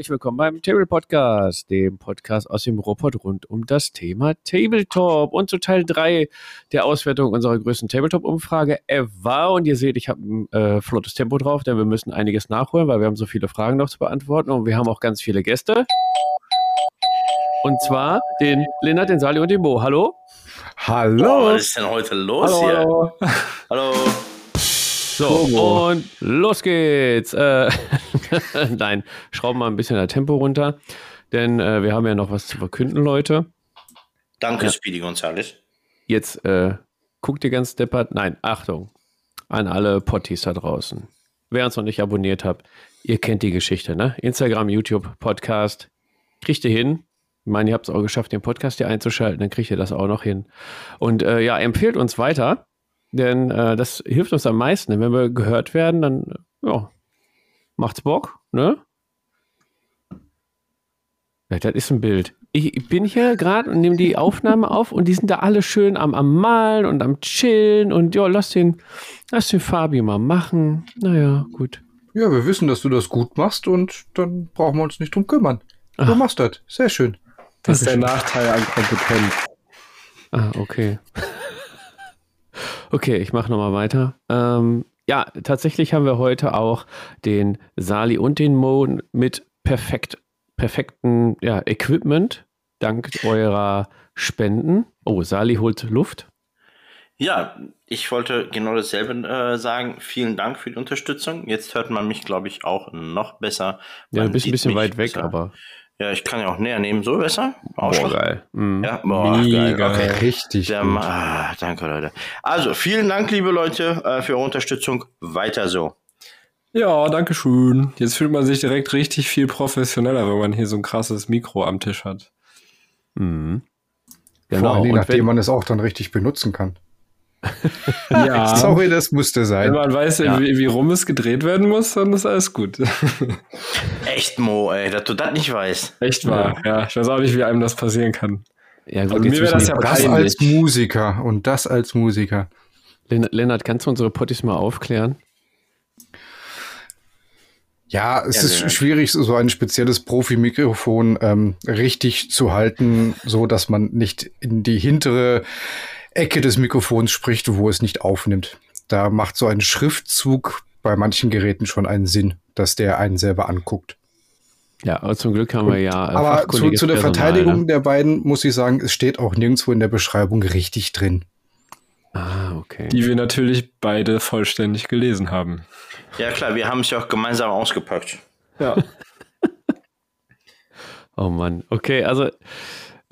herzlich willkommen beim Table Podcast, dem Podcast aus dem Robot rund um das Thema Tabletop und zu Teil 3 der Auswertung unserer größten Tabletop-Umfrage ever. Und ihr seht, ich habe ein äh, flottes Tempo drauf, denn wir müssen einiges nachholen, weil wir haben so viele Fragen noch zu beantworten und wir haben auch ganz viele Gäste. Und zwar den Lennart, den Sali und den Bo. Hallo? Hallo. Oh, was ist denn heute los hallo, hier? hallo. Hallo. So, Turbo. und los geht's. Äh, Nein, schrauben mal ein bisschen das Tempo runter, denn äh, wir haben ja noch was zu verkünden, Leute. Danke, Ja. Speedy Gonzales. Jetzt äh, guckt ihr ganz deppert. Nein, Achtung an alle Potties da draußen. Wer uns noch nicht abonniert habt, ihr kennt die Geschichte, ne? Instagram, YouTube, Podcast. Kriegt ihr hin. Ich meine, ihr habt es auch geschafft, den Podcast hier einzuschalten, dann kriegt ihr das auch noch hin. Und äh, ja, empfehlt uns weiter, denn äh, das hilft uns am meisten. Denn wenn wir gehört werden, dann ja, macht's Bock, ne? Ja, das ist ein Bild. Ich, ich bin hier gerade und nehme die Aufnahme auf und die sind da alle schön am, am Malen und am Chillen und ja, lass den, lass den Fabi mal machen. Naja, gut. Ja, wir wissen, dass du das gut machst und dann brauchen wir uns nicht drum kümmern. Du Ach. machst das. Sehr schön. Das ist der Nachteil an Kompetenz. Ah, okay. Okay, ich mache nochmal weiter. Ähm, ja, tatsächlich haben wir heute auch den Sali und den Mo mit perfekt, perfekten ja, Equipment, dank eurer Spenden. Oh, Sali holt Luft. Ja, ich wollte genau dasselbe äh, sagen. Vielen Dank für die Unterstützung. Jetzt hört man mich, glaube ich, auch noch besser. Ja, du bist ein bisschen weit weg, besser. aber. Ja, ich kann ja auch näher nehmen. So besser? Boah, geil. Mhm. Ja, boah, Mega. geil. Okay. Richtig Der gut. Ah, danke, Leute. Also, vielen Dank, liebe Leute, äh, für eure Unterstützung. Weiter so. Ja, danke schön. Jetzt fühlt man sich direkt richtig viel professioneller, wenn man hier so ein krasses Mikro am Tisch hat. Mhm. Vor Genau. Dingen, Und nachdem wenn, man es auch dann richtig benutzen kann. Ja, Sorry, das musste wenn sein. man weiß, Ja. wie, wie rum es gedreht werden muss, dann ist alles gut. Echt, Mo, ey, dass du das nicht weißt. Echt wahr. Ja. ich weiß auch nicht, wie einem das passieren kann. ja, gut, Also mir wär müssen das ja Das als Musiker und das als Musiker. Len- Lennart, kannst du unsere Potties mal aufklären? Ja, es Ja, ist ja. schwierig, so ein spezielles Profi-Mikrofon ähm, richtig zu halten, so dass man nicht in die hintere Ecke des Mikrofons spricht, wo es nicht aufnimmt. Da macht so ein Schriftzug bei manchen Geräten schon einen Sinn, dass der einen selber anguckt. Ja, aber zum Glück haben wir ja. äh, Aber zu, zu der Personal, Verteidigung Ne? der beiden muss ich sagen, es steht auch nirgendwo in der Beschreibung richtig drin. Ah, okay. Die wir natürlich beide vollständig gelesen haben. Ja, klar, wir haben es ja auch gemeinsam ausgepackt. Ja. Oh Mann. Okay, also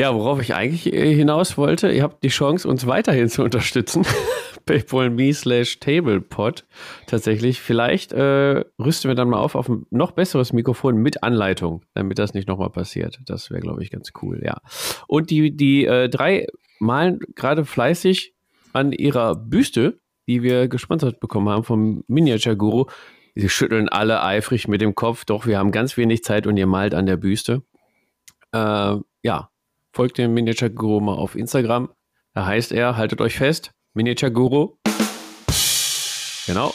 ja, worauf ich eigentlich äh, hinaus wollte, ihr habt die Chance, uns weiterhin zu unterstützen. PayPal.me slash TablePod. Tatsächlich. Vielleicht äh, rüsten wir dann mal auf auf ein noch besseres Mikrofon mit Anleitung, damit das nicht nochmal passiert. Das wäre, glaube ich, ganz cool, ja. Und die, die äh, drei malen gerade fleißig an ihrer Büste, die wir gesponsert bekommen haben vom Miniature Guru. Sie schütteln alle eifrig mit dem Kopf, doch wir haben ganz wenig Zeit und ihr malt an der Büste. Äh, ja, folgt dem Miniature Guru mal auf Instagram. Da heißt er, haltet euch fest, Miniature Guru. Genau.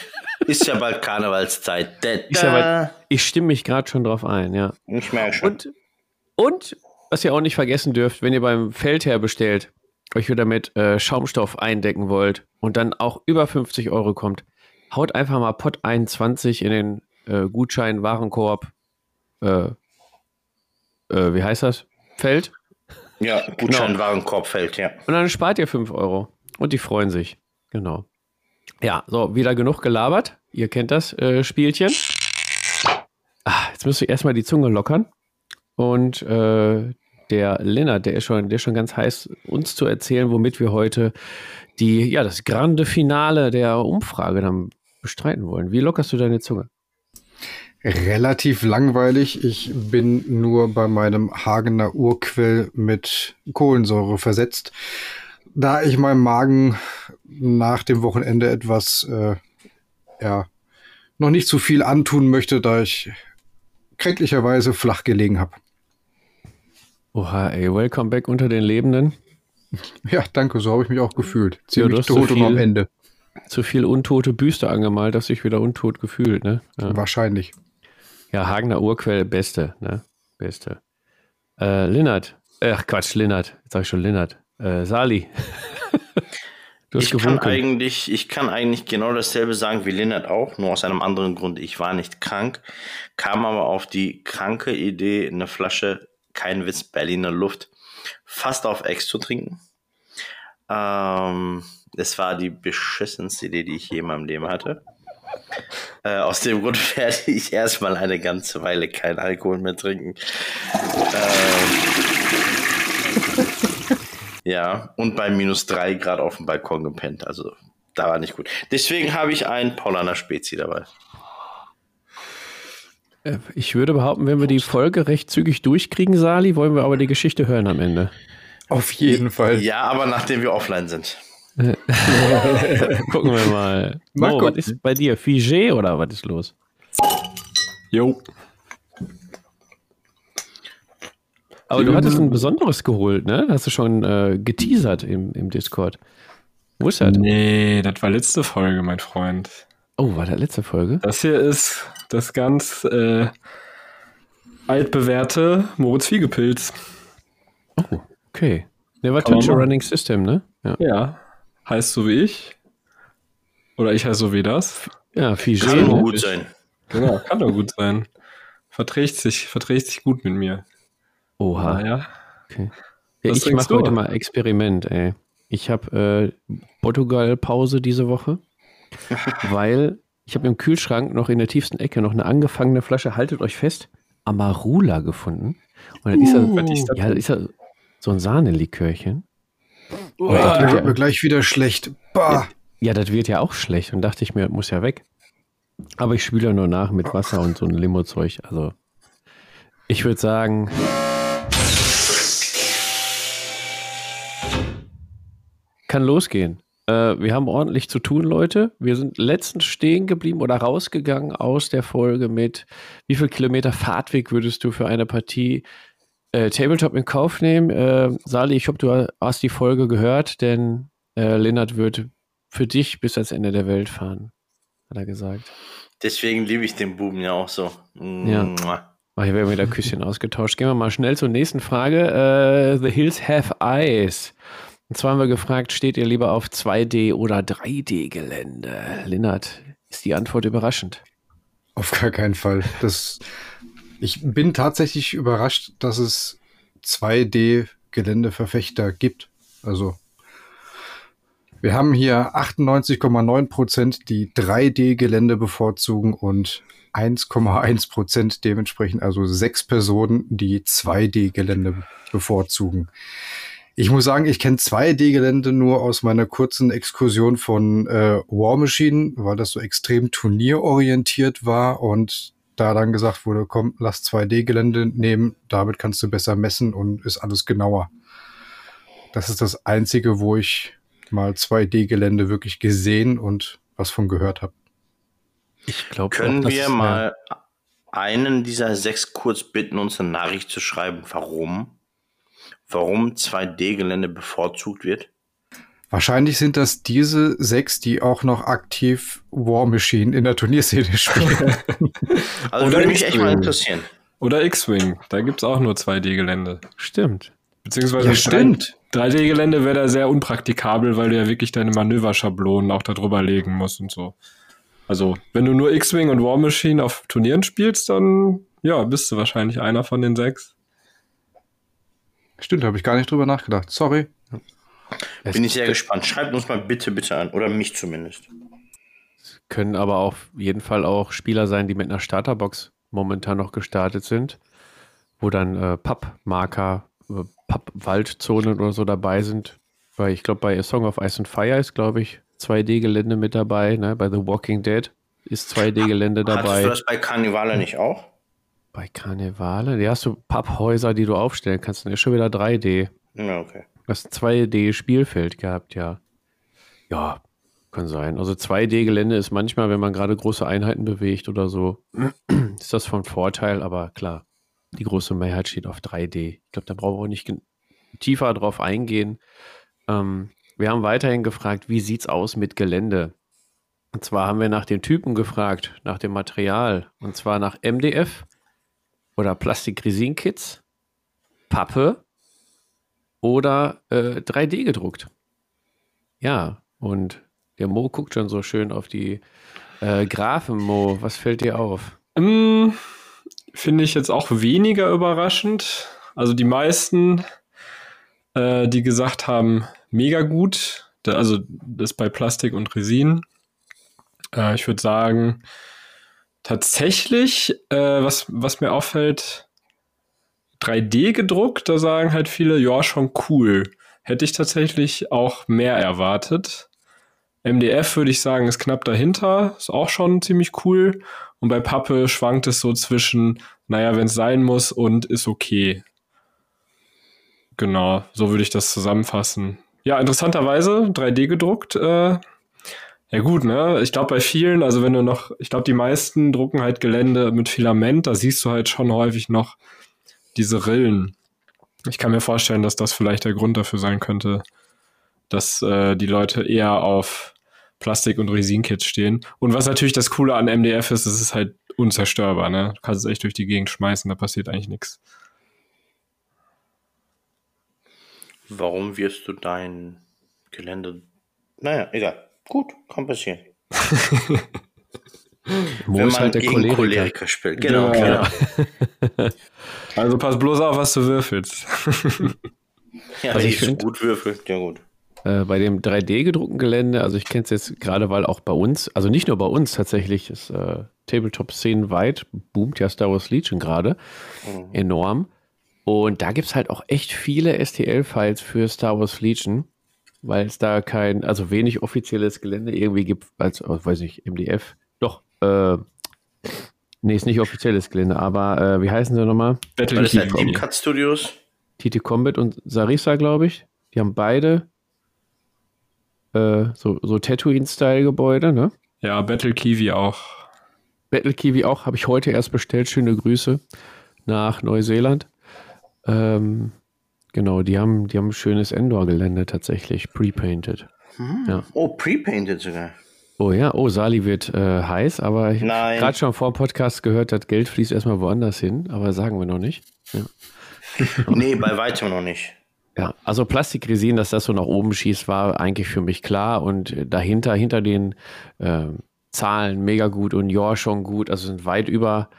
Ist ja bald Karnevalszeit. Da, Ist ja bald- Ich stimme mich gerade schon drauf ein, ja. Ich merke schon. Und, und, was ihr auch nicht vergessen dürft, wenn ihr beim Feldherr bestellt, euch wieder mit äh, Schaumstoff eindecken wollt und dann auch über 50 Euro kommt, haut einfach mal Pot 21 in den äh, Gutschein Warenkorb. Äh, äh, wie heißt das? Feld. Ja, Gutschein Warenkorb fällt, ja. Und dann spart ihr 5 Euro. Und die freuen sich. Genau. Ja, so, wieder genug gelabert. Ihr kennt das äh, Spielchen. Ah, jetzt müsst ihr erstmal die Zunge lockern. Und äh, der Lennart, der ist, schon, der ist schon ganz heiß, uns zu erzählen, womit wir heute die, ja, das grande Finale der Umfrage dann bestreiten wollen. Wie lockerst du deine Zunge? Relativ langweilig. Ich bin nur bei meinem Hagener Urquell mit Kohlensäure versetzt. Da ich meinem Magen nach dem Wochenende etwas, äh, ja, noch nicht zu viel antun möchte, da ich kränklicherweise flach gelegen habe. Oha, ey, welcome back unter den Lebenden. Ja, danke, so habe ich mich auch gefühlt. Ja, Ziemlich so tot und am Ende. Zu viel untote Büste angemalt, dass sich wieder untot gefühlt, ne? Ja. Wahrscheinlich. Ja, Hagener Urquell, beste, ne? Beste. Äh, Linnert. Ach Quatsch, Linnert. Jetzt sag ich schon Linnert. Äh, Sali. ich kann eigentlich, ich kann eigentlich genau dasselbe sagen wie Linnert auch, nur aus einem anderen Grund. Ich war nicht krank, kam aber auf die kranke Idee, eine Flasche, kein Witz, Berliner Luft, fast auf Ex zu trinken. Ähm, es war die beschissenste Idee, die ich je in meinem Leben hatte. Äh, aus dem Grund werde ich erstmal eine ganze Weile keinen Alkohol mehr trinken. Ähm, ja, und bei minus drei Grad auf dem Balkon gepennt. Also, da war nicht gut. Deswegen habe ich einen Paulaner Spezi dabei. Äh, ich würde behaupten, wenn wir die Folge recht zügig durchkriegen, Sali, wollen wir aber die Geschichte hören am Ende. Auf jeden Fall. Ja, aber nachdem wir offline sind. Gucken wir mal. Marco, oh, was ist bei dir? Figé oder was ist los? Jo. Aber du hattest ein besonderes geholt, ne? Hast du schon äh, geteasert im, im Discord. Wo ist das? Nee, das war letzte Folge, mein Freund. Oh, war das letzte Folge? Das hier ist das ganz äh, altbewährte Moritz Wiegepilz. Oh, okay. Never touch a running system, ne? Ja. ja heißt so wie ich. Oder ich heiße so wie das. Ja, Figé. Kann nur gut sein. Genau, kann nur gut sein. Verträgt sich, verträgt sich gut mit mir. Oha. Ja. Okay. Ja, ich mache heute mal Experiment, ey. Ich habe äh, Portugal-Pause diese Woche, weil ich habe im Kühlschrank noch in der tiefsten Ecke noch eine angefangene Flasche, haltet euch fest, Amarula gefunden. Und dann uh, ist das, ja, das ist ja so ein Sahnelikörchen. Oh, das wird mir gleich wieder schlecht. Ja, ja, das wird ja auch schlecht. Und dachte ich mir, muss ja weg. Aber ich spüle nur nach mit Wasser und so ein Limo-Zeug. Also, ich würde sagen. Kann losgehen. Äh, wir haben ordentlich zu tun, Leute. Wir sind letztens stehen geblieben oder rausgegangen aus der Folge mit, wie viel Kilometer Fahrtweg würdest du für eine Partie äh, Tabletop in Kauf nehmen. Äh, Sali, ich hoffe, du hast die Folge gehört, denn äh, Lennart wird für dich bis ans Ende der Welt fahren, hat er gesagt. Deswegen liebe ich den Buben ja auch so. Ja. Oh, hier werden wieder Küsschen ausgetauscht. Gehen wir mal schnell zur nächsten Frage. Uh, the Hills Have Eyes. Und zwar haben wir gefragt, steht ihr lieber auf 2D oder 3D-Gelände? Lennart, ist die Antwort überraschend? Auf gar keinen Fall. Das ich bin tatsächlich überrascht, dass es 2D-Geländeverfechter gibt. Also wir haben hier 98,9 Prozent, die 3D-Gelände bevorzugen und 1,1 Prozent dementsprechend, also sechs Personen, die 2D-Gelände bevorzugen. Ich muss sagen, ich kenne 2D-Gelände nur aus meiner kurzen Exkursion von äh, War Machine, weil das so extrem turnierorientiert war und da dann gesagt wurde, komm, lass 2D-Gelände nehmen, damit kannst du besser messen und ist alles genauer. Das ist das Einzige, wo ich mal 2D-Gelände wirklich gesehen und was von gehört habe. Ich glaube, können auch, wir mal einen dieser sechs kurz bitten, uns eine Nachricht zu schreiben, warum? Warum 2D-Gelände bevorzugt wird? Wahrscheinlich sind das diese sechs, die auch noch aktiv War Machine in der Turnierszene spielen. also Oder würde mich echt mal interessieren. Oder X-Wing, da gibt es auch nur 2D-Gelände. Stimmt. Beziehungsweise ja, stimmt. 3D-Gelände wäre da sehr unpraktikabel, weil du ja wirklich deine Manöverschablonen auch darüber legen musst und so. Also, wenn du nur X-Wing und War Machine auf Turnieren spielst, dann ja, bist du wahrscheinlich einer von den sechs. Stimmt, habe ich gar nicht drüber nachgedacht. Sorry. Bin ich sehr gespannt. Schreibt uns mal bitte, bitte an. Oder mich zumindest. Es können aber auf jeden Fall auch Spieler sein, die mit einer Starterbox momentan noch gestartet sind, wo dann äh, Pappmarker, äh, Pappwaldzonen oder so dabei sind. Weil ich glaube, bei A Song of Ice and Fire ist, glaube ich, 2D-Gelände mit dabei. Ne? Bei The Walking Dead ist 2D-Gelände dabei. Hast du das bei Karnivale nicht auch? Bei Karnivale? Ja, hast du Papphäuser, die du aufstellen kannst. Dann ist schon wieder 3D. Ja, okay. Das 2D-Spielfeld gehabt, ja. Ja, kann sein. Also 2D-Gelände ist manchmal, wenn man gerade große Einheiten bewegt oder so, ist das von Vorteil, aber klar, die große Mehrheit steht auf 3D. Ich glaube, da brauchen wir nicht tiefer drauf eingehen. Ähm, wir haben weiterhin gefragt, wie sieht's aus mit Gelände? Und zwar haben wir nach den Typen gefragt, nach dem Material. Und zwar nach MDF oder Plastikresin-Kits, Pappe oder äh, 3D gedruckt. Ja, und der Mo guckt schon so schön auf die äh, Graphen, Mo. Was fällt dir auf? Um, Finde ich jetzt auch weniger überraschend. Also die meisten, äh, die gesagt haben, mega gut. Da, also das bei Plastik und Resin. Äh, ich würde sagen, tatsächlich, äh, was, was mir auffällt, 3D gedruckt, da sagen halt viele, ja, schon cool. Hätte ich tatsächlich auch mehr erwartet. MDF würde ich sagen, ist knapp dahinter, ist auch schon ziemlich cool. Und bei Pappe schwankt es so zwischen, naja, wenn es sein muss und ist okay. Genau, so würde ich das zusammenfassen. Ja, interessanterweise 3D gedruckt. Äh, ja gut, ne? Ich glaube bei vielen, also wenn du noch, ich glaube die meisten drucken halt Gelände mit Filament, da siehst du halt schon häufig noch diese Rillen. Ich kann mir vorstellen, dass das vielleicht der Grund dafür sein könnte, dass äh, die Leute eher auf Plastik- und Resinkits stehen. Und was natürlich das Coole an MDF ist, es ist halt unzerstörbar. Ne? Du kannst es echt durch die Gegend schmeißen, da passiert eigentlich nichts. Warum wirst du dein Gelände. Naja, egal. Gut, kann passieren. Mo Wenn man halt der gegen Choleriker. Choleriker spielt. Genau, ja. genau. also pass bloß auf, was du würfelst. ja, also ich, so gut würfelt, ja gut. Äh, bei dem 3D gedruckten Gelände, also ich kenne es jetzt gerade, weil auch bei uns, also nicht nur bei uns tatsächlich, ist äh, Tabletop-Szenen weit, boomt ja Star Wars Legion gerade mhm. enorm. Und da gibt es halt auch echt viele STL-Files für Star Wars Legion, weil es da kein, also wenig offizielles Gelände irgendwie gibt, als, weiß ich, MDF. Doch, äh, nee, ist nicht offizielles Gelände, aber äh, wie heißen sie nochmal? Battle Team Cut Studios. TT Combat und Sarisa, glaube ich. Die haben beide äh, so, so Tatooine-Style-Gebäude, ne? Ja, Battle Kiwi auch. Battle Kiwi auch, habe ich heute erst bestellt. Schöne Grüße nach Neuseeland. Ähm, genau, die haben, die haben ein schönes Endor-Gelände tatsächlich, pre-painted. Hm. Ja. Oh, pre-painted sogar. Oh ja, oh, Sali wird äh, heiß, aber ich habe gerade schon vor dem Podcast gehört, das Geld fließt erstmal woanders hin, aber sagen wir noch nicht. Ja. nee, bei weitem noch nicht. Ja, also Plastikresin, dass das so nach oben schießt, war eigentlich für mich klar. Und dahinter, hinter den äh, Zahlen mega gut und ja schon gut. Also sind weit über,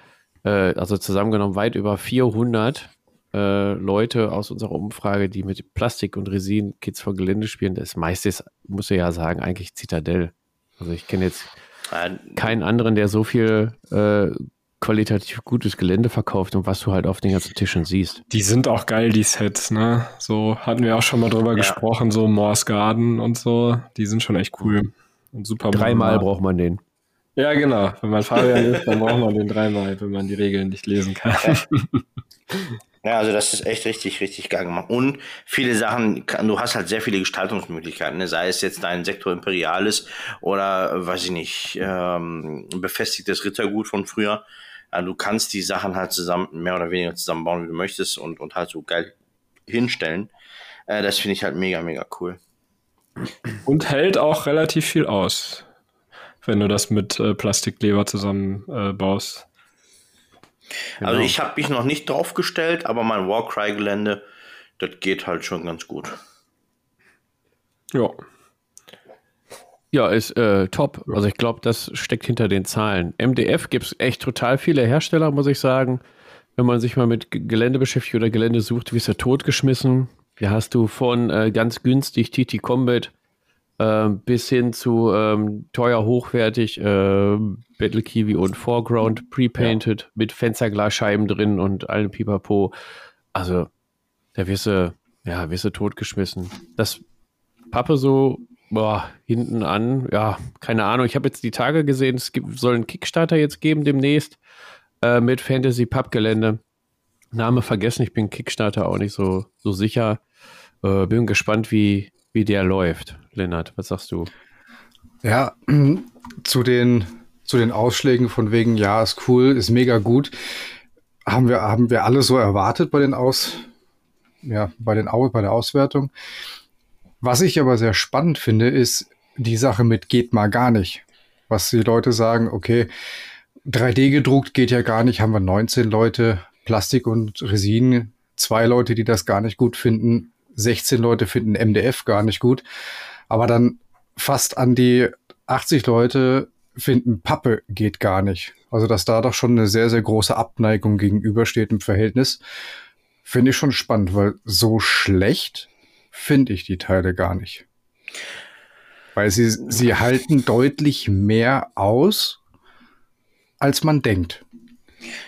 äh, also zusammengenommen weit über 400 äh, Leute aus unserer Umfrage, die mit Plastik und Resin-Kits vor Gelände spielen. Das meiste ist, muss ich ja sagen, eigentlich Zitadelle. Also ich kenne jetzt keinen anderen, der so viel äh, qualitativ gutes Gelände verkauft und was du halt auf den ganzen Tischen siehst. Die sind auch geil, die Sets, ne? So hatten wir auch schon mal drüber ja. gesprochen, so Morse Garden und so. Die sind schon echt cool. Und super. Dreimal braucht man den. Ja, genau. Wenn man Fabian ist, dann braucht man den dreimal, wenn man die Regeln nicht lesen kann. Ja, also das ist echt richtig, richtig geil gemacht. Und viele Sachen, du hast halt sehr viele Gestaltungsmöglichkeiten, ne? sei es jetzt dein Sektor Imperialis oder, weiß ich nicht, ähm, befestigtes Rittergut von früher. Also du kannst die Sachen halt zusammen, mehr oder weniger zusammenbauen, wie du möchtest und, und halt so geil hinstellen. Äh, das finde ich halt mega, mega cool. Und hält auch relativ viel aus, wenn du das mit äh, Plastikkleber zusammenbaust. Äh, Genau. Also ich habe mich noch nicht draufgestellt, aber mein Warcry-Gelände, das geht halt schon ganz gut. Ja. Ja, ist äh, top. Also ich glaube, das steckt hinter den Zahlen. MDF gibt es echt total viele Hersteller, muss ich sagen. Wenn man sich mal mit Gelände beschäftigt oder Gelände sucht, wie ist er totgeschmissen? Hier hast du von äh, ganz günstig TT Combat äh, bis hin zu ähm, teuer hochwertig äh, Battle Kiwi und Foreground pre-painted ja. mit Fensterglasscheiben drin und allem Pipapo. Also, da wirst du, ja, wirst du totgeschmissen. Das Pappe so boah, hinten an, ja, keine Ahnung. Ich habe jetzt die Tage gesehen, es gibt, soll einen Kickstarter jetzt geben demnächst äh, mit Fantasy Pappgelände. Name vergessen, ich bin Kickstarter auch nicht so, so sicher. Äh, bin gespannt, wie, wie der läuft. Lennart, was sagst du? Ja, zu den, zu den Ausschlägen von wegen, ja, ist cool, ist mega gut, haben wir, haben wir alle so erwartet bei den Aus, ja, bei den bei der Auswertung. Was ich aber sehr spannend finde, ist die Sache mit geht mal gar nicht. Was die Leute sagen, okay, 3D gedruckt geht ja gar nicht, haben wir 19 Leute, Plastik und Resin, zwei Leute, die das gar nicht gut finden, 16 Leute finden MDF gar nicht gut, aber dann fast an die 80 Leute finden Pappe geht gar nicht. Also dass da doch schon eine sehr, sehr große Abneigung gegenübersteht im Verhältnis, finde ich schon spannend, weil so schlecht finde ich die Teile gar nicht. Weil sie, sie halten deutlich mehr aus, als man denkt.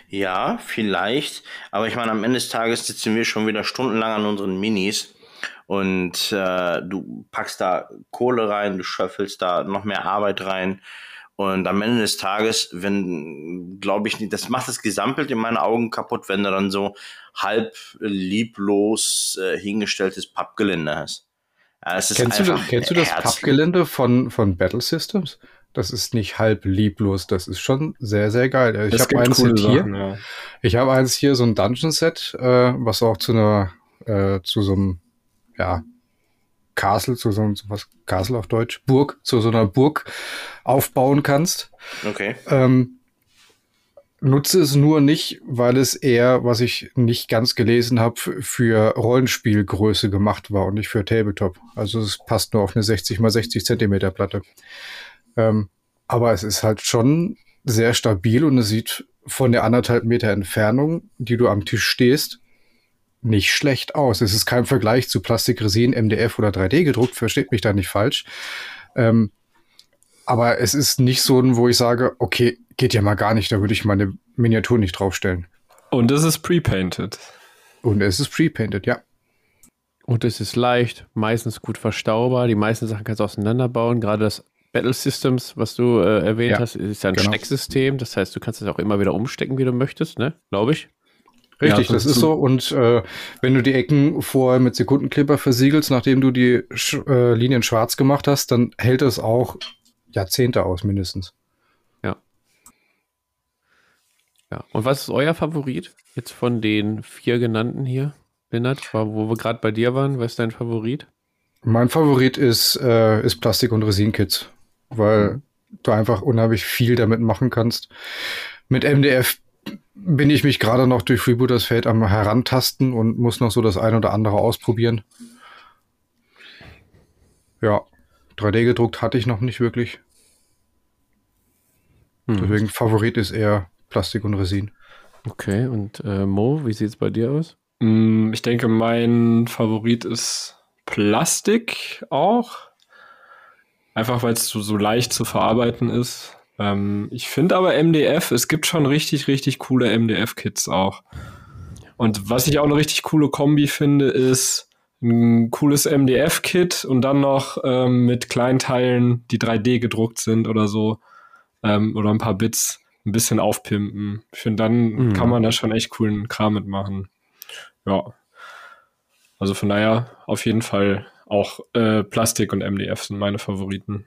Ja, vielleicht. Aber ich meine, am Ende des Tages sitzen wir schon wieder stundenlang an unseren Minis und äh, du packst da Kohle rein, du schöffelst da noch mehr Arbeit rein. Und am Ende des Tages, wenn, glaube ich, nicht, das macht das Gesamtbild in meinen Augen kaputt, wenn du dann so halb lieblos äh, hingestelltes Pappgelände hast. Ja, kennst, du, kennst du das Pappgelände von, von Battle Systems? Das ist nicht halb lieblos, das ist schon sehr, sehr geil. Ich habe eins hier. Sachen, ja. Ich habe eins hier, so ein Dungeon Set, äh, was auch zu einer, äh, zu so einem, ja, Castle, zu so einem, was, Castle auf Deutsch, Burg, zu so einer Burg aufbauen kannst. Okay. Ähm, nutze es nur nicht, weil es eher, was ich nicht ganz gelesen habe, für Rollenspielgröße gemacht war und nicht für Tabletop. Also es passt nur auf eine 60 mal 60 Zentimeter Platte. Ähm, aber es ist halt schon sehr stabil und es sieht von der anderthalb Meter Entfernung, die du am Tisch stehst, nicht schlecht aus. Es ist kein Vergleich zu Plastikresin, MDF oder 3D gedruckt, versteht mich da nicht falsch. Ähm, aber es ist nicht so, wo ich sage, okay, geht ja mal gar nicht, da würde ich meine Miniatur nicht draufstellen. Und es ist pre-painted. Und es ist pre-painted, ja. Und es ist leicht, meistens gut verstaubar. Die meisten Sachen kannst du auseinanderbauen. Gerade das Battle Systems, was du äh, erwähnt ja, hast, ist ja ein genau. Stecksystem. Das heißt, du kannst es auch immer wieder umstecken, wie du möchtest, ne? Glaube ich. Richtig, ja, das ist so. Und äh, wenn du die Ecken vorher mit Sekundenkleber versiegelst, nachdem du die Sch äh, Linien schwarz gemacht hast, dann hält es auch Jahrzehnte aus, mindestens. Ja. Ja. Und was ist euer Favorit jetzt von den vier genannten hier, Lennart? Wo wir gerade bei dir waren, was ist dein Favorit? Mein Favorit ist, äh, ist Plastik- und Resinkits weil mhm. du einfach unheimlich viel damit machen kannst. Mit MDF bin ich mich gerade noch durch Freebooters Feld am Herantasten und muss noch so das ein oder andere ausprobieren. Ja, 3D gedruckt hatte ich noch nicht wirklich. Hm. Deswegen Favorit ist eher Plastik und Resin. Okay, und äh, Mo, wie sieht es bei dir aus? Mm, ich denke, mein Favorit ist Plastik auch. Einfach weil es so, so leicht zu verarbeiten ist. Ähm, ich finde aber MDF, es gibt schon richtig, richtig coole MDF-Kits auch. Und was ich auch eine richtig coole Kombi finde, ist ein cooles MDF-Kit und dann noch ähm, mit Kleinteilen, die 3D gedruckt sind oder so, ähm, oder ein paar Bits ein bisschen aufpimpen. Ich finde, dann mhm. kann man da schon echt coolen Kram mitmachen. Ja. Also von daher auf jeden Fall auch äh, Plastik und MDF sind meine Favoriten.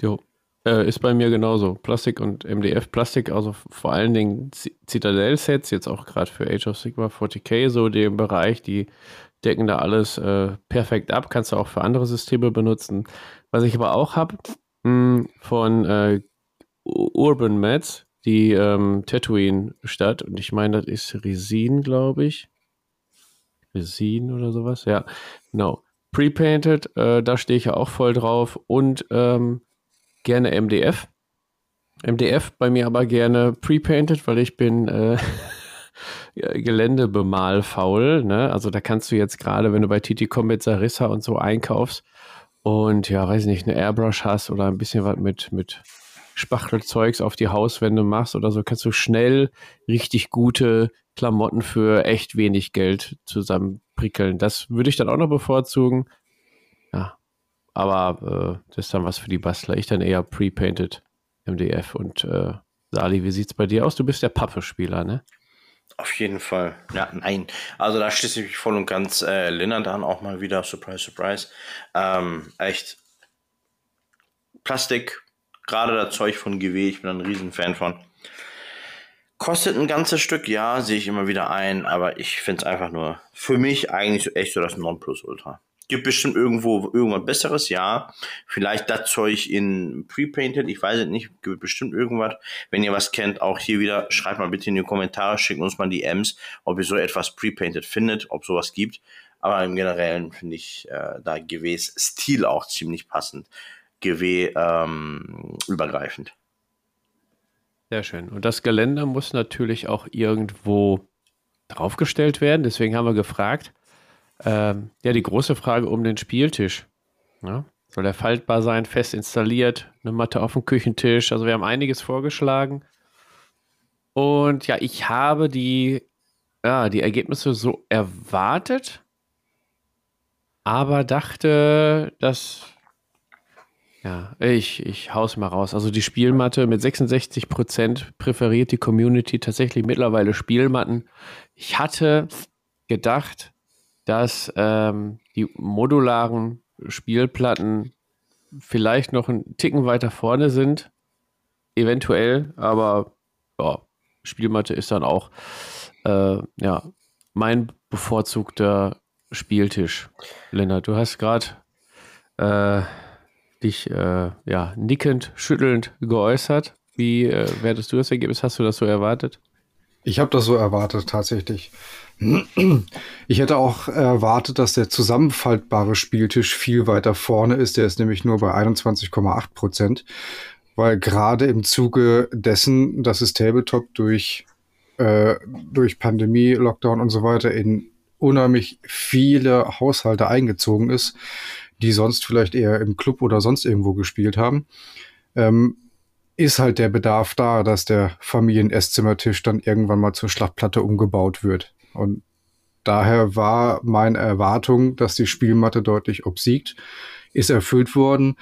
Jo. Äh, ist bei mir genauso. Plastik und MDF. Plastik, also vor allen Dingen Citadel-Sets, jetzt auch gerade für Age of Sigma 40k, so dem Bereich, die decken da alles äh, perfekt ab. Kannst du auch für andere Systeme benutzen. Was ich aber auch habe, hm, von äh, Urban Mats, die ähm, Tatooine-Stadt, und ich meine, das ist Resin, glaube ich. Resin oder sowas. Ja, genau. Pre-painted, äh, da stehe ich ja auch voll drauf. Und ähm, gerne MDF. MDF bei mir aber gerne pre-painted, weil ich bin äh, Geländebemalfaul. Ne? Also da kannst du jetzt gerade, wenn du bei TT Combat Sarissa und so einkaufst und ja, weiß nicht, eine Airbrush hast oder ein bisschen was mit, mit Spachtelzeugs auf die Hauswände machst oder so, kannst du schnell richtig gute Klamotten für echt wenig Geld zusammenprickeln. Das würde ich dann auch noch bevorzugen. Aber äh, das ist dann was für die Bastler. Ich dann eher pre-painted MDF. Und äh, Sali, wie sieht's bei dir aus? Du bist der Pappe-Spieler, ne? Auf jeden Fall. Ja, nein. Also da schließe ich mich voll und ganz äh, Lennart an, auch mal wieder. Surprise, surprise. Ähm, echt. Plastik, gerade das Zeug von GW, ich bin ein Riesenfan von. Kostet ein ganzes Stück, ja, sehe ich immer wieder ein, aber ich finde es einfach nur für mich eigentlich echt so das Nonplusultra. Gibt bestimmt irgendwo irgendwas Besseres, ja. Vielleicht das Zeug in Pre-Painted, ich weiß es nicht, gibt bestimmt irgendwas. Wenn ihr was kennt, auch hier wieder, schreibt mal bitte in die Kommentare, schickt uns mal die Ms, ob ihr so etwas Pre-Painted findet, ob sowas gibt. Aber im Generellen finde ich äh, da GWs Stil auch ziemlich passend. GW ähm, übergreifend. Sehr schön. Und das Geländer muss natürlich auch irgendwo draufgestellt werden. Deswegen haben wir gefragt, ähm, ja, die große Frage um den Spieltisch. Ja? Soll der faltbar sein, fest installiert, eine Matte auf dem Küchentisch? Also wir haben einiges vorgeschlagen. Und ja, ich habe die, ja, die Ergebnisse so erwartet, aber dachte, dass ja, ich, ich hau's mal raus. Also die Spielmatte mit 66 Prozent präferiert die Community tatsächlich mittlerweile Spielmatten. Ich hatte gedacht, dass ähm, die modularen Spielplatten vielleicht noch einen Ticken weiter vorne sind. Eventuell, aber ja, Spielmatte ist dann auch äh, ja, mein bevorzugter Spieltisch. Lennart, du hast gerade äh, dich äh, ja, nickend, schüttelnd geäußert. Wie äh, wertest du das Ergebnis? Hast du das so erwartet? Ich habe das so erwartet, tatsächlich. Ich hätte auch erwartet, dass der zusammenfaltbare Spieltisch viel weiter vorne ist. Der ist nämlich nur bei 21,8 Prozent, weil gerade im Zuge dessen, dass es Tabletop durch, äh, durch Pandemie, Lockdown und so weiter in unheimlich viele Haushalte eingezogen ist, die sonst vielleicht eher im Club oder sonst irgendwo gespielt haben, ähm, ist halt der Bedarf da, dass der Familien-Esszimmertisch dann irgendwann mal zur Schlachtplatte umgebaut wird. Und daher war meine Erwartung, dass die Spielmatte deutlich obsiegt, ist erfüllt worden.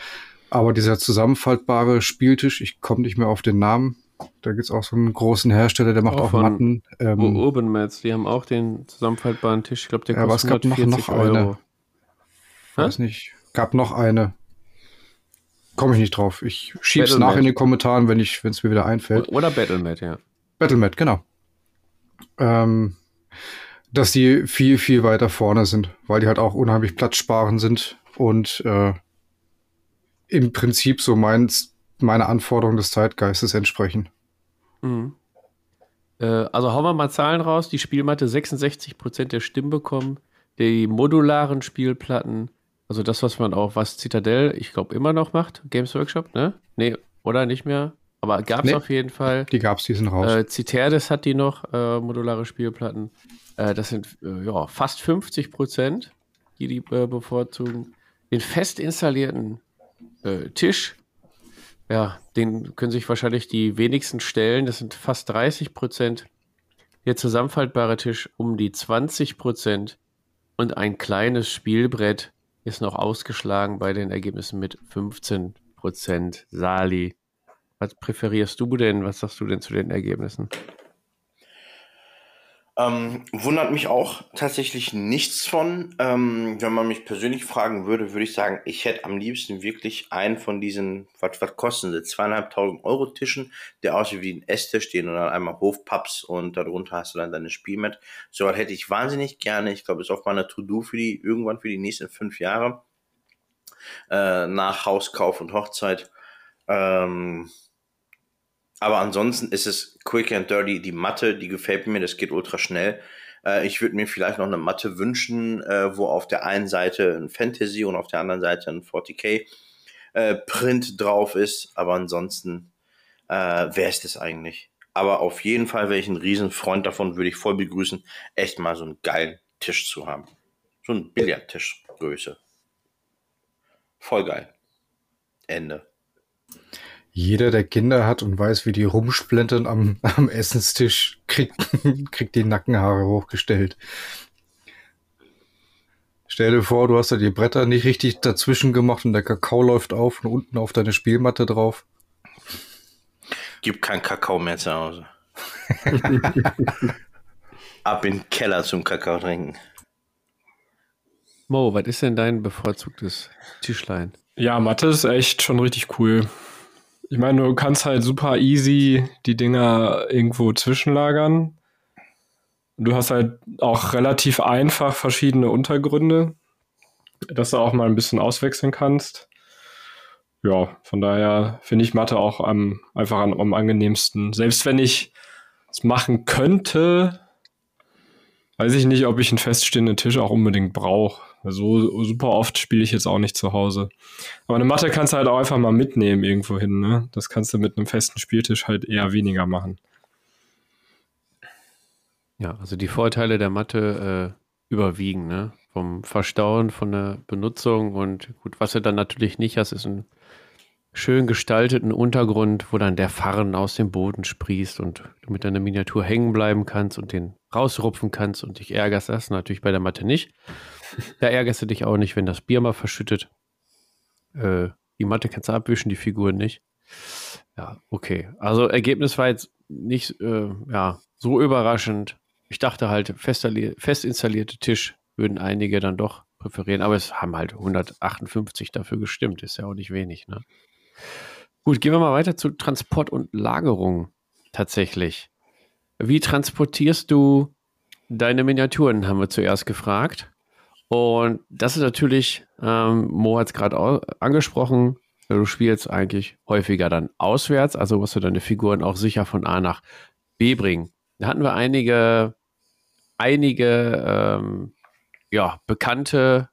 Aber dieser zusammenfaltbare Spieltisch, ich komme nicht mehr auf den Namen, da gibt es auch so einen großen Hersteller, der macht auch, auch Matten. Ähm, Urban Mats, die haben auch den zusammenfaltbaren Tisch. Ich glaube, der kostet ja, aber es gab noch, noch Euro. Eine. Weiß nicht. Gab noch eine. Komme ich nicht drauf. Ich schieb's Battlemat. nach in den Kommentaren, wenn es mir wieder einfällt. Oder Battlemat, ja. Battlemat, genau. Ähm, dass die viel, viel weiter vorne sind, weil die halt auch unheimlich platzsparend sind und äh, im Prinzip so meins, meine Anforderungen des Zeitgeistes entsprechen. Mhm. Äh, also hauen wir mal Zahlen raus. Die Spielmatte 66% der Stimmen bekommen. Die modularen Spielplatten also das, was man auch, was Citadel, ich glaube, immer noch macht, Games Workshop, ne? Nee, oder nicht mehr? Aber gab es nee, auf jeden Fall. Die gab es, die sind raus. Äh, Citerdes hat die noch, äh, modulare Spielplatten. Äh, das sind äh, ja, fast 50 Prozent, die die äh, bevorzugen. Den fest installierten äh, Tisch, ja, den können sich wahrscheinlich die wenigsten stellen. Das sind fast 30 Prozent. Der zusammenfaltbare Tisch um die 20 Prozent. Und ein kleines Spielbrett ist noch ausgeschlagen bei den Ergebnissen mit 15 Prozent. Sali, was präferierst du denn? Was sagst du denn zu den Ergebnissen? Ähm, wundert mich auch tatsächlich nichts von. Ähm, wenn man mich persönlich fragen würde, würde ich sagen, ich hätte am liebsten wirklich einen von diesen, was, was kosten sie, zweieinhalbtausend Euro Tischen, der aussieht wie ein Esstisch, stehen und dann einmal Hofpaps und darunter hast du dann deine Spielmat. So was hätte ich wahnsinnig gerne. Ich glaube, ist auf meiner To-Do für die, irgendwann für die nächsten fünf Jahre. Äh, nach Hauskauf und Hochzeit. Ähm, aber ansonsten ist es quick and dirty. Die Matte, die gefällt mir, das geht ultra schnell. Äh, ich würde mir vielleicht noch eine Matte wünschen, äh, wo auf der einen Seite ein Fantasy und auf der anderen Seite ein 40k äh, Print drauf ist. Aber ansonsten äh, wäre es das eigentlich. Aber auf jeden Fall wäre ich ein Riesenfreund davon, würde ich voll begrüßen, echt mal so einen geilen Tisch zu haben. So ein Billardtischgröße. Voll geil. Ende. Jeder, der Kinder hat und weiß, wie die rumsplintern am, am Essenstisch, kriegt, kriegt die Nackenhaare hochgestellt. Stell dir vor, du hast da die Bretter nicht richtig dazwischen gemacht und der Kakao läuft auf und unten auf deine Spielmatte drauf. Gibt kein Kakao mehr zu Hause. Ab in den Keller zum Kakao trinken. Mo, was ist denn dein bevorzugtes Tischlein? Ja, Mathe ist echt schon richtig cool. Ich meine, du kannst halt super easy die Dinger irgendwo zwischenlagern. Du hast halt auch relativ einfach verschiedene Untergründe. dass du auch mal ein bisschen auswechseln kannst. Ja, von daher finde ich Mathe auch am, einfach am, am angenehmsten. Selbst wenn ich es machen könnte, weiß ich nicht, ob ich einen feststehenden Tisch auch unbedingt brauche. So super oft spiele ich jetzt auch nicht zu Hause. Aber eine Matte kannst du halt auch einfach mal mitnehmen irgendwo hin. Ne? Das kannst du mit einem festen Spieltisch halt eher weniger machen. Ja, also die Vorteile der Matte äh, überwiegen, ne? Vom Verstauen, von der Benutzung und gut, was du dann natürlich nicht hast, ist ein schön gestalteten Untergrund, wo dann der Farn aus dem Boden sprießt und du mit deiner Miniatur hängen bleiben kannst und den rausrupfen kannst und dich ärgerst. Das natürlich bei der Matte nicht. Da ärgerst du dich auch nicht, wenn das Bier mal verschüttet. Äh, die Matte kannst du abwischen, die Figuren nicht. Ja, okay. Also Ergebnis war jetzt nicht äh, ja, so überraschend. Ich dachte halt, fest, fest installierte Tisch würden einige dann doch präferieren, aber es haben halt 158 dafür gestimmt. Ist ja auch nicht wenig, ne? Gut, gehen wir mal weiter zu Transport und Lagerung tatsächlich. Wie transportierst du deine Miniaturen, haben wir zuerst gefragt. Und das ist natürlich, ähm, Mo hat es gerade angesprochen, du spielst eigentlich häufiger dann auswärts, also musst du deine Figuren auch sicher von A nach B bringen. Da hatten wir einige, einige ähm, ja, bekannte,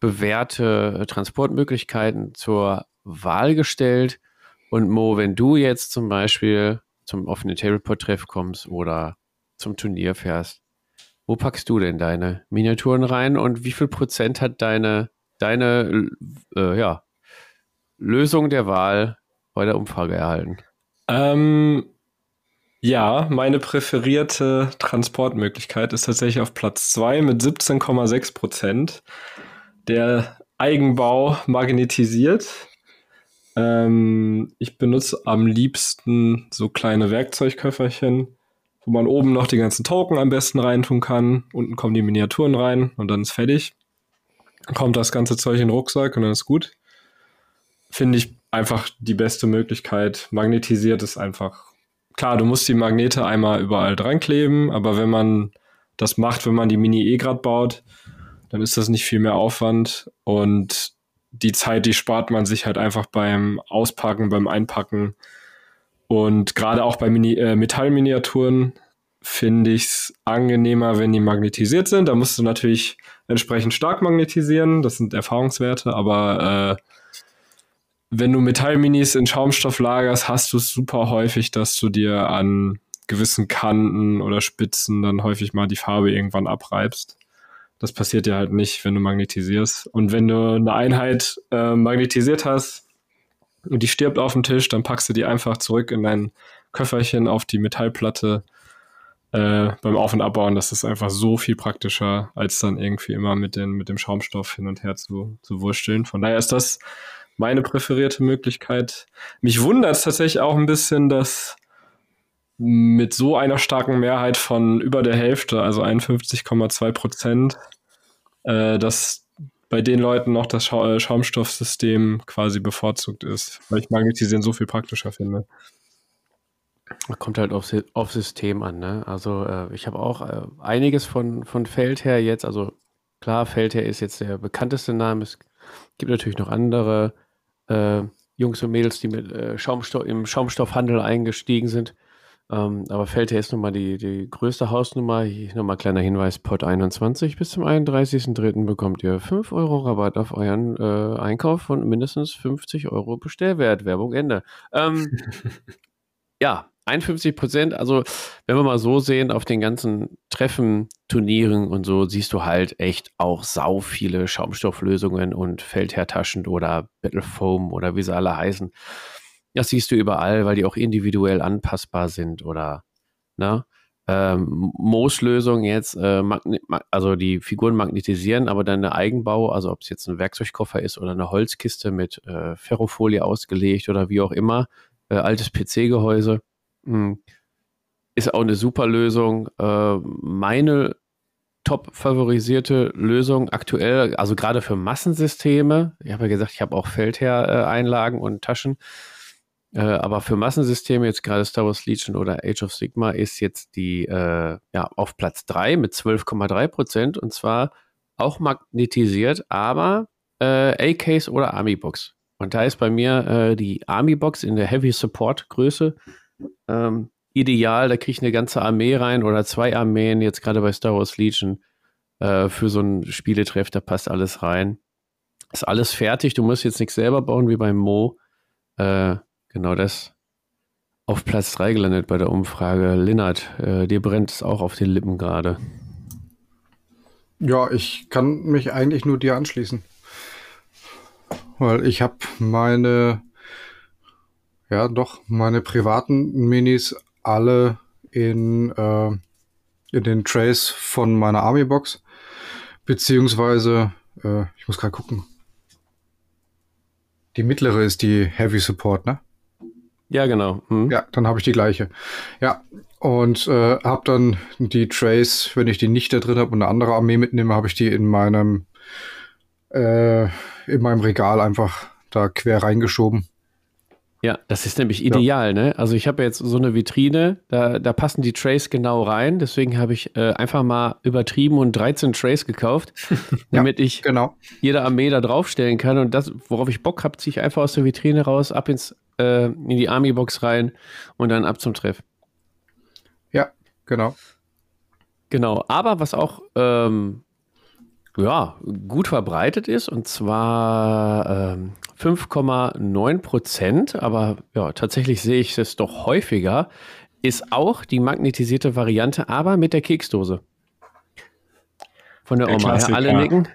bewährte Transportmöglichkeiten zur Wahl gestellt. Und Mo, wenn du jetzt zum Beispiel zum offenen Tableport-Treff kommst oder zum Turnier fährst, wo packst du denn deine Miniaturen rein und wie viel Prozent hat deine, deine äh, ja, Lösung der Wahl bei der Umfrage erhalten? Ähm, ja, meine präferierte Transportmöglichkeit ist tatsächlich auf Platz 2 mit 17,6 Prozent. Der Eigenbau magnetisiert. Ähm, ich benutze am liebsten so kleine Werkzeugköfferchen, wo man oben noch die ganzen Token am besten reintun kann. Unten kommen die Miniaturen rein und dann ist fertig. Dann kommt das ganze Zeug in den Rucksack und dann ist gut. Finde ich einfach die beste Möglichkeit. Magnetisiert ist einfach. Klar, du musst die Magnete einmal überall dran kleben, aber wenn man das macht, wenn man die Mini E grad baut, dann ist das nicht viel mehr Aufwand und die Zeit, die spart man sich halt einfach beim Auspacken, beim Einpacken. Und gerade auch bei Mini äh, Metallminiaturen finde ich es angenehmer, wenn die magnetisiert sind. Da musst du natürlich entsprechend stark magnetisieren. Das sind Erfahrungswerte, aber äh, wenn du Metallminis in Schaumstoff lagerst, hast du es super häufig, dass du dir an gewissen Kanten oder Spitzen dann häufig mal die Farbe irgendwann abreibst. Das passiert ja halt nicht, wenn du magnetisierst. Und wenn du eine Einheit äh, magnetisiert hast und die stirbt auf dem Tisch, dann packst du die einfach zurück in dein Köfferchen auf die Metallplatte äh, beim Auf- und Abbauen. Das ist einfach so viel praktischer, als dann irgendwie immer mit, den, mit dem Schaumstoff hin und her zu, zu wursteln. Von daher ist das meine präferierte Möglichkeit. Mich wundert es tatsächlich auch ein bisschen, dass mit so einer starken Mehrheit von über der Hälfte, also 51,2 Prozent, äh, dass bei den Leuten noch das Scha äh, Schaumstoffsystem quasi bevorzugt ist, weil ich Magnetisieren so viel praktischer finde. Kommt halt auf, auf System an, ne? Also äh, ich habe auch äh, einiges von, von Feldherr jetzt, also klar, Feldherr ist jetzt der bekannteste Name. Es gibt natürlich noch andere äh, Jungs und Mädels, die mit äh, Schaumstoff, im Schaumstoffhandel eingestiegen sind. Ähm, aber Feldherr ist nun mal die, die größte Hausnummer. Hier nochmal kleiner Hinweis: Pod 21 bis zum 31.03. bekommt ihr 5 Euro Rabatt auf euren äh, Einkauf von mindestens 50 Euro Bestellwert. Werbung Ende. Ähm, ja, 51 Prozent. Also, wenn wir mal so sehen, auf den ganzen Treffen, Turnieren und so, siehst du halt echt auch sau viele Schaumstofflösungen und Feldherrtaschen oder Battle Foam oder wie sie alle heißen. Das siehst du überall, weil die auch individuell anpassbar sind oder, ne? Ähm, Mooslösung jetzt, äh, also die Figuren magnetisieren, aber dann eine Eigenbau, also ob es jetzt ein Werkzeugkoffer ist oder eine Holzkiste mit äh, Ferrofolie ausgelegt oder wie auch immer, äh, altes PC-Gehäuse, hm, ist auch eine super Lösung. Äh, meine top favorisierte Lösung aktuell, also gerade für Massensysteme, ich habe ja gesagt, ich habe auch Feldherr-Einlagen und Taschen, äh, aber für Massensysteme, jetzt gerade Star Wars Legion oder Age of Sigma, ist jetzt die äh, ja, auf Platz 3 mit 12,3 Prozent und zwar auch magnetisiert, aber äh, AKs oder Army Box. Und da ist bei mir äh, die Army Box in der Heavy Support Größe ähm, ideal. Da kriege ich eine ganze Armee rein oder zwei Armeen, jetzt gerade bei Star Wars Legion, äh, für so einen Spieletreff, da passt alles rein. Ist alles fertig, du musst jetzt nichts selber bauen wie beim Mo. Äh, genau das auf Platz 3 gelandet bei der Umfrage. Linnert, äh, dir brennt es auch auf den Lippen gerade. Ja, ich kann mich eigentlich nur dir anschließen. Weil ich habe meine, ja doch, meine privaten Minis alle in, äh, in den Trays von meiner Army-Box. Beziehungsweise, äh, ich muss gerade gucken. Die mittlere ist die Heavy Support, ne? Ja, genau. Mhm. Ja, dann habe ich die gleiche. Ja, und äh, habe dann die Trays, wenn ich die nicht da drin habe und eine andere Armee mitnehme, habe ich die in meinem äh, in meinem Regal einfach da quer reingeschoben. Ja, das ist nämlich ideal, ja. ne? Also ich habe jetzt so eine Vitrine, da, da passen die Trays genau rein. Deswegen habe ich äh, einfach mal übertrieben und 13 Trays gekauft, damit ja, ich genau. jede Armee da draufstellen kann. Und das, worauf ich Bock habe, ziehe ich einfach aus der Vitrine raus, ab ins, äh, in die Army-Box rein und dann ab zum Treff. Ja, genau. Genau, aber was auch ähm, ja, gut verbreitet ist, und zwar ähm, 5,9 Prozent, aber ja, tatsächlich sehe ich es doch häufiger, ist auch die magnetisierte Variante, aber mit der Keksdose. Von der, der Oma. Ja, alle nicken.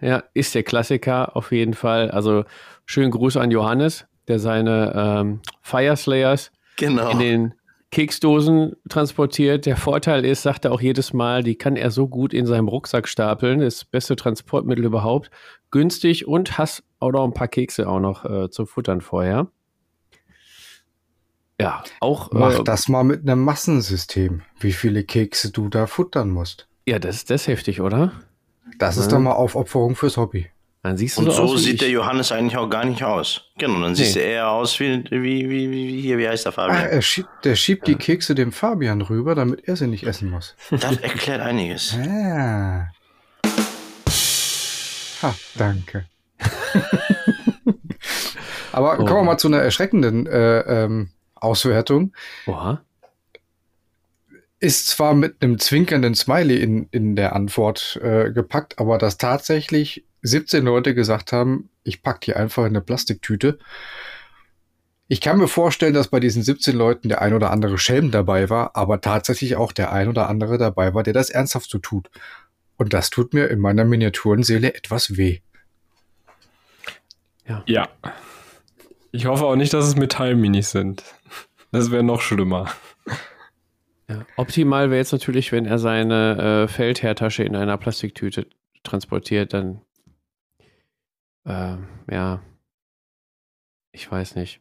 Ja, ist der Klassiker auf jeden Fall. Also schönen Gruß an Johannes, der seine ähm, Fire Slayers genau. in den Keksdosen transportiert. Der Vorteil ist, sagt er auch jedes Mal, die kann er so gut in seinem Rucksack stapeln. Das beste Transportmittel überhaupt. Günstig und hast auch noch ein paar Kekse auch noch äh, zum Futtern vorher. Ja, auch. Mach äh, das mal mit einem Massensystem, wie viele Kekse du da futtern musst. Ja, das, das ist heftig, oder? Das ist ja. doch mal Aufopferung fürs Hobby. Dann siehst du und so, so sieht der Johannes eigentlich auch gar nicht aus. Genau, dann nee. siehst du eher aus wie, wie, wie, wie, hier, wie heißt der Fabian? Ah, er schiebt, der schiebt ja. die Kekse dem Fabian rüber, damit er sie nicht essen muss. Das erklärt einiges. Ja. Ha, danke. Aber oh. kommen wir mal zu einer erschreckenden äh, ähm, Auswertung. Oha. Ist zwar mit einem zwinkernden Smiley in, in der Antwort äh, gepackt, aber dass tatsächlich 17 Leute gesagt haben, ich packe die einfach in eine Plastiktüte. Ich kann mir vorstellen, dass bei diesen 17 Leuten der ein oder andere Schelm dabei war, aber tatsächlich auch der ein oder andere dabei war, der das ernsthaft so tut. Und das tut mir in meiner Miniaturenseele etwas weh. Ja. ja. Ich hoffe auch nicht, dass es Metallminis sind. Das wäre noch schlimmer. Ja. Optimal wäre jetzt natürlich, wenn er seine äh, Feldherrtasche in einer Plastiktüte transportiert, dann äh, ja, ich weiß nicht.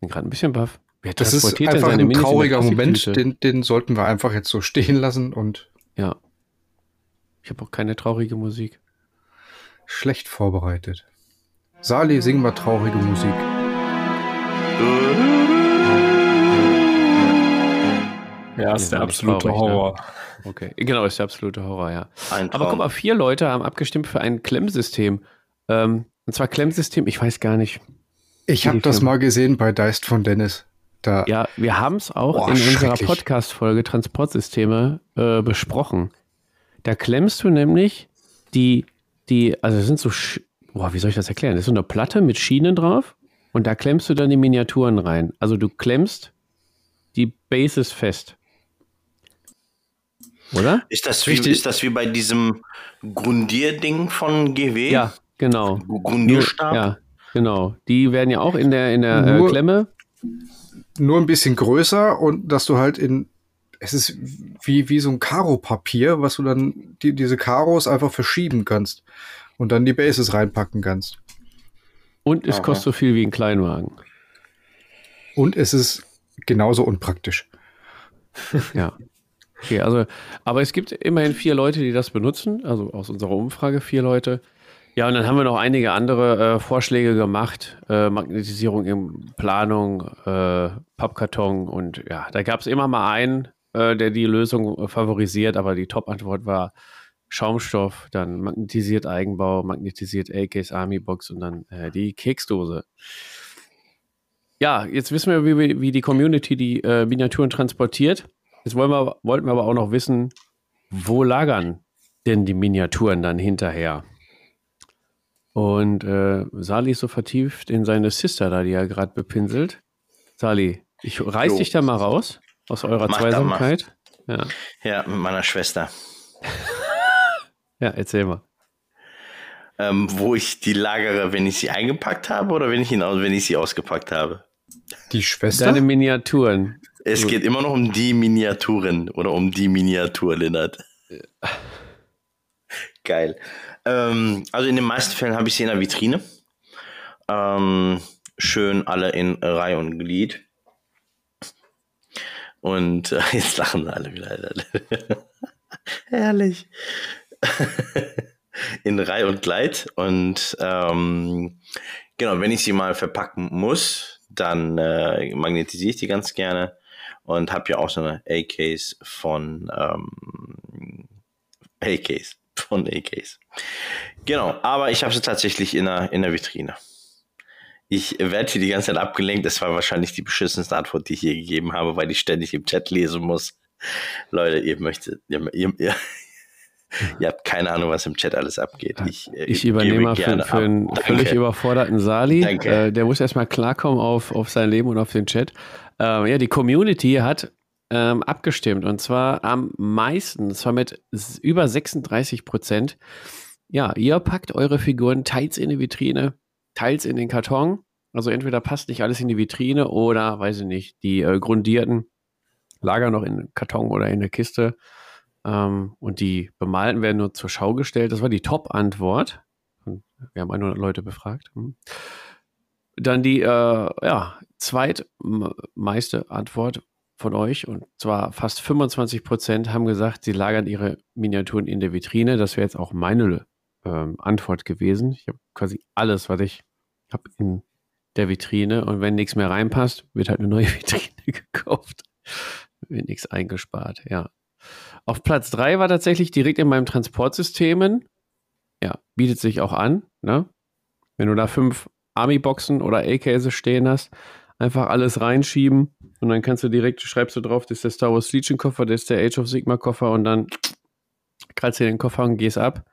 Bin gerade ein bisschen baff. Wer das ist einfach ein trauriger Moment, den, den sollten wir einfach jetzt so stehen lassen und. Ja. Ich habe auch keine traurige Musik. Schlecht vorbereitet. Sali, sing mal traurige Musik. Ja, ist der absolute traurig, ne? Horror. Ne? Okay, genau, ist der absolute Horror, ja. Aber guck mal, vier Leute haben abgestimmt für ein Klemmsystem. Ähm, und zwar Klemmsystem, ich weiß gar nicht. Ich habe das mal gesehen bei Deist von Dennis. Da. Ja, wir haben es auch Boah, in unserer Podcast-Folge Transportsysteme äh, besprochen. Da klemmst du nämlich die, die, also das sind so, boah, wie soll ich das erklären? Das ist so eine Platte mit Schienen drauf und da klemmst du dann die Miniaturen rein. Also du klemmst die Bases fest. Oder? Ist das, wie, ist das wie bei diesem Grundierding von GW? Ja, Genau. Grundierstab? Ja, genau. Die werden ja auch in der, in der äh, nur, äh, Klemme. Nur ein bisschen größer und dass du halt in. Es ist wie, wie so ein Karo-Papier, was du dann die, diese Karos einfach verschieben kannst und dann die Bases reinpacken kannst. Und es Aha. kostet so viel wie ein Kleinwagen. Und es ist genauso unpraktisch. ja. Okay, also, aber es gibt immerhin vier Leute, die das benutzen, also aus unserer Umfrage vier Leute. Ja, und dann haben wir noch einige andere äh, Vorschläge gemacht. Äh, Magnetisierung in Planung, äh, Pappkarton und ja, da gab es immer mal einen, äh, der die Lösung favorisiert, aber die Top-Antwort war Schaumstoff, dann magnetisiert Eigenbau, magnetisiert AKs Army Box und dann äh, die Keksdose. Ja, jetzt wissen wir, wie, wie die Community die äh, Miniaturen transportiert. Jetzt wollen wir, wollten wir aber auch noch wissen, wo lagern denn die Miniaturen dann hinterher? Und äh, Sali ist so vertieft in seine Sister da, die er gerade bepinselt. Sali, ich reiß jo. dich da mal raus aus eurer Mach Zweisamkeit. Ja. ja, mit meiner Schwester. ja, erzähl mal. Ähm, wo ich die lagere, wenn ich sie eingepackt habe oder wenn ich, ihn, wenn ich sie ausgepackt habe? Die Schwester? Deine Miniaturen. Es geht immer noch um die Miniaturen oder um die Miniatur, Lennart. Geil. Ähm, also in den meisten Fällen habe ich sie in der Vitrine. Ähm, schön alle in Reihe und Glied. Und äh, jetzt lachen alle wieder. Herrlich. in Reihe und Gleit. Und ähm, genau, wenn ich sie mal verpacken muss, dann äh, magnetisiere ich die ganz gerne und habe ja auch so eine A-Case von ähm, A-Case von AKs. Genau, aber ich habe sie tatsächlich in der, in der Vitrine. Ich werde hier die ganze Zeit abgelenkt. Das war wahrscheinlich die beschissenste Antwort, die ich hier gegeben habe, weil ich ständig im Chat lesen muss. Leute, ihr möchtet, ihr, ihr, ihr, ihr habt keine Ahnung, was im Chat alles abgeht. Ich, äh, ich übernehme mal für, für einen Danke. völlig überforderten Sali. Äh, der muss erstmal klarkommen auf, auf sein Leben und auf den Chat. Äh, ja, die Community hat ähm, abgestimmt und zwar am meisten, zwar mit über 36 Prozent. Ja, ihr packt eure Figuren teils in die Vitrine, teils in den Karton. Also entweder passt nicht alles in die Vitrine oder, weiß ich nicht, die äh, grundierten lagern noch in Karton oder in der Kiste. Ähm, und die bemalten werden nur zur Schau gestellt. Das war die Top-Antwort. Wir haben 100 Leute befragt. Hm. Dann die äh, ja, zweitmeiste Antwort von euch, und zwar fast 25 Prozent, haben gesagt, sie lagern ihre Miniaturen in der Vitrine. Das wäre jetzt auch meine ähm, Antwort gewesen. Ich habe quasi alles, was ich habe in der Vitrine. Und wenn nichts mehr reinpasst, wird halt eine neue Vitrine gekauft. Wird nichts eingespart, ja. Auf Platz 3 war tatsächlich direkt in meinem Transportsystemen. Ja, bietet sich auch an, ne? Wenn du da fünf Army-Boxen oder A-Case stehen hast, einfach alles reinschieben und dann kannst du direkt, schreibst du drauf, das ist der Star Wars Legion Koffer, das ist der Age of Sigma Koffer und dann krallst du den Koffer und gehst ab.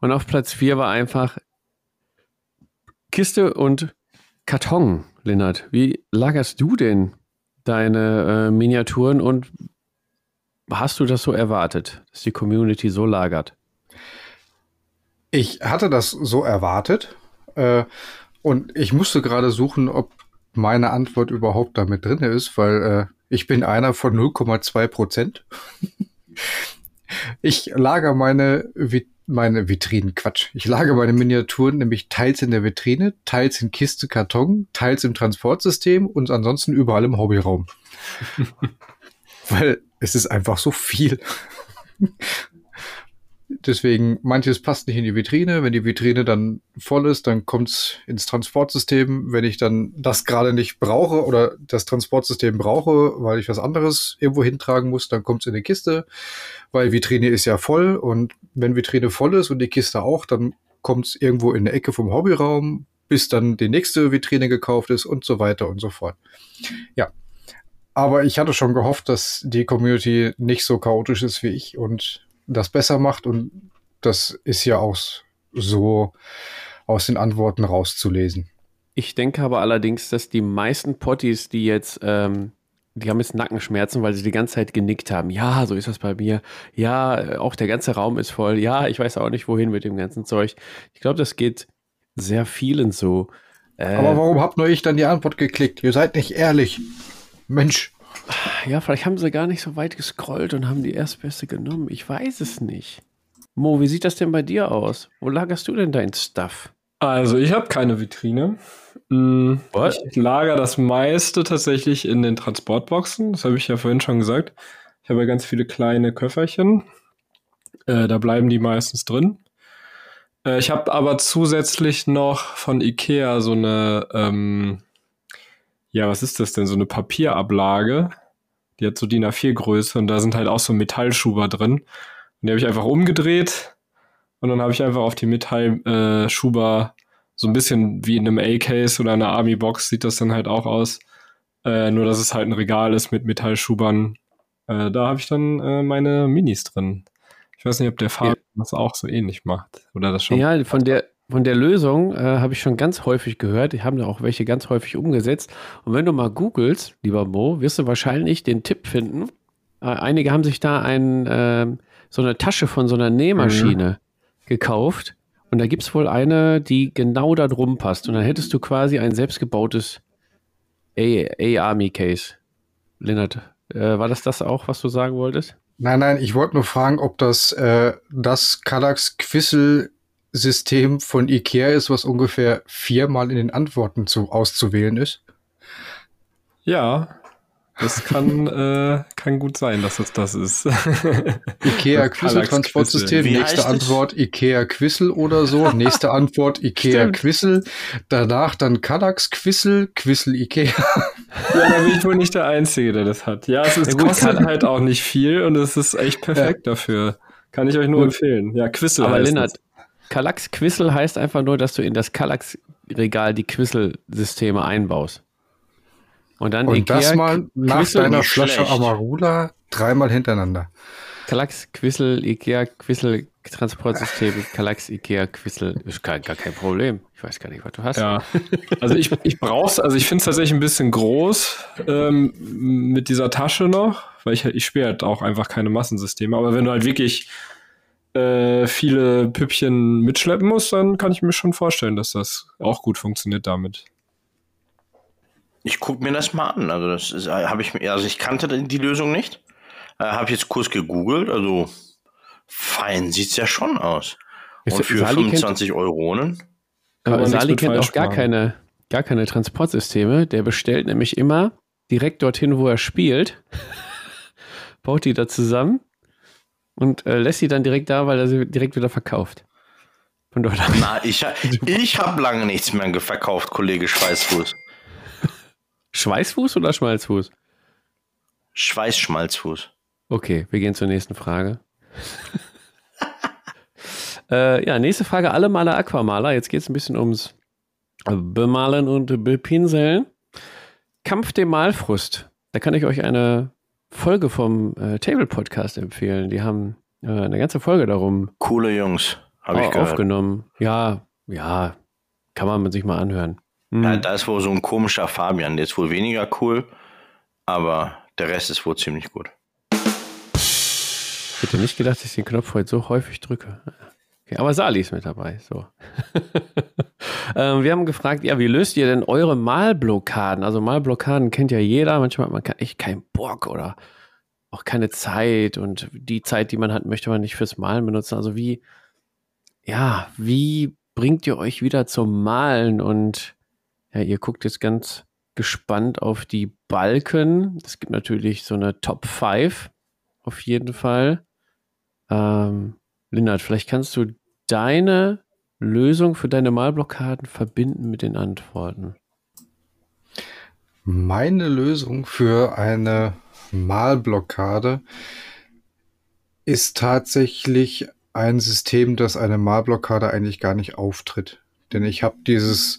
Und auf Platz 4 war einfach Kiste und Karton, Lennart. Wie lagerst du denn deine äh, Miniaturen und hast du das so erwartet, dass die Community so lagert? Ich hatte das so erwartet äh, und ich musste gerade suchen, ob meine Antwort überhaupt damit drin ist, weil äh, ich bin einer von 0,2 Prozent. ich lager meine, Vit meine Vitrinen, Quatsch. Ich lage meine Miniaturen nämlich teils in der Vitrine, teils in Kiste, Karton, teils im Transportsystem und ansonsten überall im Hobbyraum. weil es ist einfach so viel. Deswegen, manches passt nicht in die Vitrine. Wenn die Vitrine dann voll ist, dann kommt es ins Transportsystem. Wenn ich dann das gerade nicht brauche oder das Transportsystem brauche, weil ich was anderes irgendwo hintragen muss, dann kommt es in die Kiste, weil Vitrine ist ja voll. Und wenn Vitrine voll ist und die Kiste auch, dann kommt es irgendwo in der Ecke vom Hobbyraum, bis dann die nächste Vitrine gekauft ist und so weiter und so fort. Ja. Aber ich hatte schon gehofft, dass die Community nicht so chaotisch ist wie ich und das besser macht. Und das ist ja auch so aus den Antworten rauszulesen. Ich denke aber allerdings, dass die meisten Potties, die jetzt, ähm, die haben jetzt Nackenschmerzen, weil sie die ganze Zeit genickt haben. Ja, so ist das bei mir. Ja, auch der ganze Raum ist voll. Ja, ich weiß auch nicht, wohin mit dem ganzen Zeug. Ich glaube, das geht sehr vielen so. Äh, aber warum habt nur ich dann die Antwort geklickt? Ihr seid nicht ehrlich. Mensch. Ja, vielleicht haben sie gar nicht so weit gescrollt und haben die erstbeste genommen. Ich weiß es nicht. Mo, wie sieht das denn bei dir aus? Wo lagerst du denn dein Stuff? Also, ich habe keine Vitrine. Hm, ich lager das meiste tatsächlich in den Transportboxen. Das habe ich ja vorhin schon gesagt. Ich habe ja ganz viele kleine Köfferchen. Äh, da bleiben die meistens drin. Äh, ich habe aber zusätzlich noch von Ikea so eine ähm, ja, was ist das denn? So eine Papierablage. Die hat so DIN A4 Größe und da sind halt auch so Metallschuber drin. Und die habe ich einfach umgedreht Und dann habe ich einfach auf die Metall-Schuber äh, so ein bisschen wie in einem A-Case oder einer Army-Box sieht das dann halt auch aus. Äh, nur, dass es halt ein Regal ist mit Metallschubern. Äh, da habe ich dann äh, meine Minis drin. Ich weiß nicht, ob der Fabian ja. das auch so ähnlich macht. Oder das schon. Ja, von der, von der Lösung äh, habe ich schon ganz häufig gehört. Ich habe da auch welche ganz häufig umgesetzt. Und wenn du mal googelst, lieber Mo, wirst du wahrscheinlich den Tipp finden. Äh, einige haben sich da ein, äh, so eine Tasche von so einer Nähmaschine mhm. gekauft. Und da gibt es wohl eine, die genau da drum passt. Und dann hättest du quasi ein selbstgebautes A-Army-Case. Lennart, äh, war das das auch, was du sagen wolltest? Nein, nein, ich wollte nur fragen, ob das äh, das Kallax Quissel-System von Ikea ist, was ungefähr viermal in den Antworten zu, auszuwählen ist. Ja, das kann, äh, kann gut sein, dass es das ist. Ikea Quissel Transportsystem. Nächste Antwort Ikea Quissel oder so. Nächste Antwort Ikea Quissel. Danach dann Kallax Quissel, Quissel Ikea. Ja, da bin ich wohl nicht der Einzige, der das hat. Ja, es ist, ja, gut, kostet halt auch nicht viel und es ist echt perfekt ja. dafür. Kann ich euch nur gut. empfehlen. Ja, Quissel Aber Lennart, Kallax Quissel heißt einfach nur, dass du in das Kallax Regal die Quissel-Systeme einbaust. Und dann Und Ikea, das mal nach Quissel deiner Flasche schlecht. Amarula dreimal hintereinander. Kalax, Quissel, Ikea, Quissel, Transportsystem, Kalax, Ikea, Quissel. Ist gar, gar kein Problem. Ich weiß gar nicht, was du hast. Ja. Also ich, ich brauch's, also ich finde es tatsächlich ein bisschen groß ähm, mit dieser Tasche noch, weil ich, ich spiele halt auch einfach keine Massensysteme. Aber wenn du halt wirklich äh, viele Püppchen mitschleppen musst, dann kann ich mir schon vorstellen, dass das auch gut funktioniert damit. Ich gucke mir das mal an. Also das ist, äh, habe ich mir, also ich kannte die Lösung nicht. Äh, habe jetzt kurz gegoogelt. Also fein sieht's ja schon aus. Und für Sali 25 kennt, Euronen. Aber Sali kennt auch gar keine, gar keine Transportsysteme. Der bestellt nämlich immer direkt dorthin, wo er spielt, baut die da zusammen und äh, lässt sie dann direkt da, weil er sie direkt wieder verkauft. Von dort Na, ich, ich habe lange nichts mehr verkauft, Kollege Schweißfuß. Schweißfuß oder Schmalzfuß? Schweißschmalzfuß. Okay, wir gehen zur nächsten Frage. äh, ja, nächste Frage. Alle Maler Aquamaler. Jetzt geht es ein bisschen ums Bemalen und Bepinseln. Kampf dem Malfrust. Da kann ich euch eine Folge vom äh, Table Podcast empfehlen. Die haben äh, eine ganze Folge darum. Coole Jungs, habe ich gehört. Aufgenommen. Ja, ja, kann man sich mal anhören. Mhm. Ja, da ist wohl so ein komischer Fabian, der ist wohl weniger cool, aber der Rest ist wohl ziemlich gut. Ich hätte nicht gedacht, dass ich den Knopf heute so häufig drücke. Okay, aber Sali ist mit dabei. So. ähm, wir haben gefragt, ja, wie löst ihr denn eure Malblockaden? Also Malblockaden kennt ja jeder. Manchmal hat man echt keinen Bock oder auch keine Zeit und die Zeit, die man hat, möchte man nicht fürs Malen benutzen. Also wie, ja, wie bringt ihr euch wieder zum Malen und ja, ihr guckt jetzt ganz gespannt auf die Balken. Es gibt natürlich so eine Top 5 auf jeden Fall. Ähm, Lindert, vielleicht kannst du deine Lösung für deine Malblockaden verbinden mit den Antworten. Meine Lösung für eine Malblockade ist tatsächlich ein System, das eine Malblockade eigentlich gar nicht auftritt. Denn ich habe dieses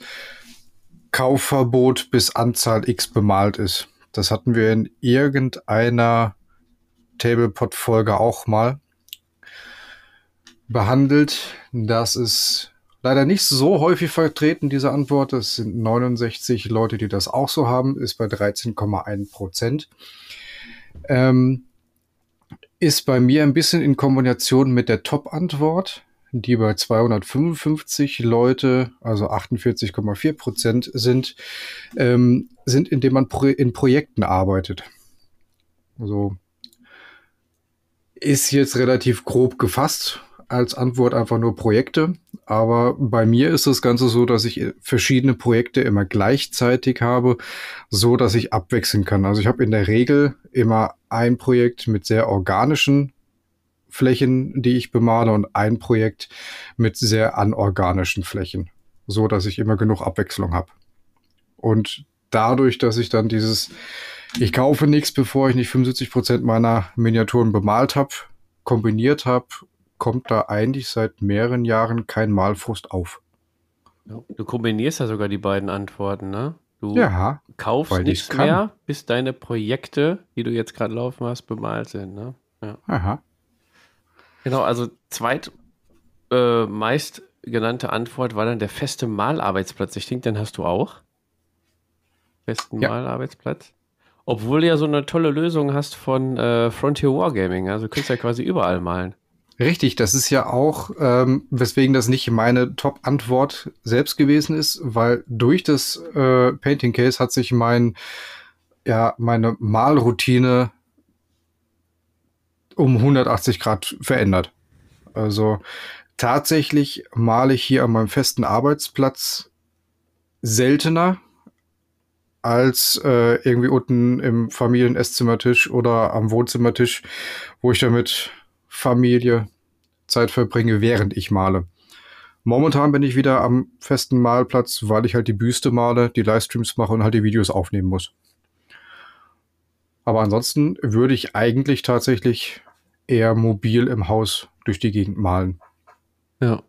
Kaufverbot bis Anzahl X bemalt ist. Das hatten wir in irgendeiner Tablepot-Folge auch mal behandelt. Das ist leider nicht so häufig vertreten, diese Antwort. Es sind 69 Leute, die das auch so haben, ist bei 13,1 Prozent. Ähm, ist bei mir ein bisschen in Kombination mit der Top-Antwort die bei 255 Leute, also 48,4 Prozent sind, ähm, sind, indem man pro in Projekten arbeitet. Also ist jetzt relativ grob gefasst als Antwort einfach nur Projekte. Aber bei mir ist das Ganze so, dass ich verschiedene Projekte immer gleichzeitig habe, so dass ich abwechseln kann. Also ich habe in der Regel immer ein Projekt mit sehr organischen Flächen, die ich bemale und ein Projekt mit sehr anorganischen Flächen, so dass ich immer genug Abwechslung habe. Und dadurch, dass ich dann dieses, ich kaufe nichts, bevor ich nicht 75 Prozent meiner Miniaturen bemalt habe, kombiniert habe, kommt da eigentlich seit mehreren Jahren kein Malfrust auf. Du kombinierst ja sogar die beiden Antworten, ne? Du ja, kaufst nichts mehr, bis deine Projekte, die du jetzt gerade laufen hast, bemalt sind, ne? Ja. Aha. Genau, also zweit äh, meist genannte Antwort war dann der feste Malarbeitsplatz. Ich denke, den hast du auch. Festen ja. Malarbeitsplatz. Obwohl du ja so eine tolle Lösung hast von äh, Frontier Wargaming. Also du kannst ja quasi überall malen. Richtig, das ist ja auch, ähm, weswegen das nicht meine Top-Antwort selbst gewesen ist, weil durch das äh, Painting Case hat sich mein, ja, meine Malroutine um 180 Grad verändert. Also tatsächlich male ich hier an meinem festen Arbeitsplatz seltener als äh, irgendwie unten im Familien-Esszimmertisch oder am Wohnzimmertisch, wo ich damit Familie Zeit verbringe, während ich male. Momentan bin ich wieder am festen Malplatz, weil ich halt die Büste male, die Livestreams mache und halt die Videos aufnehmen muss. Aber ansonsten würde ich eigentlich tatsächlich eher mobil im Haus durch die Gegend malen. Ja.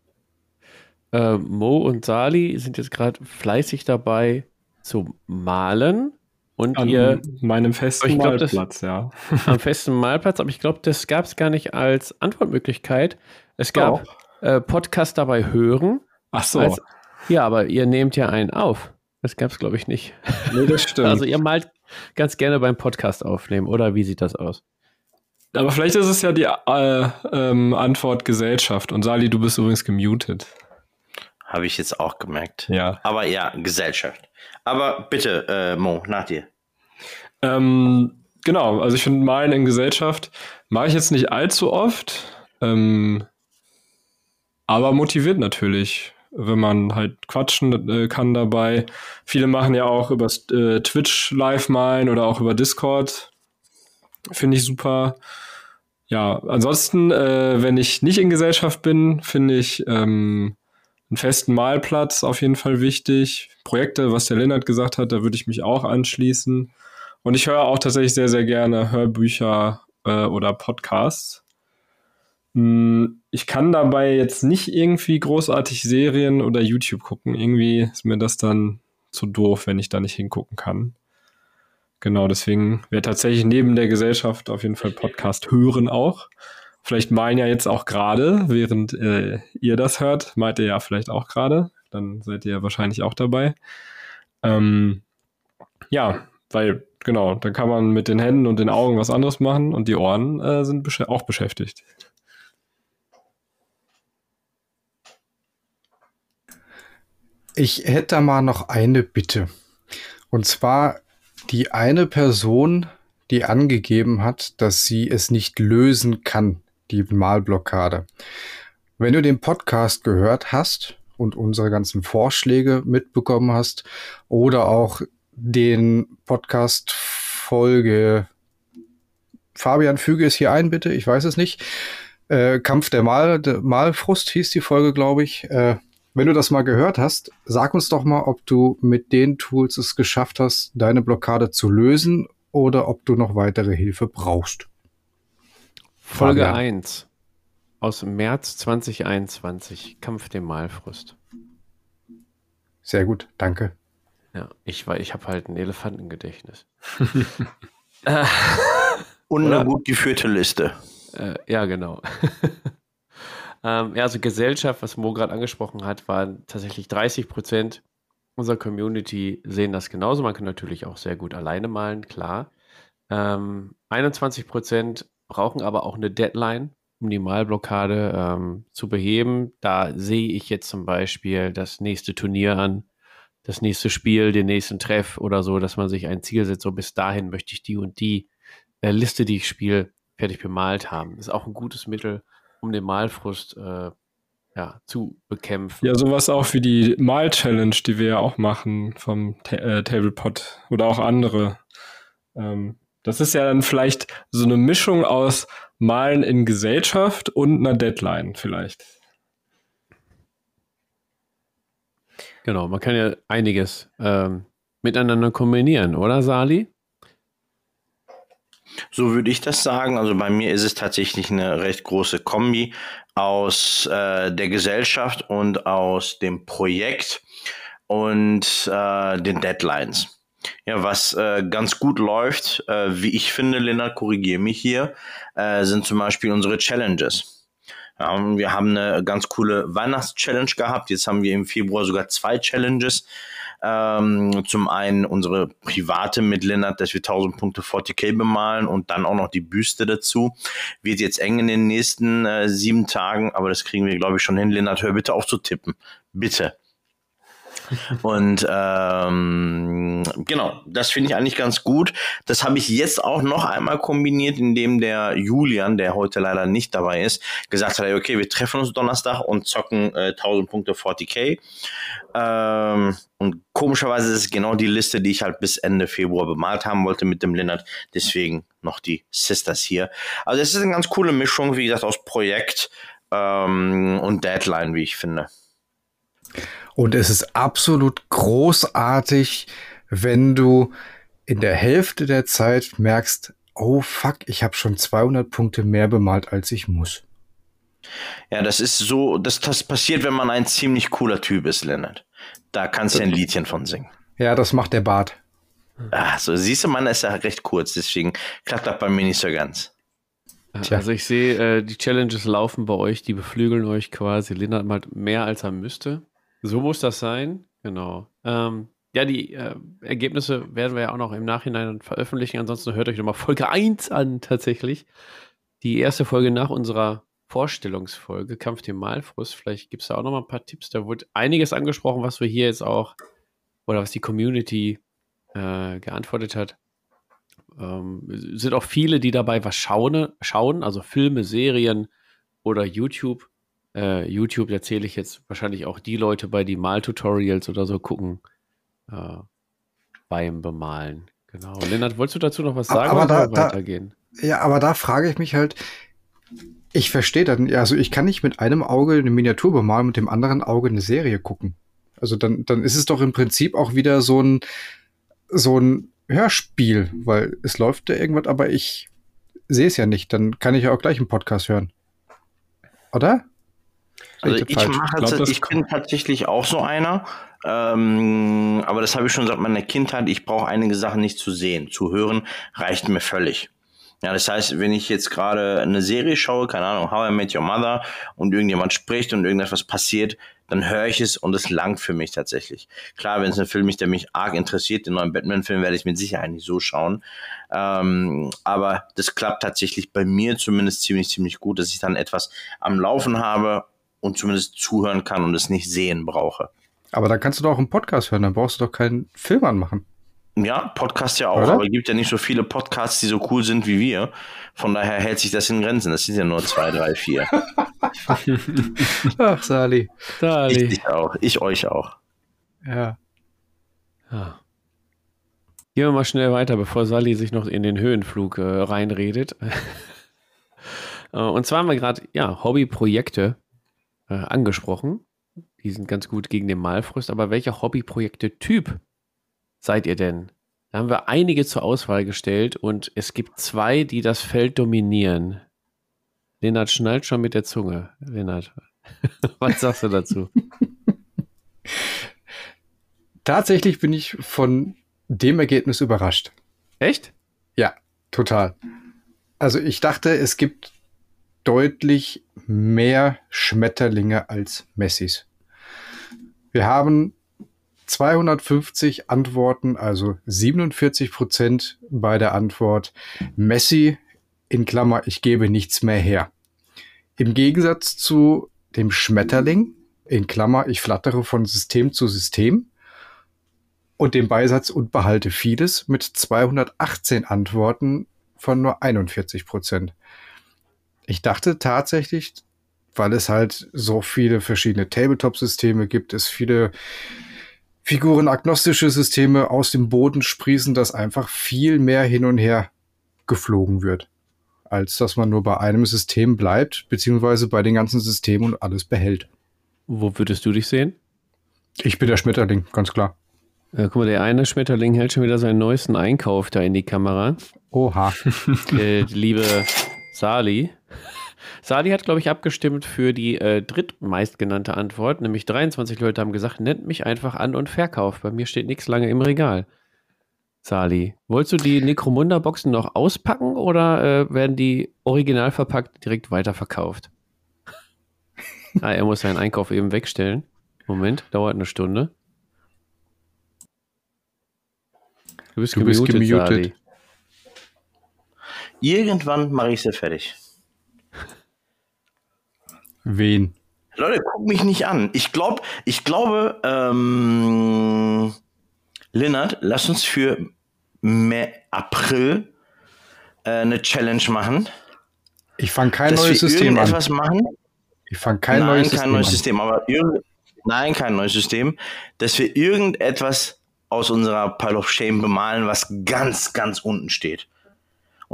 Äh, Mo und Sali sind jetzt gerade fleißig dabei zu malen. Und An ihr. meinem festen glaub, Malplatz, ja. Am festen Malplatz, aber ich glaube, das gab es gar nicht als Antwortmöglichkeit. Es gab äh, Podcast dabei hören. Ach so. Als, ja, aber ihr nehmt ja einen auf. Das gab es, glaube ich, nicht. Nee, das stimmt. Also ihr malt ganz gerne beim Podcast aufnehmen, oder wie sieht das aus? Aber vielleicht ist es ja die äh, ähm, Antwort Gesellschaft. Und Sali, du bist übrigens gemutet. Habe ich jetzt auch gemerkt. Ja. Aber ja, Gesellschaft. Aber bitte, äh, Mo, nach dir. Ähm, genau, also ich finde Malen in Gesellschaft mache ich jetzt nicht allzu oft. Ähm, aber motiviert natürlich, wenn man halt quatschen äh, kann dabei. Viele machen ja auch über äh, Twitch live malen oder auch über Discord. Finde ich super. Ja, ansonsten, äh, wenn ich nicht in Gesellschaft bin, finde ich ähm, einen festen Malplatz auf jeden Fall wichtig. Projekte, was der Lennart gesagt hat, da würde ich mich auch anschließen. Und ich höre auch tatsächlich sehr, sehr gerne Hörbücher äh, oder Podcasts. Hm, ich kann dabei jetzt nicht irgendwie großartig Serien oder YouTube gucken. Irgendwie ist mir das dann zu doof, wenn ich da nicht hingucken kann. Genau, deswegen wäre tatsächlich neben der Gesellschaft auf jeden Fall Podcast hören auch. Vielleicht malen ja jetzt auch gerade, während äh, ihr das hört, meint ihr ja vielleicht auch gerade. Dann seid ihr ja wahrscheinlich auch dabei. Ähm, ja, weil genau, dann kann man mit den Händen und den Augen was anderes machen und die Ohren äh, sind besch auch beschäftigt. Ich hätte da mal noch eine Bitte. Und zwar die eine Person, die angegeben hat, dass sie es nicht lösen kann, die Malblockade. Wenn du den Podcast gehört hast und unsere ganzen Vorschläge mitbekommen hast oder auch den Podcast Folge Fabian, füge es hier ein, bitte. Ich weiß es nicht. Äh, Kampf der, Mal, der Malfrust hieß die Folge, glaube ich. Äh, wenn du das mal gehört hast, sag uns doch mal, ob du mit den Tools es geschafft hast, deine Blockade zu lösen oder ob du noch weitere Hilfe brauchst. Folge Fabian. 1 aus März 2021, Kampf dem Malfrust. Sehr gut, danke. Ja, ich, ich habe halt ein Elefantengedächtnis. Und eine gut geführte Liste. Äh, ja, genau. ähm, ja, also Gesellschaft, was Mo gerade angesprochen hat, waren tatsächlich 30 Prozent unserer Community sehen das genauso. Man kann natürlich auch sehr gut alleine malen, klar. Ähm, 21 Prozent brauchen aber auch eine Deadline, um die Malblockade ähm, zu beheben. Da sehe ich jetzt zum Beispiel das nächste Turnier an, das nächste Spiel, den nächsten Treff oder so, dass man sich ein Ziel setzt, so bis dahin möchte ich die und die äh, Liste, die ich spiele, fertig bemalt haben. Ist auch ein gutes Mittel, um den Malfrust äh, ja, zu bekämpfen. Ja, sowas auch wie die Mal-Challenge, die wir ja auch machen vom Ta äh, Tablepot oder auch andere. Ähm, das ist ja dann vielleicht so eine Mischung aus Malen in Gesellschaft und einer Deadline vielleicht. Genau, man kann ja einiges ähm, miteinander kombinieren, oder Sali? So würde ich das sagen. Also bei mir ist es tatsächlich eine recht große Kombi aus äh, der Gesellschaft und aus dem Projekt und äh, den Deadlines. Ja, was äh, ganz gut läuft, äh, wie ich finde, Lena, korrigiere mich hier, äh, sind zum Beispiel unsere Challenges. Ja, wir haben eine ganz coole Weihnachts-Challenge gehabt. Jetzt haben wir im Februar sogar zwei Challenges. Ähm, zum einen unsere private mit Lennart, dass wir 1000 Punkte 40k bemalen und dann auch noch die Büste dazu. Wird jetzt eng in den nächsten äh, sieben Tagen, aber das kriegen wir, glaube ich, schon hin. Lennart, hör bitte auf zu tippen. Bitte. Und ähm, genau, das finde ich eigentlich ganz gut. Das habe ich jetzt auch noch einmal kombiniert, indem der Julian, der heute leider nicht dabei ist, gesagt hat, okay, wir treffen uns Donnerstag und zocken äh, 1000 Punkte 40k. Ähm, und komischerweise ist es genau die Liste, die ich halt bis Ende Februar bemalt haben wollte mit dem Lennart. Deswegen noch die Sisters hier. Also es ist eine ganz coole Mischung, wie gesagt, aus Projekt ähm, und Deadline, wie ich finde. Und es ist absolut großartig, wenn du in der Hälfte der Zeit merkst, oh fuck, ich habe schon 200 Punkte mehr bemalt, als ich muss. Ja, das ist so, das, das passiert, wenn man ein ziemlich cooler Typ ist, Leonard. Da kannst du ein Liedchen von singen. Ja, das macht der Bart. Ach, so siehst du, man ist ja recht kurz, deswegen klappt das bei mir nicht so ganz. Tja. Also ich sehe, äh, die Challenges laufen bei euch, die beflügeln euch quasi. Lennart mal mehr als er müsste. So muss das sein, genau. Ähm, ja, die äh, Ergebnisse werden wir ja auch noch im Nachhinein veröffentlichen. Ansonsten hört euch nochmal Folge 1 an, tatsächlich. Die erste Folge nach unserer Vorstellungsfolge, Kampf dem Malfrust. Vielleicht gibt es da auch nochmal ein paar Tipps. Da wurde einiges angesprochen, was wir hier jetzt auch, oder was die Community äh, geantwortet hat. Ähm, sind auch viele, die dabei was schauen, schauen, also Filme, Serien oder YouTube äh, YouTube erzähle ich jetzt wahrscheinlich auch die Leute bei, die Maltutorials oder so gucken äh, beim Bemalen. Genau. Lennart, wolltest du dazu noch was sagen aber da, weitergehen? Da, ja, aber da frage ich mich halt, ich verstehe dann, also ich kann nicht mit einem Auge eine Miniatur bemalen, mit dem anderen Auge eine Serie gucken. Also dann, dann ist es doch im Prinzip auch wieder so ein, so ein Hörspiel, weil es läuft da irgendwas, aber ich sehe es ja nicht. Dann kann ich ja auch gleich einen Podcast hören. Oder? Also ich, ich, mache ich, ich bin tatsächlich auch so einer, ähm, aber das habe ich schon seit meiner Kindheit. Ich brauche einige Sachen nicht zu sehen. Zu hören reicht mir völlig. Ja, das heißt, wenn ich jetzt gerade eine Serie schaue, keine Ahnung, How I Met Your Mother und irgendjemand spricht und irgendetwas passiert, dann höre ich es und es langt für mich tatsächlich. Klar, wenn es ein Film ist, der mich arg interessiert, den neuen Batman-Film werde ich mit Sicherheit nicht so schauen. Ähm, aber das klappt tatsächlich bei mir zumindest ziemlich, ziemlich gut, dass ich dann etwas am Laufen habe und zumindest zuhören kann und es nicht sehen brauche. Aber dann kannst du doch auch einen Podcast hören, dann brauchst du doch keinen Film anmachen. Ja, Podcast ja auch, Oder? aber es gibt ja nicht so viele Podcasts, die so cool sind wie wir. Von daher hält sich das in Grenzen. Das sind ja nur zwei, drei, vier. Ach, Sali. Sali. Ich, ich auch. Ich euch auch. Ja. ja. Gehen wir mal schnell weiter, bevor Sali sich noch in den Höhenflug äh, reinredet. Äh, und zwar haben wir gerade, ja, Hobbyprojekte äh, angesprochen. Die sind ganz gut gegen den Malfrust. Aber welcher Hobbyprojekte-Typ seid ihr denn? Da haben wir einige zur Auswahl gestellt und es gibt zwei, die das Feld dominieren. Lennart schnallt schon mit der Zunge. Lennart, was sagst du dazu? Tatsächlich bin ich von dem Ergebnis überrascht. Echt? Ja, total. Also ich dachte, es gibt deutlich mehr Schmetterlinge als Messis. Wir haben 250 Antworten, also 47 Prozent bei der Antwort Messi in Klammer, ich gebe nichts mehr her. Im Gegensatz zu dem Schmetterling in Klammer, ich flattere von System zu System und dem Beisatz und behalte vieles mit 218 Antworten von nur 41 Prozent. Ich dachte tatsächlich, weil es halt so viele verschiedene Tabletop-Systeme gibt, es viele figurenagnostische Systeme aus dem Boden sprießen, dass einfach viel mehr hin und her geflogen wird, als dass man nur bei einem System bleibt, beziehungsweise bei den ganzen Systemen und alles behält. Wo würdest du dich sehen? Ich bin der Schmetterling, ganz klar. Äh, guck mal, der eine Schmetterling hält schon wieder seinen neuesten Einkauf da in die Kamera. Oha. äh, liebe Sali, Sali hat, glaube ich, abgestimmt für die äh, drittmeistgenannte Antwort, nämlich 23 Leute haben gesagt, nennt mich einfach an und verkauft. Bei mir steht nichts lange im Regal. Sali, wolltest du die Necromunda-Boxen noch auspacken oder äh, werden die original verpackt direkt weiterverkauft? ah, er muss seinen Einkauf eben wegstellen. Moment, dauert eine Stunde. Du bist, du bist gemutet. Irgendwann mache ich sie fertig. Wen? Leute, guck mich nicht an. Ich glaube, ich glaube, ähm, Lennart, lass uns für Mai, April äh, eine Challenge machen. Ich fange kein neues System an. machen. Ich fange kein nein, neues kein System neues an. System, aber nein, kein neues System, dass wir irgendetwas aus unserer Pile of Shame bemalen, was ganz, ganz unten steht.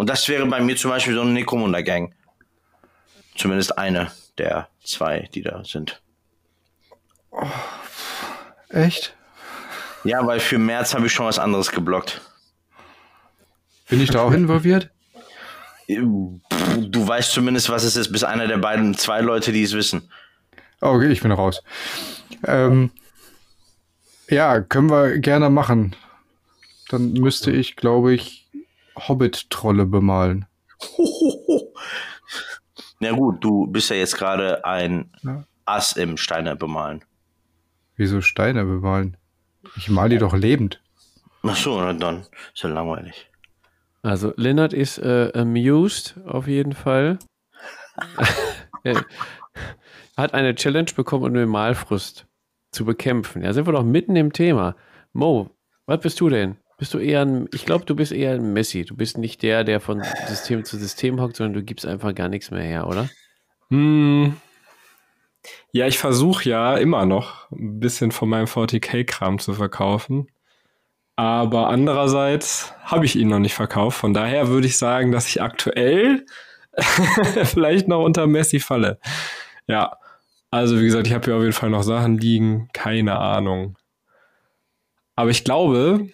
Und das wäre bei mir zum Beispiel so eine Necromunda Gang. Zumindest eine der zwei, die da sind. Oh, echt? Ja, weil für März habe ich schon was anderes geblockt. Bin ich da auch involviert? Du weißt zumindest, was es ist, bis einer der beiden, zwei Leute, die es wissen. Okay, ich bin raus. Ähm, ja, können wir gerne machen. Dann müsste ich, glaube ich, Hobbit-Trolle bemalen. Na gut, du bist ja jetzt gerade ein ja. Ass im Steine bemalen. Wieso Steine bemalen? Ich mal die doch lebend. Ach so, na dann ist ja langweilig. Also Lennart ist äh, amused auf jeden Fall. er hat eine Challenge bekommen, um den Malfrust zu bekämpfen. Ja, sind wir doch mitten im Thema. Mo, was bist du denn? Bist du eher ein, ich glaube, du bist eher ein Messi. Du bist nicht der, der von System zu System hockt, sondern du gibst einfach gar nichts mehr her, oder? Hm. Ja, ich versuche ja immer noch ein bisschen von meinem 40k-Kram zu verkaufen. Aber andererseits habe ich ihn noch nicht verkauft. Von daher würde ich sagen, dass ich aktuell vielleicht noch unter Messi falle. Ja, also wie gesagt, ich habe hier auf jeden Fall noch Sachen liegen. Keine Ahnung. Aber ich glaube,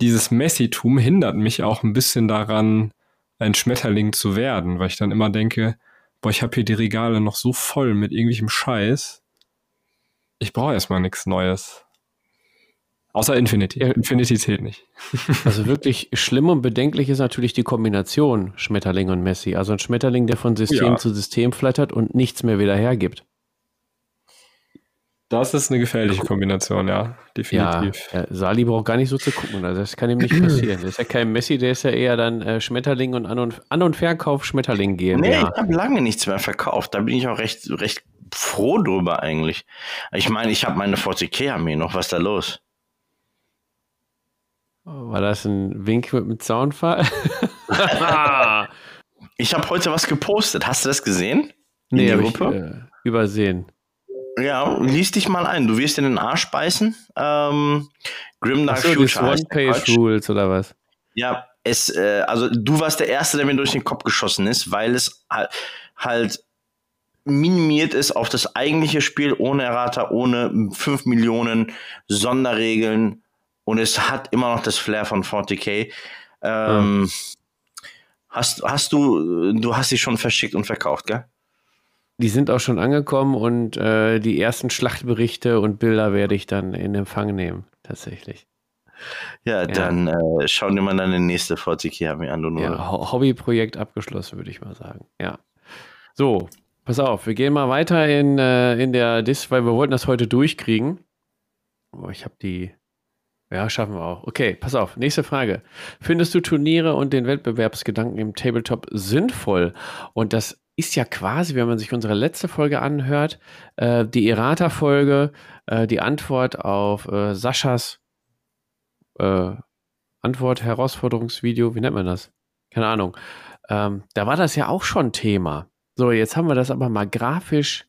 dieses Messitum hindert mich auch ein bisschen daran, ein Schmetterling zu werden, weil ich dann immer denke, boah, ich habe hier die Regale noch so voll mit irgendwelchem Scheiß. Ich brauche erstmal nichts Neues. Außer Infinity. Infinity zählt nicht. Also wirklich schlimm und bedenklich ist natürlich die Kombination Schmetterling und Messi. Also ein Schmetterling, der von System ja. zu System flattert und nichts mehr wieder hergibt. Das ist eine gefährliche Kombination, ja, definitiv. Ja, Sali braucht gar nicht so zu gucken, also das kann ihm nicht passieren. Das ist ja kein Messi, der ist ja eher dann äh, Schmetterling und An- und, An und Verkauf Schmetterling gehen. Nee, ich habe lange nichts mehr verkauft. Da bin ich auch recht, recht froh drüber eigentlich. Ich meine, ich habe meine 40k-Armee noch. Was ist da los? War das ein Wink mit dem Zaunfall? ich habe heute was gepostet. Hast du das gesehen? In nee, habe ich äh, übersehen. Ja, lies dich mal ein. Du wirst in den Arsch beißen. Ähm, Grimdark so, Future. One-Page-Rules oder was? Ja, es, äh, also du warst der Erste, der mir durch den Kopf geschossen ist, weil es halt, halt minimiert ist auf das eigentliche Spiel ohne Errata, ohne 5 Millionen Sonderregeln und es hat immer noch das Flair von 40k. Ähm, mhm. Hast, hast du, du hast sie schon verschickt und verkauft, gell? Die sind auch schon angekommen und äh, die ersten Schlachtberichte und Bilder werde ich dann in Empfang nehmen, tatsächlich. Ja, ja. dann äh, schauen wir mal dann den nächste 40k an. Ja, Hobbyprojekt abgeschlossen, würde ich mal sagen. Ja. So, pass auf, wir gehen mal weiter in, äh, in der Dis, weil wir wollten das heute durchkriegen. Oh, ich habe die ja, schaffen wir auch. Okay, pass auf. Nächste Frage. Findest du Turniere und den Wettbewerbsgedanken im Tabletop sinnvoll? Und das ist ja quasi, wenn man sich unsere letzte Folge anhört, äh, die Errata-Folge, äh, die Antwort auf äh, Saschas äh, Antwort-Herausforderungsvideo. Wie nennt man das? Keine Ahnung. Ähm, da war das ja auch schon Thema. So, jetzt haben wir das aber mal grafisch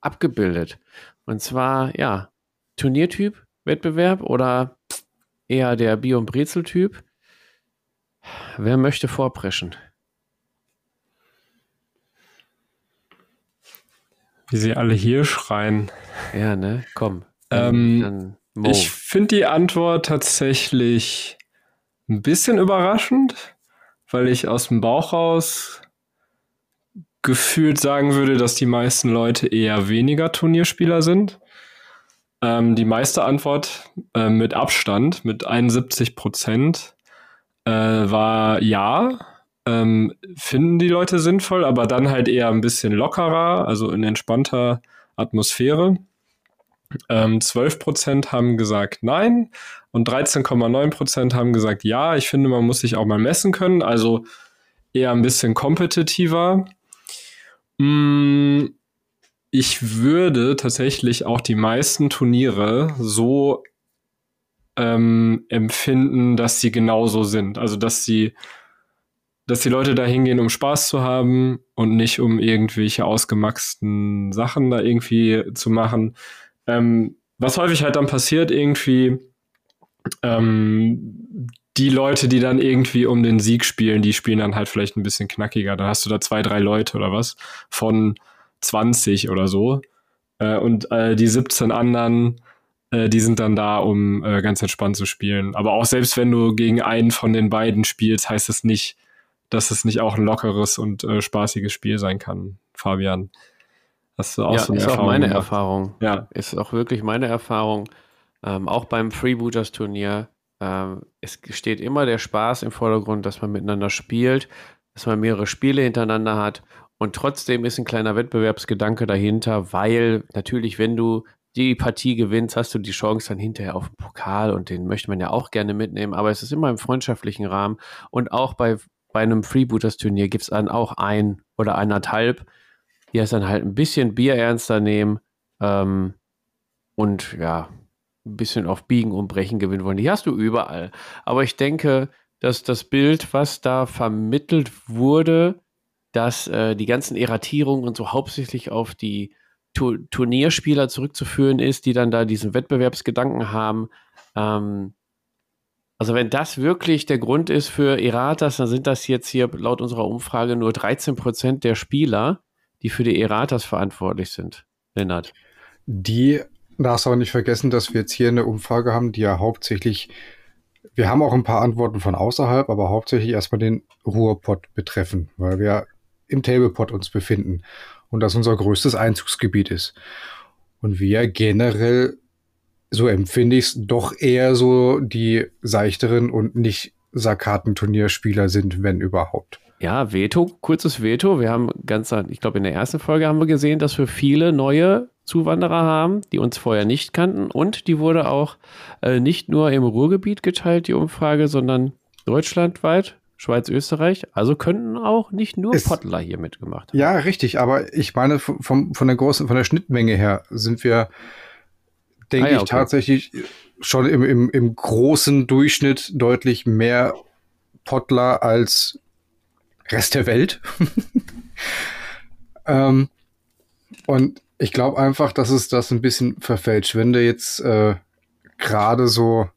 abgebildet. Und zwar, ja, Turniertyp, Wettbewerb oder eher der Bier- und Brezel-Typ. Wer möchte vorpreschen? Wie sie alle hier schreien. Ja, ne? Komm. Ähm, ich finde die Antwort tatsächlich ein bisschen überraschend, weil ich aus dem Bauch raus gefühlt sagen würde, dass die meisten Leute eher weniger Turnierspieler sind. Ähm, die meiste Antwort äh, mit Abstand, mit 71 Prozent, äh, war ja. Ähm, finden die Leute sinnvoll, aber dann halt eher ein bisschen lockerer, also in entspannter Atmosphäre. Ähm, 12% haben gesagt nein und 13,9% haben gesagt ja. Ich finde, man muss sich auch mal messen können, also eher ein bisschen kompetitiver. Mm, ich würde tatsächlich auch die meisten Turniere so ähm, empfinden, dass sie genauso sind. Also dass sie, dass die Leute da hingehen, um Spaß zu haben und nicht um irgendwelche ausgemaxten Sachen da irgendwie zu machen. Ähm, was häufig halt dann passiert, irgendwie, ähm, die Leute, die dann irgendwie um den Sieg spielen, die spielen dann halt vielleicht ein bisschen knackiger. Da hast du da zwei, drei Leute oder was von 20 oder so. Äh, und äh, die 17 anderen, äh, die sind dann da, um äh, ganz entspannt zu spielen. Aber auch selbst wenn du gegen einen von den beiden spielst, heißt das nicht, dass es nicht auch ein lockeres und äh, spaßiges Spiel sein kann, Fabian. Hast du auch ja, so eine ist Erfahrung auch meine gemacht? Erfahrung. Ja. Ist auch wirklich meine Erfahrung. Ähm, auch beim Freebooters Turnier. Ähm, es steht immer der Spaß im Vordergrund, dass man miteinander spielt, dass man mehrere Spiele hintereinander hat und trotzdem ist ein kleiner Wettbewerbsgedanke dahinter, weil natürlich, wenn du die Partie gewinnst, hast du die Chance dann hinterher auf den Pokal und den möchte man ja auch gerne mitnehmen, aber es ist immer im freundschaftlichen Rahmen und auch bei, bei einem Freebooters-Turnier gibt es dann auch ein oder eineinhalb, die es dann halt ein bisschen Bier ernster nehmen ähm, und ja, ein bisschen auf Biegen und Brechen gewinnen wollen. Die hast du überall. Aber ich denke, dass das Bild, was da vermittelt wurde, dass äh, die ganzen Erratierungen und so hauptsächlich auf die tu Turnierspieler zurückzuführen ist, die dann da diesen Wettbewerbsgedanken haben. Ähm, also wenn das wirklich der Grund ist für Erratas, dann sind das jetzt hier laut unserer Umfrage nur 13 Prozent der Spieler, die für die Erratas verantwortlich sind. Lennart. Die darfst aber nicht vergessen, dass wir jetzt hier eine Umfrage haben, die ja hauptsächlich, wir haben auch ein paar Antworten von außerhalb, aber hauptsächlich erstmal den Ruhrpott betreffen, weil wir im Tablepot uns befinden und das unser größtes Einzugsgebiet ist. Und wir generell, so empfinde ich es, doch eher so die seichteren und nicht Sakaten-Turnierspieler sind, wenn überhaupt. Ja, Veto, kurzes Veto. Wir haben ganz, ich glaube, in der ersten Folge haben wir gesehen, dass wir viele neue Zuwanderer haben, die uns vorher nicht kannten. Und die wurde auch äh, nicht nur im Ruhrgebiet geteilt, die Umfrage, sondern deutschlandweit. Schweiz, Österreich. Also könnten auch nicht nur es, Pottler hier mitgemacht haben. Ja, richtig. Aber ich meine, vom, von der großen, von der Schnittmenge her sind wir, denke ah, ja, ich, okay. tatsächlich schon im, im, im großen Durchschnitt deutlich mehr Pottler als Rest der Welt. ähm, und ich glaube einfach, dass es das ein bisschen verfälscht. Wenn du jetzt äh, gerade so,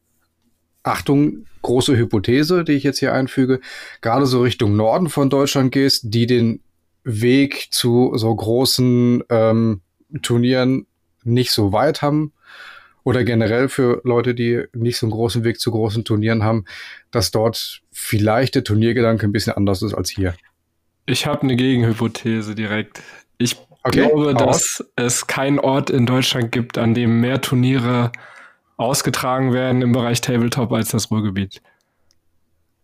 Achtung, große Hypothese, die ich jetzt hier einfüge, gerade so Richtung Norden von Deutschland gehst, die den Weg zu so großen ähm, Turnieren nicht so weit haben oder generell für Leute, die nicht so einen großen Weg zu großen Turnieren haben, dass dort vielleicht der Turniergedanke ein bisschen anders ist als hier. Ich habe eine Gegenhypothese direkt. Ich okay, glaube, dass es keinen Ort in Deutschland gibt, an dem mehr Turniere ausgetragen werden im Bereich Tabletop als das Ruhrgebiet.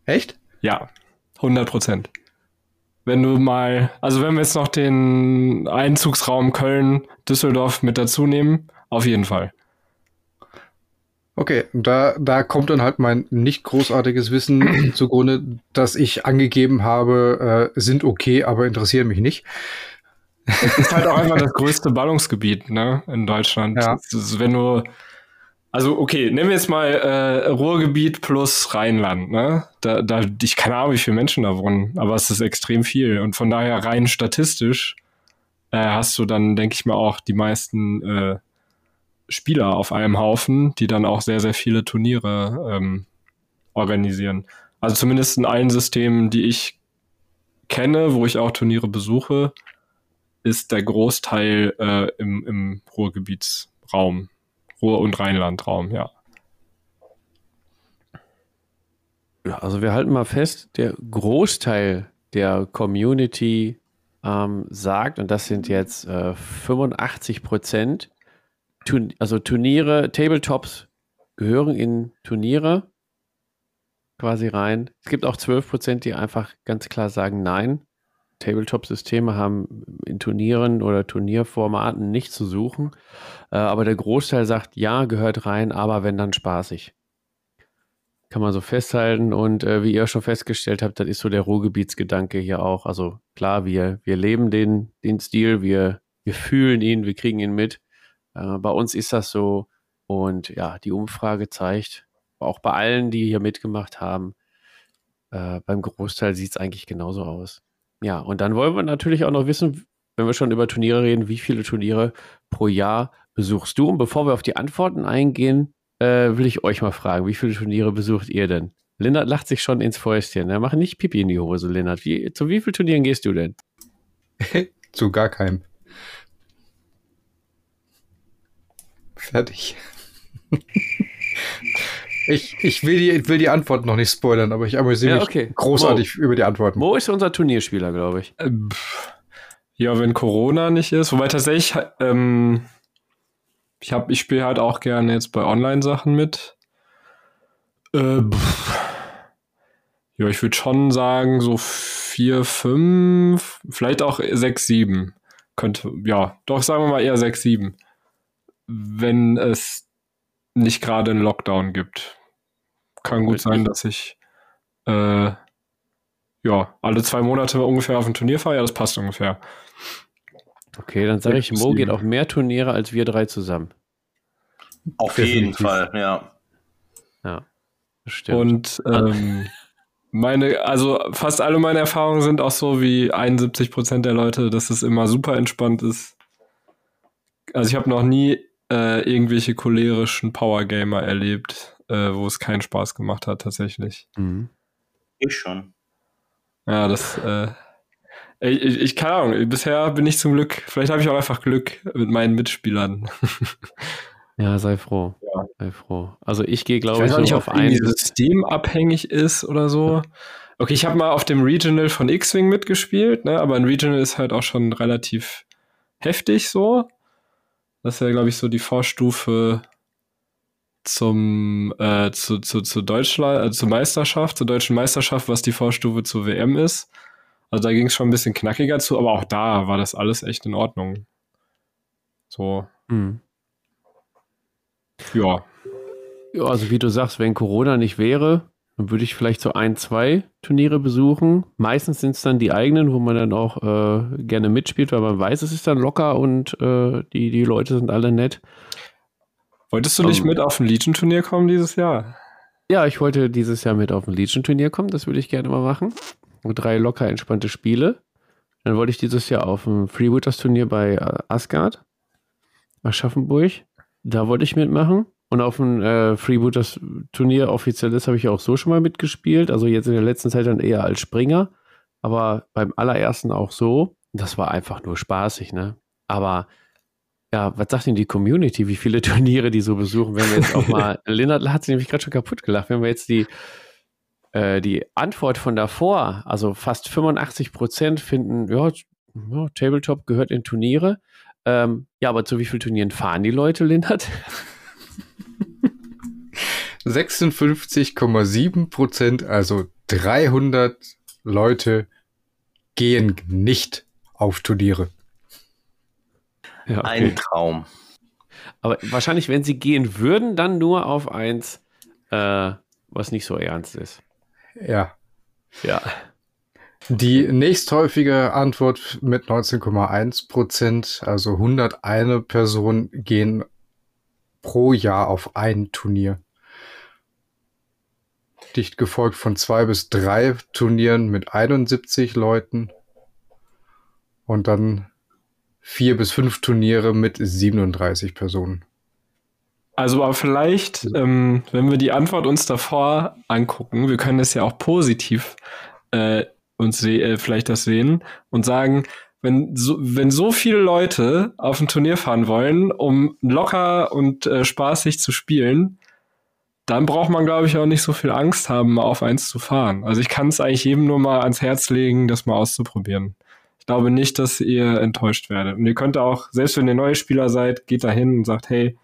Echt? Ja, 100 Prozent. Wenn du mal, also wenn wir jetzt noch den Einzugsraum Köln, Düsseldorf mit dazu nehmen, auf jeden Fall. Okay, da, da kommt dann halt mein nicht großartiges Wissen zugrunde, dass ich angegeben habe, äh, sind okay, aber interessieren mich nicht. Es ist halt auch einfach das größte Ballungsgebiet, ne, in Deutschland. Ja. Ist, wenn du, also okay, nehmen wir jetzt mal äh, Ruhrgebiet plus Rheinland, ne? Da, da, ich keine Ahnung, wie viele Menschen da wohnen, aber es ist extrem viel. Und von daher rein statistisch äh, hast du dann, denke ich mal, auch die meisten äh, Spieler auf einem Haufen, die dann auch sehr, sehr viele Turniere ähm, organisieren. Also zumindest in allen Systemen, die ich kenne, wo ich auch Turniere besuche, ist der Großteil äh, im, im Ruhrgebietsraum. Ruhr- und Rheinlandraum, ja. Also wir halten mal fest, der Großteil der Community ähm, sagt, und das sind jetzt äh, 85 Prozent, Turn also Turniere, Tabletops gehören in Turniere quasi rein. Es gibt auch 12 Prozent, die einfach ganz klar sagen, nein, Tabletop-Systeme haben in Turnieren oder Turnierformaten nichts zu suchen. Äh, aber der Großteil sagt, ja, gehört rein, aber wenn dann spaßig. Kann man so festhalten. Und äh, wie ihr schon festgestellt habt, das ist so der Ruhrgebietsgedanke hier auch. Also klar, wir, wir leben den, den Stil, wir, wir fühlen ihn, wir kriegen ihn mit. Äh, bei uns ist das so. Und ja, die Umfrage zeigt, auch bei allen, die hier mitgemacht haben, äh, beim Großteil sieht es eigentlich genauso aus. Ja, und dann wollen wir natürlich auch noch wissen, wenn wir schon über Turniere reden, wie viele Turniere pro Jahr besuchst du? Und bevor wir auf die Antworten eingehen, äh, will ich euch mal fragen, wie viele Turniere besucht ihr denn? Lennart lacht sich schon ins Fäustchen. Er macht nicht Pipi in die Hose, Lennart. Wie, zu wie vielen Turnieren gehst du denn? zu gar keinem. Fertig. ich, ich will, die, will die Antwort noch nicht spoilern, aber ich amüsiere ja, okay. mich großartig Mo. über die Antworten. Mo ist unser Turnierspieler, glaube ich. Ähm, ja, wenn Corona nicht ist. Wobei tatsächlich, ähm, ich, hab, ich spiele halt auch gerne jetzt bei Online-Sachen mit. Äh, ja, ich würde schon sagen, so vier, fünf, vielleicht auch sechs, sieben. Könnte, ja, doch sagen wir mal eher sechs, sieben wenn es nicht gerade einen Lockdown gibt. Kann gut sein, dass ich äh, ja alle zwei Monate ungefähr auf ein Turnier fahre. Ja, das passt ungefähr. Okay, dann sage ich, Mo geht auf mehr Turniere als wir drei zusammen. Auf jeden Fall, ja. Ja, stimmt. Und ähm, meine, also fast alle meine Erfahrungen sind auch so wie 71 Prozent der Leute, dass es immer super entspannt ist. Also ich habe noch nie äh, irgendwelche cholerischen Powergamer erlebt, äh, wo es keinen Spaß gemacht hat, tatsächlich. Mhm. Ich schon. Ja, das, äh, ich, ich, ich, keine Ahnung, bisher bin ich zum Glück, vielleicht habe ich auch einfach Glück mit meinen Mitspielern. ja, sei froh. Ja. Sei froh. Also ich gehe, glaube ich, ich nicht, auf ein System abhängig ist oder so. Okay, ich habe mal auf dem Regional von X-Wing mitgespielt, ne, aber ein Regional ist halt auch schon relativ heftig so. Das wäre, glaube ich, so die Vorstufe zum äh, zu, zu, zu Deutschland, äh, zur Meisterschaft, zur deutschen Meisterschaft, was die Vorstufe zur WM ist. Also da ging es schon ein bisschen knackiger zu, aber auch da war das alles echt in Ordnung. So. Mhm. Ja. Ja, also wie du sagst, wenn Corona nicht wäre, dann würde ich vielleicht so ein, zwei Turniere besuchen. Meistens sind es dann die eigenen, wo man dann auch äh, gerne mitspielt, weil man weiß, es ist dann locker und äh, die, die Leute sind alle nett. Wolltest du nicht um, mit auf ein Legion-Turnier kommen dieses Jahr? Ja, ich wollte dieses Jahr mit auf ein Legion-Turnier kommen. Das würde ich gerne mal machen. Und drei locker entspannte Spiele. Dann wollte ich dieses Jahr auf ein Freebooters-Turnier bei äh, Asgard, Aschaffenburg. Da wollte ich mitmachen. Und auf dem äh, Freebooters Turnier offizielles habe ich auch so schon mal mitgespielt. Also jetzt in der letzten Zeit dann eher als Springer. Aber beim allerersten auch so. Das war einfach nur spaßig, ne? Aber ja, was sagt denn die Community, wie viele Turniere die so besuchen, wenn wir jetzt auch mal, Lennart hat sich nämlich gerade schon kaputt gelacht, wenn wir jetzt die, äh, die Antwort von davor, also fast 85 Prozent finden, ja, ja, Tabletop gehört in Turniere. Ähm, ja, aber zu wie vielen Turnieren fahren die Leute, Lennart? 56,7 Prozent, also 300 Leute gehen nicht auf Turniere. Ja, okay. Ein Traum. Aber wahrscheinlich, wenn sie gehen würden, dann nur auf eins, äh, was nicht so ernst ist. Ja. Ja. Die nächsthäufige Antwort mit 19,1 Prozent, also 101 Personen gehen pro Jahr auf ein Turnier. Dicht gefolgt von zwei bis drei Turnieren mit 71 Leuten. Und dann vier bis fünf Turniere mit 37 Personen. Also aber vielleicht, ähm, wenn wir die Antwort uns davor angucken, wir können es ja auch positiv äh, uns äh, vielleicht das sehen und sagen, wenn so, wenn so viele Leute auf ein Turnier fahren wollen, um locker und äh, spaßig zu spielen, dann braucht man, glaube ich, auch nicht so viel Angst haben, mal auf eins zu fahren. Also ich kann es eigentlich jedem nur mal ans Herz legen, das mal auszuprobieren. glaube nicht, dass ihr enttäuscht werdet. Und ihr könnt auch, selbst wenn ihr neue Spieler seid, geht da hin und sagt, hey,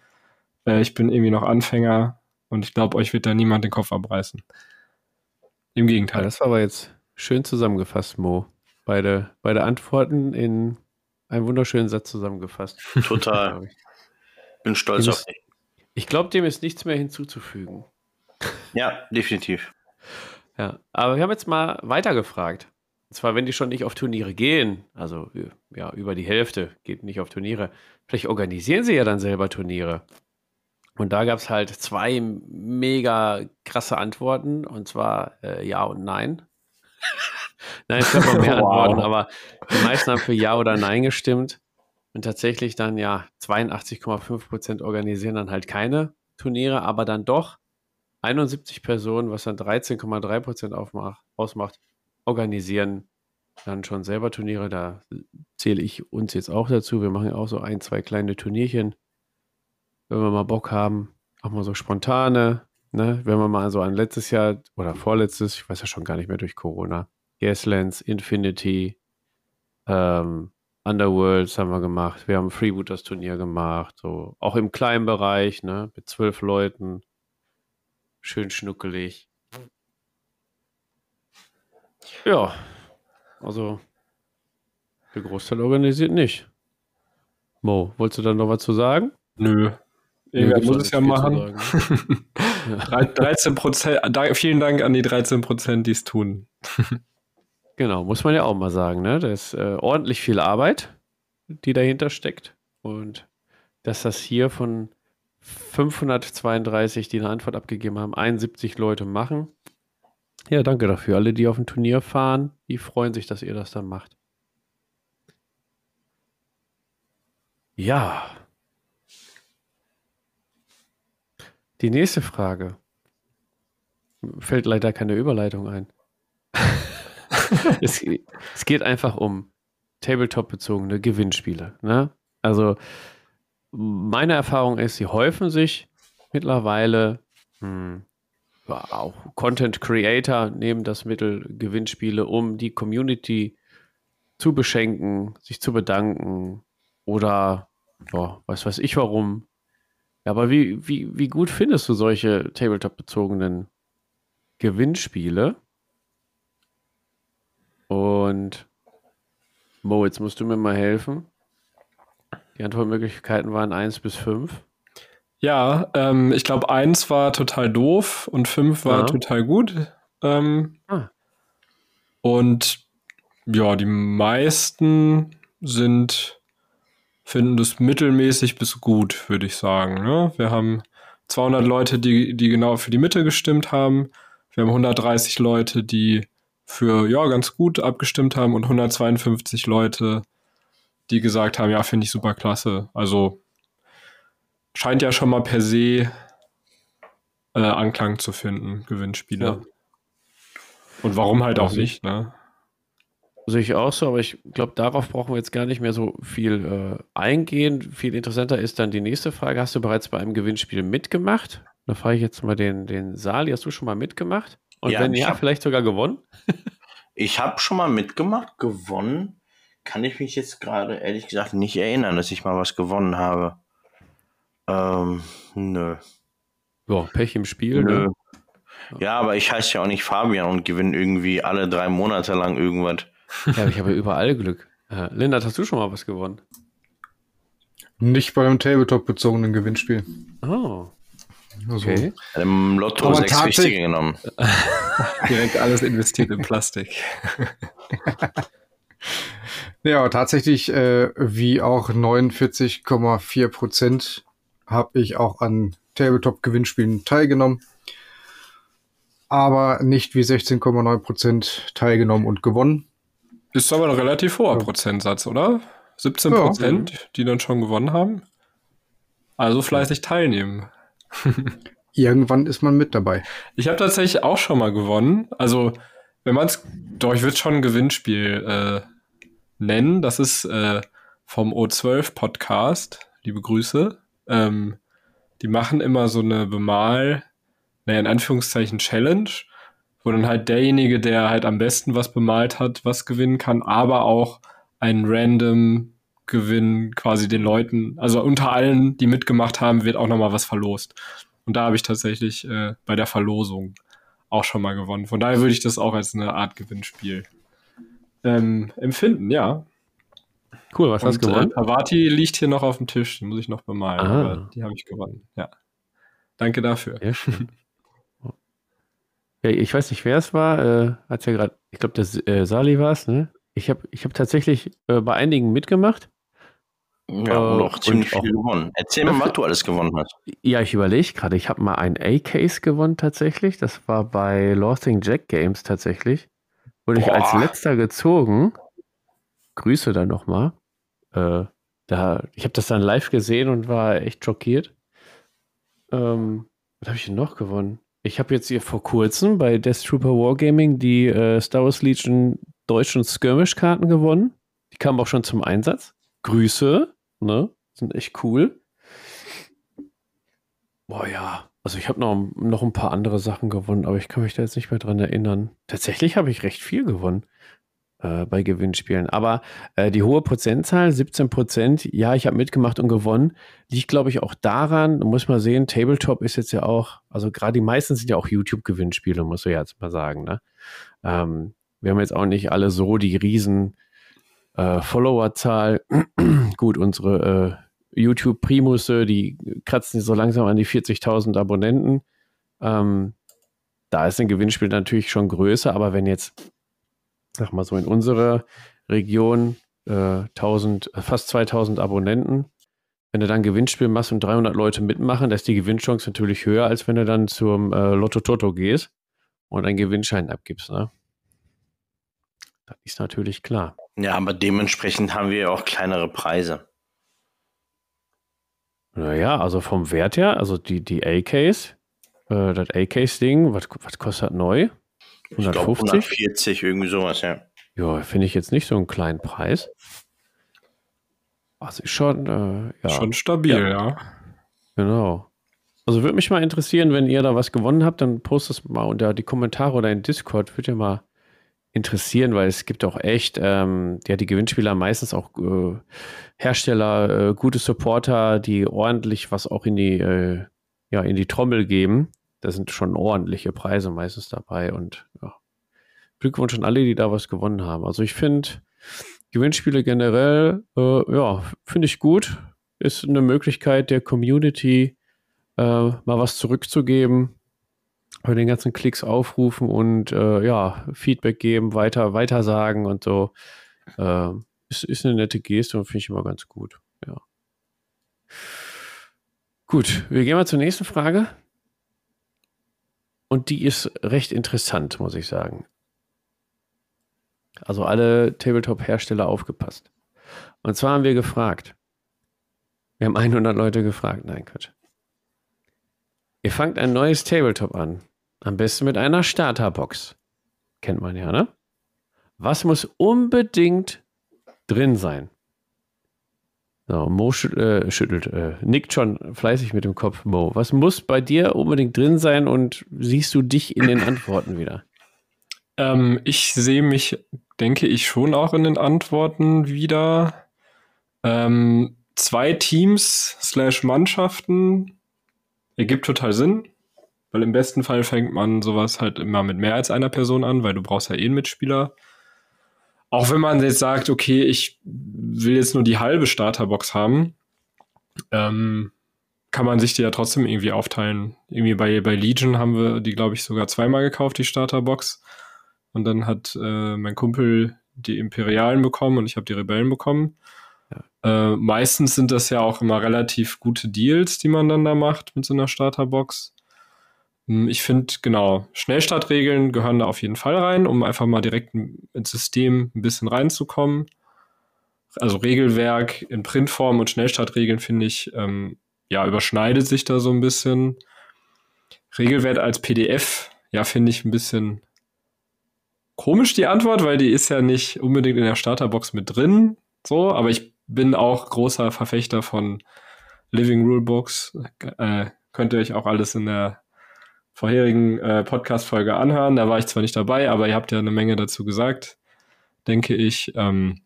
äh, ich bin irgendwie noch Anfänger und ich glaube, euch wird da niemand den Kopf abreißen. Im Gegenteil. Das war aber jetzt schön zusammengefasst, Mo. Beide, beide Antworten in einem wunderschönen Satz zusammengefasst. Total. Bin stolz auf dich. Ich glaube, dem ist nichts mehr hinzuzufügen. Ja, definitiv. Ja, aber wir haben jetzt mal weitergefragt. Und zwar, wenn die schon nicht auf Turniere gehen, also ja, über die Hälfte geht nicht auf Turniere, vielleicht organisieren sie ja dann selber Turniere. Und da gab es halt zwei mega krasse Antworten, und zwar äh, Ja und Nein. Nein, es gab noch mehr wow. Antworten, aber die meisten haben für Ja oder Nein gestimmt. Und tatsächlich dann ja 82,5 Prozent organisieren dann halt keine Turniere, aber dann doch 71 Personen, was dann 13,3 Prozent ausmacht, organisieren dann schon selber Turniere. Da zähle ich uns jetzt auch dazu. Wir machen auch so ein, zwei kleine Turnierchen wenn wir mal Bock haben, auch mal so spontane, ne? wenn wir mal so an letztes Jahr oder vorletztes, ich weiß ja schon gar nicht mehr durch Corona, Gaslands, Infinity, ähm, Underworlds haben wir gemacht, wir haben Freebooters Turnier gemacht, so auch im kleinen Bereich, ne, mit zwölf Leuten, schön schnuckelig. Ja, also der Großteil organisiert nicht. Mo, wolltest du da noch was zu sagen? Nö, Irgendwer muss es ja machen. 13 Prozent, vielen Dank an die 13 Prozent, die es tun. genau, muss man ja auch mal sagen. Ne? Da ist äh, ordentlich viel Arbeit, die dahinter steckt. Und dass das hier von 532, die eine Antwort abgegeben haben, 71 Leute machen. Ja, danke dafür. Alle, die auf ein Turnier fahren, die freuen sich, dass ihr das dann macht. Ja, Die nächste Frage. Fällt leider keine Überleitung ein. es, es, geht einfach um Tabletop-bezogene Gewinnspiele. Ne? Also meine Erfahrung ist, sie häufen sich mittlerweile. Hm, auch Content Creator nehmen das Mittel Gewinnspiele, um die Community zu beschenken, sich zu bedanken oder oh, was weiß ich warum. Ja, aber wie, wie, wie gut findest du solche Tabletop-bezogenen Gewinnspiele? Und Mo, jetzt musst du mir mal helfen. Die Antwortmöglichkeiten waren 1 bis 5. Ja, ähm, ich glaube, 1 war total doof und 5 war ja. total gut. Ähm, ah. Und ja, die meisten sind finden das mittelmäßig bis gut, würde ich sagen. Ne? Wir haben 200 Leute, die, die genau für die Mitte gestimmt haben. Wir haben 130 Leute, die für ja ganz gut abgestimmt haben und 152 Leute, die gesagt haben, ja, finde ich super klasse. Also scheint ja schon mal per se äh, Anklang zu finden, Gewinnspiele. Ja. Und warum halt auch nicht, ne? Sehe ich auch so, aber ich glaube, darauf brauchen wir jetzt gar nicht mehr so viel äh, eingehen. Viel interessanter ist dann die nächste Frage. Hast du bereits bei einem Gewinnspiel mitgemacht? Da frage ich jetzt mal den, den Sali. Hast du schon mal mitgemacht? Und ja, wenn ja, hab, vielleicht sogar gewonnen? ich habe schon mal mitgemacht, gewonnen. Kann ich mich jetzt gerade ehrlich gesagt nicht erinnern, dass ich mal was gewonnen habe. Ähm, nö. Ja, Pech im Spiel, ne? nö. Ne? Ja, aber ich heiße ja auch nicht Fabian und gewinne irgendwie alle drei Monate lang irgendwas. Ja, ich habe überall Glück. Äh, Lindert, hast du schon mal was gewonnen? Nicht bei einem Tabletop-bezogenen Gewinnspiel. Oh. Also, okay. Im Lotto Aber sechs wichtige genommen. Direkt alles investiert in Plastik. ja, tatsächlich, äh, wie auch 49,4 Prozent habe ich auch an Tabletop-Gewinnspielen teilgenommen. Aber nicht wie 16,9 Prozent teilgenommen und gewonnen. Ist aber ein relativ hoher ja. Prozentsatz, oder? 17 Prozent, ja. die dann schon gewonnen haben. Also fleißig teilnehmen. Irgendwann ist man mit dabei. Ich habe tatsächlich auch schon mal gewonnen. Also, wenn man es, doch, ich würde schon ein Gewinnspiel äh, nennen. Das ist äh, vom O12 Podcast. Liebe Grüße. Ähm, die machen immer so eine Bemal, naja, in Anführungszeichen Challenge wo dann halt derjenige, der halt am besten was bemalt hat, was gewinnen kann, aber auch ein random Gewinn quasi den Leuten, also unter allen, die mitgemacht haben, wird auch nochmal was verlost. Und da habe ich tatsächlich äh, bei der Verlosung auch schon mal gewonnen. Von daher würde ich das auch als eine Art Gewinnspiel ähm, empfinden, ja. Cool, was Und, hast du gewonnen? Äh, Pavati liegt hier noch auf dem Tisch, die muss ich noch bemalen, ah. aber die habe ich gewonnen, ja. Danke dafür. Sehr schön. Ja, ich weiß nicht, wer es war. Äh, hat ja gerade, ich glaube, der äh, Sali war es, ne? Ich habe ich hab tatsächlich äh, bei einigen mitgemacht. Ja, und auch ziemlich viel gewonnen. Erzähl mal, was du alles gewonnen hast. Ja, ich überlege gerade. Ich habe mal ein A-Case gewonnen tatsächlich. Das war bei Losing Jack Games tatsächlich. Wurde Boah. ich als letzter gezogen. Grüße dann nochmal. Äh, da, ich habe das dann live gesehen und war echt schockiert. Ähm, was habe ich denn noch gewonnen? Ich habe jetzt hier vor kurzem bei Death Trooper Wargaming die äh, Star Wars Legion deutschen Skirmish-Karten gewonnen. Die kamen auch schon zum Einsatz. Grüße, ne? Sind echt cool. Boah, ja. Also ich habe noch, noch ein paar andere Sachen gewonnen, aber ich kann mich da jetzt nicht mehr dran erinnern. Tatsächlich habe ich recht viel gewonnen äh, bei Gewinnspielen. Aber äh, die hohe Prozentzahl, 17 Prozent, ja, ich habe mitgemacht und gewonnen, liegt, glaube ich, auch daran, muss man sehen, Tabletop ist jetzt ja auch, also gerade die meisten sind ja auch YouTube-Gewinnspiele, muss ich jetzt mal sagen. Ne? Ähm, wir haben jetzt auch nicht alle so die riesen äh, Followerzahl. Gut, unsere äh, YouTube-Primusse, die kratzen so langsam an die 40.000 Abonnenten. Ähm, da ist ein Gewinnspiel natürlich schon größer, aber wenn jetzt sag mal so, in unserer Region äh, 1000, fast 2000 Abonnenten. Wenn du dann Gewinnspiel machst und 300 Leute mitmachen, da ist die Gewinnchance natürlich höher, als wenn du dann zum äh, Lotto Toto gehst und einen Gewinnschein abgibst. Ne? Das ist natürlich klar. Ja, aber dementsprechend haben wir auch kleinere Preise. Naja, also vom Wert her, also die, die A-Case, äh, das A-Case-Ding, was, was kostet neu? 150? 140, irgendwie sowas, ja. Ja, finde ich jetzt nicht so einen kleinen Preis. Also schon, äh, ja. Schon stabil, ja. ja. Genau. Also würde mich mal interessieren, wenn ihr da was gewonnen habt, dann postet es mal unter die Kommentare oder in Discord. Würde ja mal interessieren, weil es gibt auch echt, ähm, ja, die Gewinnspieler meistens auch äh, Hersteller, äh, gute Supporter, die ordentlich was auch in die, äh, ja, in die Trommel geben da sind schon ordentliche Preise meistens dabei und ja. Glückwunsch an alle, die da was gewonnen haben. Also ich finde Gewinnspiele generell, äh, ja, finde ich gut. Ist eine Möglichkeit der Community, äh, mal was zurückzugeben, den ganzen Klicks aufrufen und äh, ja, Feedback geben, weiter, weiter sagen und so. Äh, ist, ist eine nette Geste und finde ich immer ganz gut. Ja. Gut, wir gehen mal zur nächsten Frage. Und die ist recht interessant, muss ich sagen. Also alle Tabletop-Hersteller aufgepasst. Und zwar haben wir gefragt. Wir haben 100 Leute gefragt. Nein, Quatsch. Ihr fangt ein neues Tabletop an. Am besten mit einer Starterbox. Kennt man ja, ne? Was muss unbedingt drin sein? So, Mo schüt, äh, schüttelt, äh, nickt schon fleißig mit dem Kopf. Mo, was muss bei dir unbedingt drin sein und siehst du dich in den Antworten wieder? Ähm, ich sehe mich, denke ich, schon auch in den Antworten wieder. Ähm, zwei Teams slash Mannschaften ergibt total Sinn, weil im besten Fall fängt man sowas halt immer mit mehr als einer Person an, weil du brauchst ja eh einen Mitspieler. Auch wenn man jetzt sagt, okay, ich will jetzt nur die halbe Starterbox haben, ähm, kann man sich die ja trotzdem irgendwie aufteilen. Irgendwie bei, bei Legion haben wir die, glaube ich, sogar zweimal gekauft, die Starterbox. Und dann hat äh, mein Kumpel die Imperialen bekommen und ich habe die Rebellen bekommen. Ja. Äh, meistens sind das ja auch immer relativ gute Deals, die man dann da macht mit so einer Starterbox. Hm, ich finde, genau, Schnellstartregeln gehören da auf jeden Fall rein, um einfach mal direkt ins System ein bisschen reinzukommen. Also Regelwerk in Printform und Schnellstartregeln finde ich, ähm, ja, überschneidet sich da so ein bisschen. Regelwert als PDF, ja, finde ich ein bisschen komisch die Antwort, weil die ist ja nicht unbedingt in der Starterbox mit drin, so, aber ich bin auch großer Verfechter von Living Rulebooks. Äh, könnt ihr euch auch alles in der vorherigen äh, Podcast-Folge anhören. Da war ich zwar nicht dabei, aber ihr habt ja eine Menge dazu gesagt, denke ich. Ähm,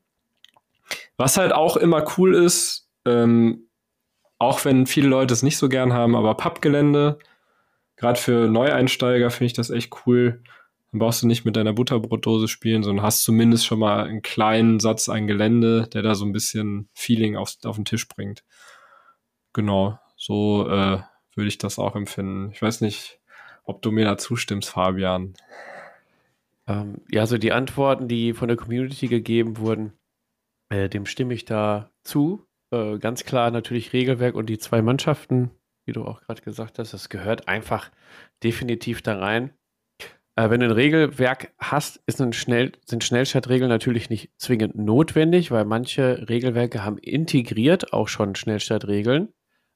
Was halt auch immer cool ist, ähm, auch wenn viele Leute es nicht so gern haben, aber Pappgelände, gerade für Neueinsteiger finde ich das echt cool. Dann brauchst du nicht mit deiner Butterbrotdose spielen, sondern hast zumindest schon mal einen kleinen Satz an Gelände, der da so ein bisschen Feeling auf, auf den Tisch bringt. Genau, so äh, würde ich das auch empfinden. Ich weiß nicht, ob du mir da zustimmst, Fabian. Ähm, ja, so die Antworten, die von der Community gegeben wurden, äh, dem stimme ich da zu. Äh, ganz klar natürlich Regelwerk und die zwei Mannschaften, wie du auch gerade gesagt hast, das gehört einfach definitiv da rein. Äh, wenn du ein Regelwerk hast, Schnell, sind Schnellstartregeln natürlich nicht zwingend notwendig, weil manche Regelwerke haben integriert auch schon Schnellstartregeln.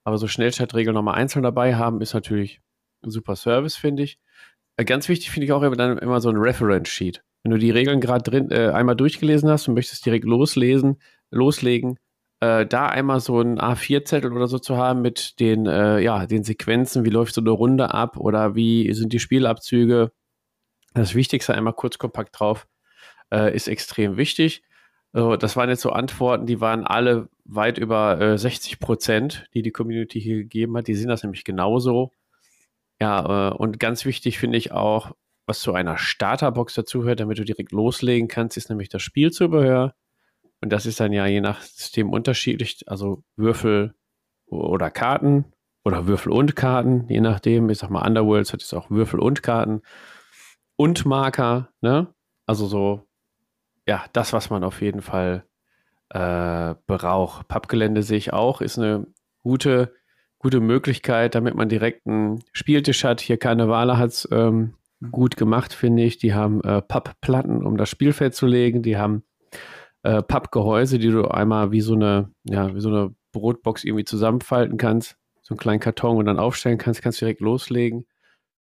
Aber so Schnellstartregeln nochmal einzeln dabei haben, ist natürlich ein super Service, finde ich. Äh, ganz wichtig finde ich auch immer, dann immer so ein Reference Sheet. Wenn du die Regeln gerade drin äh, einmal durchgelesen hast und möchtest direkt loslesen, loslegen, äh, da einmal so ein A4-Zettel oder so zu haben mit den, äh, ja, den Sequenzen, wie läuft so eine Runde ab oder wie sind die Spielabzüge. Das Wichtigste einmal kurz kompakt drauf, äh, ist extrem wichtig. Also das waren jetzt so Antworten, die waren alle weit über 60 Prozent, die die Community hier gegeben hat. Die sehen das nämlich genauso. Ja, und ganz wichtig finde ich auch, was zu einer Starterbox dazugehört, damit du direkt loslegen kannst, ist nämlich das Spielzubehör. Und das ist dann ja je nach System unterschiedlich, also Würfel oder Karten oder Würfel und Karten, je nachdem. Ich sag mal, Underworlds hat jetzt auch Würfel und Karten und Marker, ne? Also so, ja, das, was man auf jeden Fall äh, braucht. Pappgelände sehe ich auch, ist eine gute, gute Möglichkeit, damit man direkt einen Spieltisch hat. Hier Karnevale hat es ähm, gut gemacht, finde ich. Die haben äh, Pappplatten, um das Spielfeld zu legen. Die haben äh, Pappgehäuse, die du einmal wie so eine, ja, wie so eine Brotbox irgendwie zusammenfalten kannst. So einen kleinen Karton und dann aufstellen kannst, kannst direkt loslegen.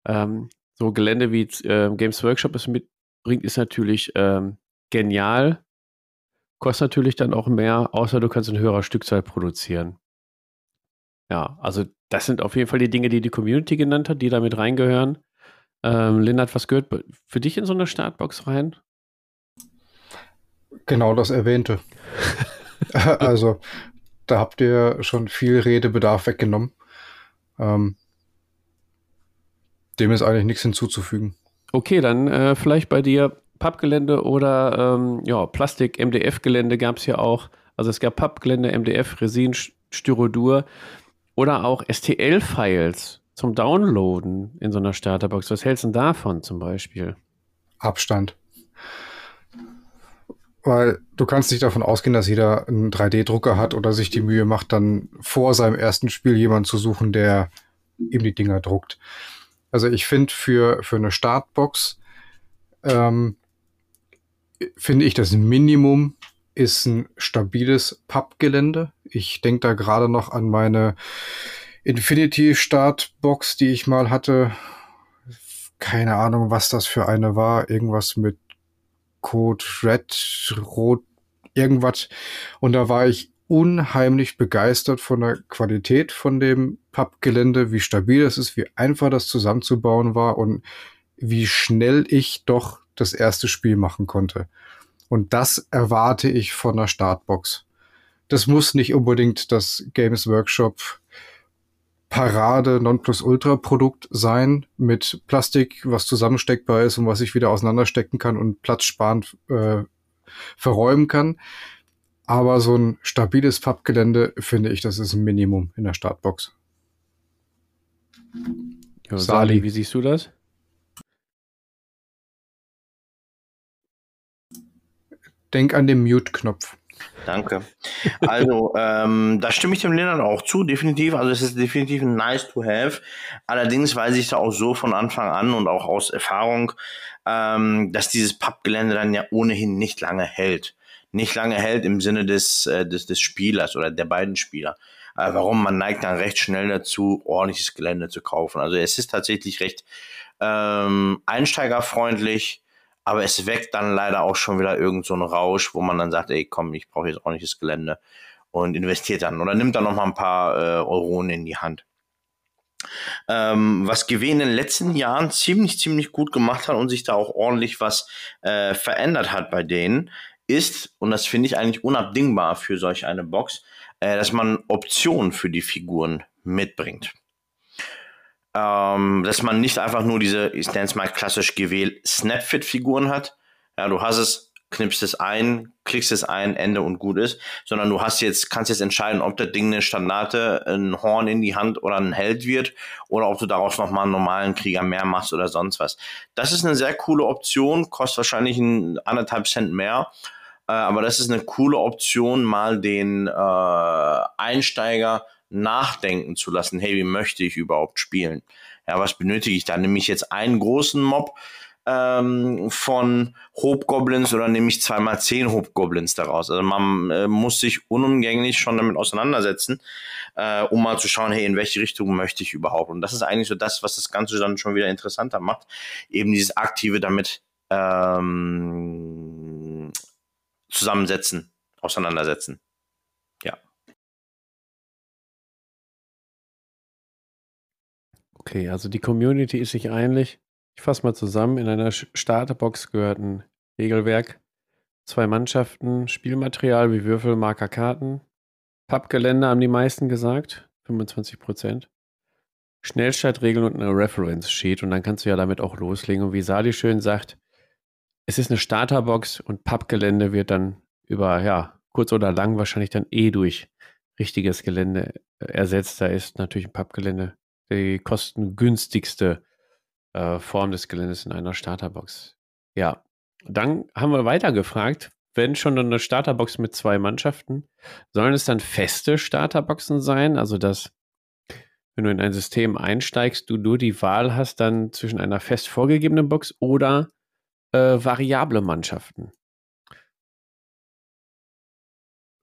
Ähm, so Gelände wie äh, Games Workshop es mitbringt, ist natürlich ähm, genial. Kostet natürlich dann auch mehr, außer du kannst eine höhere Stückzahl produzieren. Ja, also das sind auf jeden Fall die Dinge, die die Community genannt hat, die da mit reingehören. Ähm, Lennart, was gehört für dich in so eine Startbox rein? Genau das Erwähnte. also, da habt ihr schon viel Redebedarf weggenommen. Ähm, dem ist eigentlich nichts hinzuzufügen. Okay, dann äh, vielleicht bei dir Pappgelände oder ähm, ja, Plastik-MDF-Gelände gab es ja auch. Also es gab Pappgelände, MDF, Resin, Styrodur oder auch STL-Files zum Downloaden in so einer Starterbox. Was hältst du denn davon zum Beispiel? Abstand. Weil du kannst nicht davon ausgehen, dass jeder einen 3D-Drucker hat oder sich die Mühe macht, dann vor seinem ersten Spiel jemanden zu suchen, der ihm die Dinger druckt. Also ich finde für, für eine Startbox ähm, finde ich das Minimum ist ein stabiles Pappgelände. Ich denke da gerade noch an meine Infinity Startbox, die ich mal hatte. Keine Ahnung, was das für eine war. Irgendwas mit Code Red, Rot, irgendwas. Und da war ich unheimlich begeistert von der Qualität von dem Pappgelände, wie stabil es ist, wie einfach das zusammenzubauen war und wie schnell ich doch das erste Spiel machen konnte. Und das erwarte ich von der Startbox. Das muss nicht unbedingt das Games Workshop Parade Nonplusultra-Produkt sein mit Plastik, was zusammensteckbar ist und was ich wieder auseinanderstecken kann und platzsparend äh, verräumen kann. Aber so ein stabiles Pappgelände finde ich, das ist ein Minimum in der Startbox. Ja, Sali, wie siehst du das? Denk an den Mute-Knopf. Danke. Also, ähm, da stimme ich dem Lennart auch zu, definitiv. Also, es ist definitiv ein nice to have. Allerdings weiß ich da auch so von Anfang an und auch aus Erfahrung, ähm, dass dieses Pappgelände dann ja ohnehin nicht lange hält. Nicht lange hält im Sinne des, äh, des, des Spielers oder der beiden Spieler. Äh, warum? Man neigt dann recht schnell dazu, ordentliches Gelände zu kaufen. Also, es ist tatsächlich recht ähm, einsteigerfreundlich aber es weckt dann leider auch schon wieder irgend so Rausch, wo man dann sagt, ey, komm, ich brauche jetzt ordentliches Gelände und investiert dann oder nimmt dann noch mal ein paar äh, Euronen in die Hand. Ähm, was GW in den letzten Jahren ziemlich, ziemlich gut gemacht hat und sich da auch ordentlich was äh, verändert hat bei denen, ist, und das finde ich eigentlich unabdingbar für solch eine Box, äh, dass man Optionen für die Figuren mitbringt. Ähm, dass man nicht einfach nur diese, ich nenne es mal klassisch gewählt, Snapfit-Figuren hat. Ja, du hast es, knippst es ein, klickst es ein, Ende und gut ist, sondern du hast jetzt, kannst jetzt entscheiden, ob das Ding eine Standarte, ein Horn in die Hand oder ein Held wird oder ob du daraus nochmal einen normalen Krieger mehr machst oder sonst was. Das ist eine sehr coole Option, kostet wahrscheinlich ein anderthalb Cent mehr. Äh, aber das ist eine coole Option, mal den äh, Einsteiger nachdenken zu lassen, hey, wie möchte ich überhaupt spielen? Ja, was benötige ich da? Nehme ich jetzt einen großen Mob, ähm, von Hobgoblins oder nehme ich zweimal zehn Hobgoblins daraus. Also man äh, muss sich unumgänglich schon damit auseinandersetzen, äh, um mal zu schauen, hey, in welche Richtung möchte ich überhaupt. Und das ist eigentlich so das, was das Ganze dann schon wieder interessanter macht. Eben dieses aktive damit ähm, zusammensetzen, auseinandersetzen. Okay, also die Community ist sich einig. Ich fasse mal zusammen. In einer Starterbox gehört ein Regelwerk, zwei Mannschaften, Spielmaterial wie Würfel, Marker, Karten, Pappgelände haben die meisten gesagt, 25 Prozent. Schnellstartregeln und eine Reference Sheet und dann kannst du ja damit auch loslegen. Und wie Sali schön sagt, es ist eine Starterbox und Pappgelände wird dann über, ja, kurz oder lang wahrscheinlich dann eh durch richtiges Gelände äh, ersetzt. Da ist natürlich ein Pappgelände die kostengünstigste äh, Form des Geländes in einer Starterbox. Ja, dann haben wir weiter gefragt, wenn schon eine Starterbox mit zwei Mannschaften, sollen es dann feste Starterboxen sein? Also, dass, wenn du in ein System einsteigst, du nur die Wahl hast dann zwischen einer fest vorgegebenen Box oder äh, variable Mannschaften.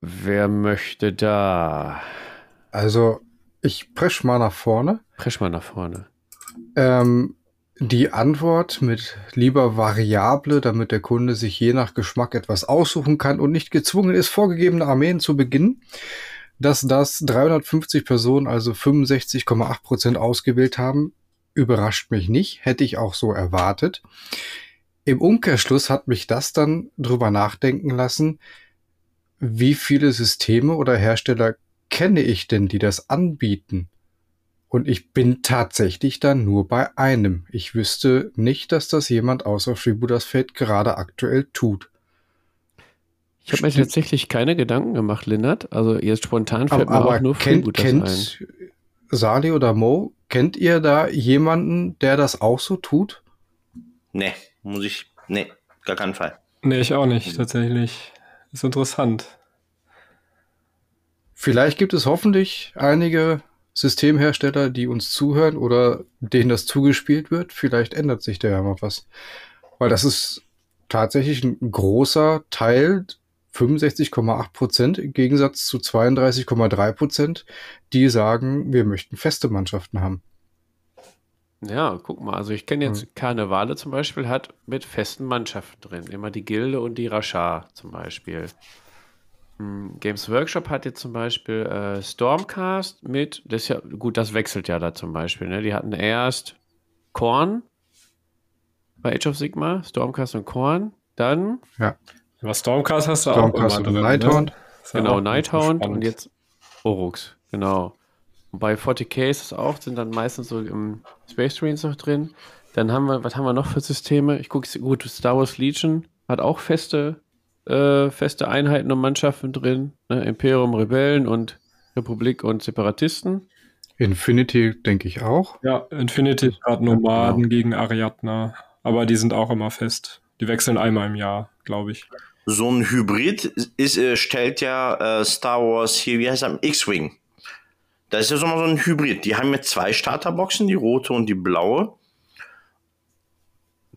Wer möchte da? Also, ich presch mal nach vorne. Presch mal nach vorne. Ähm, die Antwort mit lieber Variable, damit der Kunde sich je nach Geschmack etwas aussuchen kann und nicht gezwungen ist, vorgegebene Armeen zu beginnen. Dass das 350 Personen, also 65,8 Prozent ausgewählt haben, überrascht mich nicht, hätte ich auch so erwartet. Im Umkehrschluss hat mich das dann drüber nachdenken lassen, wie viele Systeme oder Hersteller kenne ich denn, die das anbieten? Und ich bin tatsächlich dann nur bei einem. Ich wüsste nicht, dass das jemand außer Freebooters Fate gerade aktuell tut. Ich habe mir tatsächlich keine Gedanken gemacht, Lennart. Also jetzt spontan fällt aber, mir auch nur Freebooters kennt, kennt ein. Sali oder Mo, kennt ihr da jemanden, der das auch so tut? Nee, muss ich, nee, gar keinen Fall. Nee, ich auch nicht, tatsächlich. Ist interessant. Vielleicht gibt es hoffentlich einige Systemhersteller, die uns zuhören oder denen das zugespielt wird. Vielleicht ändert sich da ja mal was. Weil das ist tatsächlich ein großer Teil, 65,8 Prozent im Gegensatz zu 32,3 Prozent, die sagen, wir möchten feste Mannschaften haben. Ja, guck mal, also ich kenne jetzt hm. Karnevale zum Beispiel, hat mit festen Mannschaften drin. Immer die Gilde und die Rashar zum Beispiel. Hm, Games Workshop hat jetzt zum Beispiel äh, Stormcast mit, das ist ja, gut, das wechselt ja da zum Beispiel, ne? Die hatten erst Korn bei Age of Sigma, Stormcast und Korn, dann. Ja. Aber Stormcast hast du Stormcast auch immer und Nighthound. Ne? Genau, Nighthound und jetzt Orux, genau. Und bei 40k ist es auch, sind dann meistens so im Space Marines noch drin. Dann haben wir, was haben wir noch für Systeme? Ich gucke, gut, Star Wars Legion hat auch feste äh, feste Einheiten und Mannschaften drin. Ne? Imperium, Rebellen und Republik und Separatisten. Infinity denke ich auch. Ja, Infinity ist gerade Nomaden ja. gegen Ariadna. Aber die sind auch immer fest. Die wechseln einmal im Jahr, glaube ich. So ein Hybrid ist, äh, stellt ja äh, Star Wars hier, wie heißt er, X-Wing. Das ist ja so mal so ein Hybrid. Die haben jetzt zwei Starterboxen, die rote und die blaue.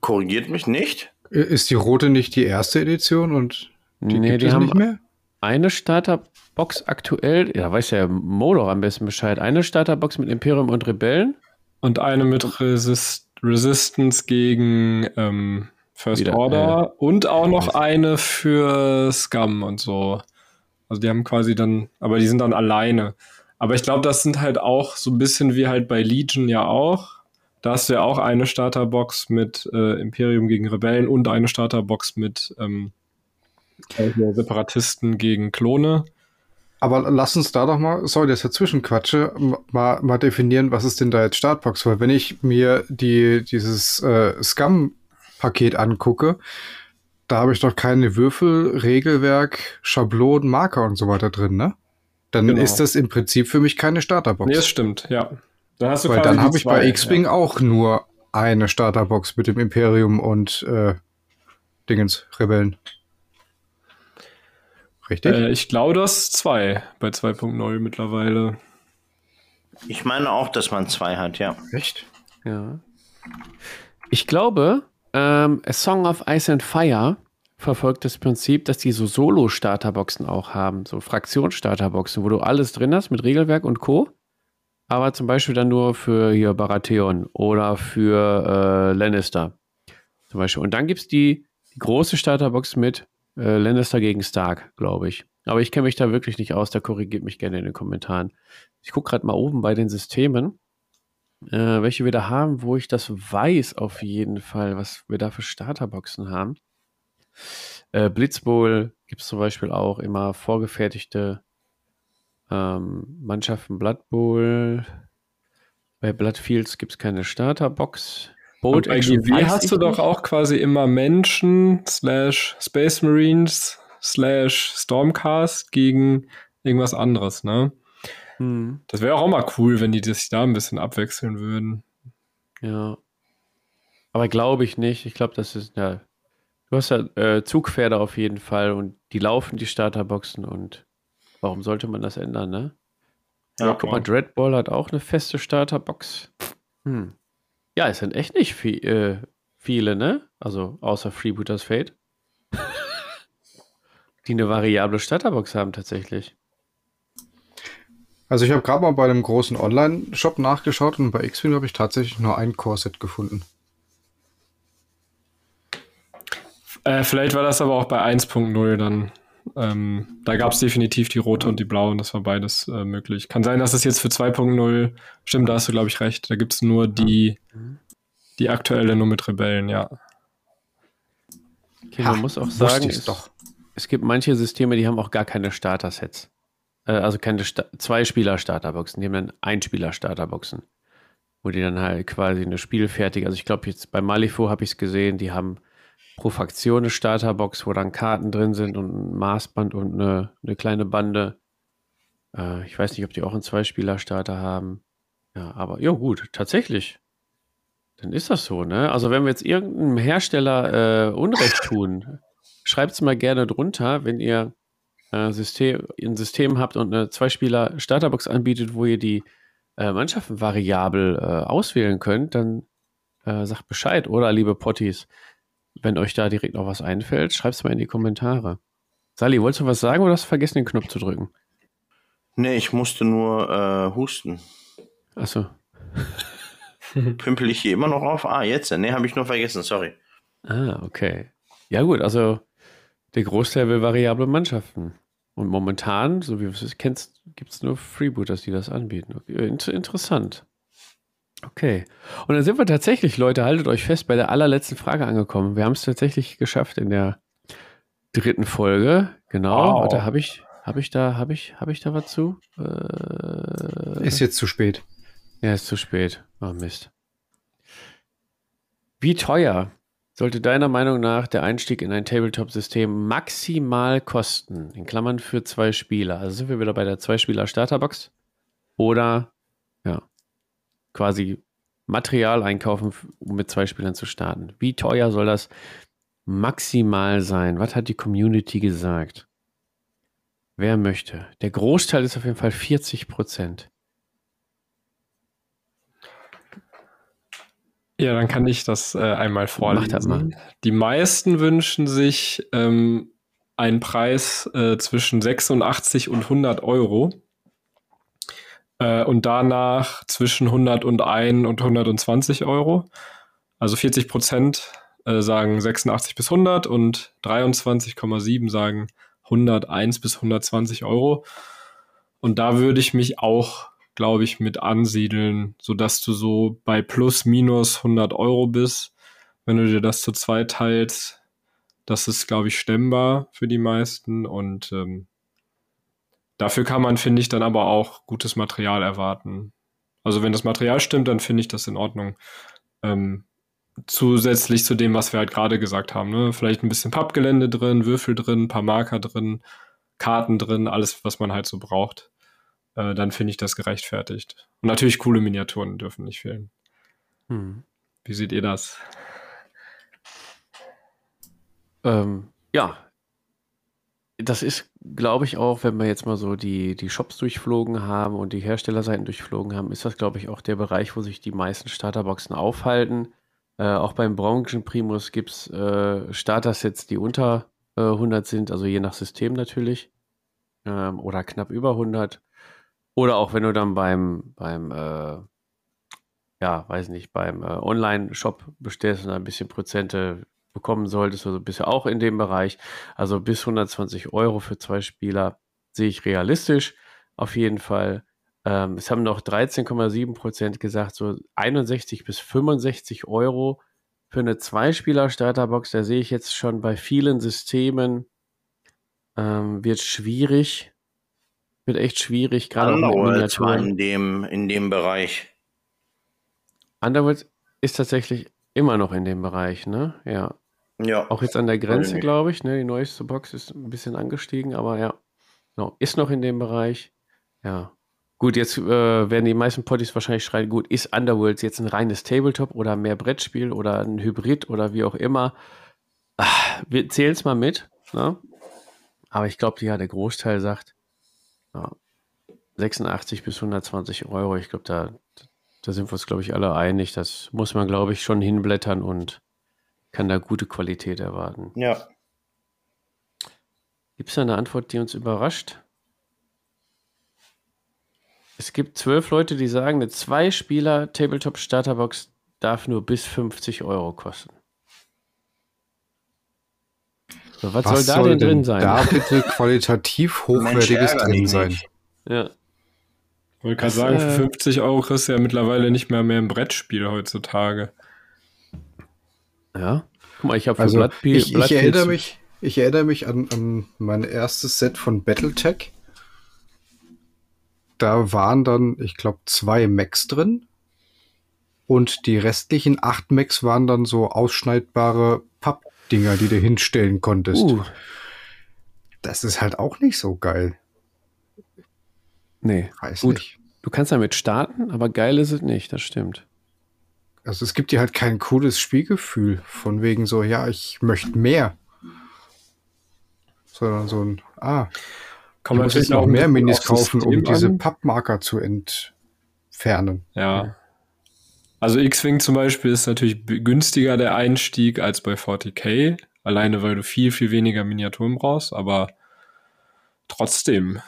Korrigiert mich nicht. Ist die rote nicht die erste Edition und die nee, gibt die es haben nicht mehr? Eine Starterbox aktuell, ja, weiß ja Modor am besten Bescheid. Eine Starterbox mit Imperium und Rebellen. Und eine mit Resist Resistance gegen ähm, First Wieder, Order äh, und auch noch eine für Scum und so. Also die haben quasi dann, aber die sind dann alleine. Aber ich glaube, das sind halt auch so ein bisschen wie halt bei Legion ja auch. Da hast du ja auch eine Starterbox mit äh, Imperium gegen Rebellen und eine Starterbox mit ähm, Also Separatisten gegen Klone. Aber lass uns da doch mal, sorry, dass ich dazwischen quatsche, mal, mal definieren, was ist denn da jetzt Startbox? Weil wenn ich mir die, dieses äh, Scum-Paket angucke, da habe ich doch keine Würfel, Regelwerk, Schablonen, Marker und so weiter drin, ne? Dann genau. ist das im Prinzip für mich keine Starterbox. Nee, das stimmt, ja. Dann hast du Weil dann habe ich bei X-Wing ja. auch nur eine Starterbox mit dem Imperium und äh, Dingens, Rebellen. Richtig? Äh, ich glaube, das zwei bei 2.0 mittlerweile. Ich meine auch, dass man zwei hat, ja. Echt? Ja. Ich glaube, ähm, A Song of Ice and Fire verfolgt das Prinzip, dass die so Solo-Starterboxen auch haben, so Fraktionsstarterboxen, wo du alles drin hast mit Regelwerk und Co. Aber zum Beispiel dann nur für hier Baratheon oder für äh, Lannister. Zum Beispiel. Und dann gibt es die, die, große Starterbox mit äh, Lannister gegen Stark, glaube ich. Aber ich kenne mich da wirklich nicht aus, da korrigiert mich gerne in den Kommentaren. Ich gucke gerade mal oben bei den Systemen, äh, welche wir da haben, wo ich das weiß auf jeden Fall, was wir da für Starterboxen haben. Äh, Blitzbowl gibt es zum Beispiel auch immer vorgefertigte ähm, Mannschaften Blood Bowl. Bei Bloodfields gibt es keine Starterbox. Boat bei GW hast du doch auch quasi immer Menschen slash Space Marines slash Stormcast gegen irgendwas anderes, ne? Hm. Das wäre auch mal cool, wenn die sich da ein bisschen abwechseln würden. Ja. Aber glaube ich nicht. Ich glaube, das ist, ja. Du hast ja äh, Zugpferde auf jeden Fall und die laufen die Starterboxen und warum sollte man das ändern, ne? Ja, ja guck mal, Dreadball hat auch eine feste Starterbox. Hm. Ja, es sind echt nicht viel, äh, viele, ne? Also außer Freebooters Fate. die eine variable Starterbox haben tatsächlich. Also ich habe gerade mal bei einem großen Online-Shop nachgeschaut und bei X-Wing habe ich tatsächlich nur ein Core-Set gefunden. Äh, vielleicht war das aber auch bei 1.0 dann. Ähm, da gab es definitiv die rote und die blaue und das war beides äh, möglich. Kann sein, dass es jetzt für 2.0, stimmt, da hast du, glaube ich, recht. Da gibt es nur die, die aktuelle nur mit Rebellen, ja. Okay, man ha, muss auch sagen, es, doch. es gibt manche Systeme, die haben auch gar keine Starter-Sets. Äh, also keine Sta Zwei-Spieler-Starterboxen, die haben dann Ein-Spieler-Starterboxen. Wo die dann halt quasi eine spielfertige, also ich glaube jetzt bei Malifo habe ich es gesehen, die haben pro Fraktion eine Starterbox, wo dann Karten drin sind und ein Maßband und eine, eine kleine Bande. Äh, ich weiß nicht, ob die auch einen Zweispieler-Starter haben. Ja, aber ja, gut, tatsächlich. Dann ist das so, ne? Also, wenn wir jetzt irgendeinem Hersteller äh, Unrecht tun, schreibt es mal gerne drunter, wenn ihr äh, System, ein System habt und eine Zweispieler-Starterbox anbietet, wo ihr die äh, Mannschaften variabel äh, auswählen könnt, dann äh, sagt Bescheid, oder liebe Potties? Wenn euch da direkt noch was einfällt, schreibt es mal in die Kommentare. Sally, wolltest du was sagen oder hast du vergessen, den Knopf zu drücken? Nee, ich musste nur äh, husten. Achso. Pümpel ich hier immer noch auf? Ah, jetzt. Nee, habe ich nur vergessen, sorry. Ah, okay. Ja, gut, also der Großteil will variable Mannschaften. Und momentan, so wie du es kennst, gibt es nur Freebooters, die das anbieten. Okay, interessant. Okay. Und dann sind wir tatsächlich, Leute, haltet euch fest, bei der allerletzten Frage angekommen. Wir haben es tatsächlich geschafft in der dritten Folge. Genau. Wow. Warte, habe ich, habe ich da, habe ich, habe ich da was zu? Äh, ist jetzt zu spät. Ja, ist zu spät. Oh Mist. Wie teuer sollte deiner Meinung nach der Einstieg in ein Tabletop-System maximal kosten? In Klammern für zwei Spieler. Also sind wir wieder bei der Zwei-Spieler-Starterbox? Oder quasi Material einkaufen, um mit zwei Spielern zu starten. Wie teuer soll das maximal sein? Was hat die Community gesagt? Wer möchte? Der Großteil ist auf jeden Fall 40 Prozent. Ja, dann kann ich das äh, einmal vorlesen. Mach das mal. Die meisten wünschen sich ähm, einen Preis äh, zwischen 86 und 100 Euro. Äh, und danach zwischen 101 und 120 Euro. Also 40 Prozent äh, sagen 86 bis 100 und 23,7 sagen 101 bis 120 Euro. Und da würde ich mich auch, glaube ich, mit ansiedeln, sodass du so bei plus minus 100 Euro bist. Wenn du dir das zu zweit teilst, Das ist, glaube ich, stemmbar für die meisten und ähm, dafür kann man, finde ich, dann aber auch gutes Material erwarten. Also wenn das Material stimmt, dann finde ich das in Ordnung. Ähm, zusätzlich zu dem, was wir halt gerade gesagt haben. Ne? Vielleicht ein bisschen Pappgelände drin, Würfel drin, ein paar Marker drin, Karten drin, alles, was man halt so braucht. Äh, dann finde ich das gerechtfertigt. Und natürlich coole Miniaturen dürfen nicht fehlen. Hm. Wie seht ihr das? Ähm, ja, das ist, glaube ich, auch, wenn wir jetzt mal so die, die Shops durchflogen haben und die Herstellerseiten durchflogen haben, ist das, glaube ich, auch der Bereich, wo sich die meisten Starterboxen aufhalten. Äh, auch beim Branchenprimus gibt es äh, Starter-Sets, die unter äh, 100 sind, also je nach System natürlich. Ähm, oder knapp über 100. Oder auch wenn du dann beim, beim äh, ja, weiß nicht, beim äh, Online-Shop bestellst und ein bisschen Prozente bekommen solltest, also bist du auch in dem Bereich. Also bis 120 Euro für zwei Spieler sehe ich realistisch auf jeden Fall. Ähm, es haben noch 13,7 Prozent gesagt, so 61 bis 65 Euro für eine Zweispieler-Starterbox. Da sehe ich jetzt schon bei vielen Systemen ähm, wird schwierig. Wird echt schwierig, gerade auch Miniaturen. in dem, in dem Bereich. Underworld ist tatsächlich immer noch in dem Bereich, ne? Ja. Ja. Auch jetzt an der Grenze, glaube ich. Ne? Die neueste Box ist ein bisschen angestiegen, aber ja. No, ist noch in dem Bereich. Ja. Gut, jetzt äh, werden die meisten Potties wahrscheinlich schreien, gut, ist Underworld jetzt ein reines Tabletop oder mehr Brettspiel oder ein Hybrid oder wie auch immer. Ach, wir zählen es mal mit. Ne? Aber ich glaube, ja, der Großteil sagt ja, 86 bis 120 Euro. Ich glaube, da, da sind wir uns, glaube ich, alle einig. Das muss man, glaube ich, schon hinblättern und kann da gute Qualität erwarten. Ja. Gibt es da eine Antwort, die uns überrascht? Es gibt zwölf Leute, die sagen, eine Zwei-Spieler Tabletop Starterbox darf nur bis 50 Euro kosten. So, was, was, soll da soll denn drin sein? Da bitte qualitativ hochwertiges drin sein. Ja. Ich wollte gerade sagen, für 50 äh, Euro kriegst du ja mittlerweile nicht mehr mehr ein Brettspiel heutzutage. Ja. Guck mal, ich habe also, Bloodpil, ich, ich erinnere mich, ich erinnere mich an, an mein erstes Set von Battletech. Da waren dann, ich glaube, zwei Macs drin. Und die restlichen acht Macs waren dann so ausschneidbare Pappdinger, die du hinstellen konntest. Uh. Das ist halt auch nicht so geil. Nee, Weiß gut. Nicht. Du kannst damit starten, aber geil ist es nicht, das stimmt. Also es gibt dir halt kein cooles Spielgefühl von wegen so, ja, ich möchte mehr. Sondern so ein, ah, kann man sich noch mehr Minis kaufen, um an? diese Pappmarker zu entfernen. Ja. Also X-Wing zum Beispiel ist natürlich günstiger der Einstieg als bei 40k, alleine weil du viel, viel weniger Miniaturen brauchst, aber trotzdem,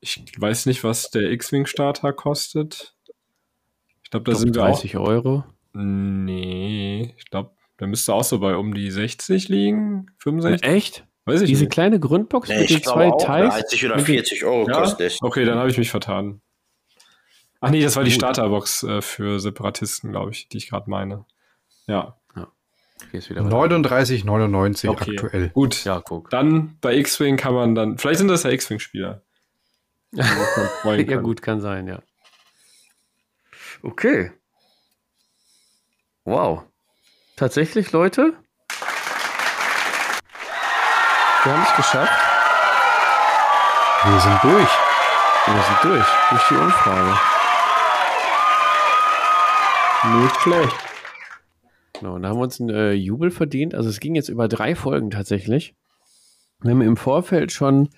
ich weiß nicht, was der X-Wing-Starter kostet. Ich glaube, da ich glaub, sind wir 30 auch. Euro. Nee, ich glaube, der müsste auch so bei um die 60 liegen, 65. Echt? Weiß ich Diese nicht. kleine Grundbox nee, mit den zwei Teilen. 30 oder 40 Euro ja? kostet. Okay, dann habe ich mich vertan. Ach nee, das war die Starterbox äh, für Separatisten, glaube ich, die ich gerade meine. Ja. ja. 39,99 okay. aktuell. Gut. Ja, guck. Dann bei X-Wing kann man dann. Vielleicht sind das ja X-Wing-Spieler. ja, gut, kann sein, ja. Okay. Wow. Tatsächlich, Leute? Wir haben es geschafft. Wir sind durch. Wir sind durch. Durch die Umfrage. Nicht schlecht. Genau, und da haben wir uns einen äh, Jubel verdient. Also es ging jetzt über drei Folgen tatsächlich. Wir haben im Vorfeld schon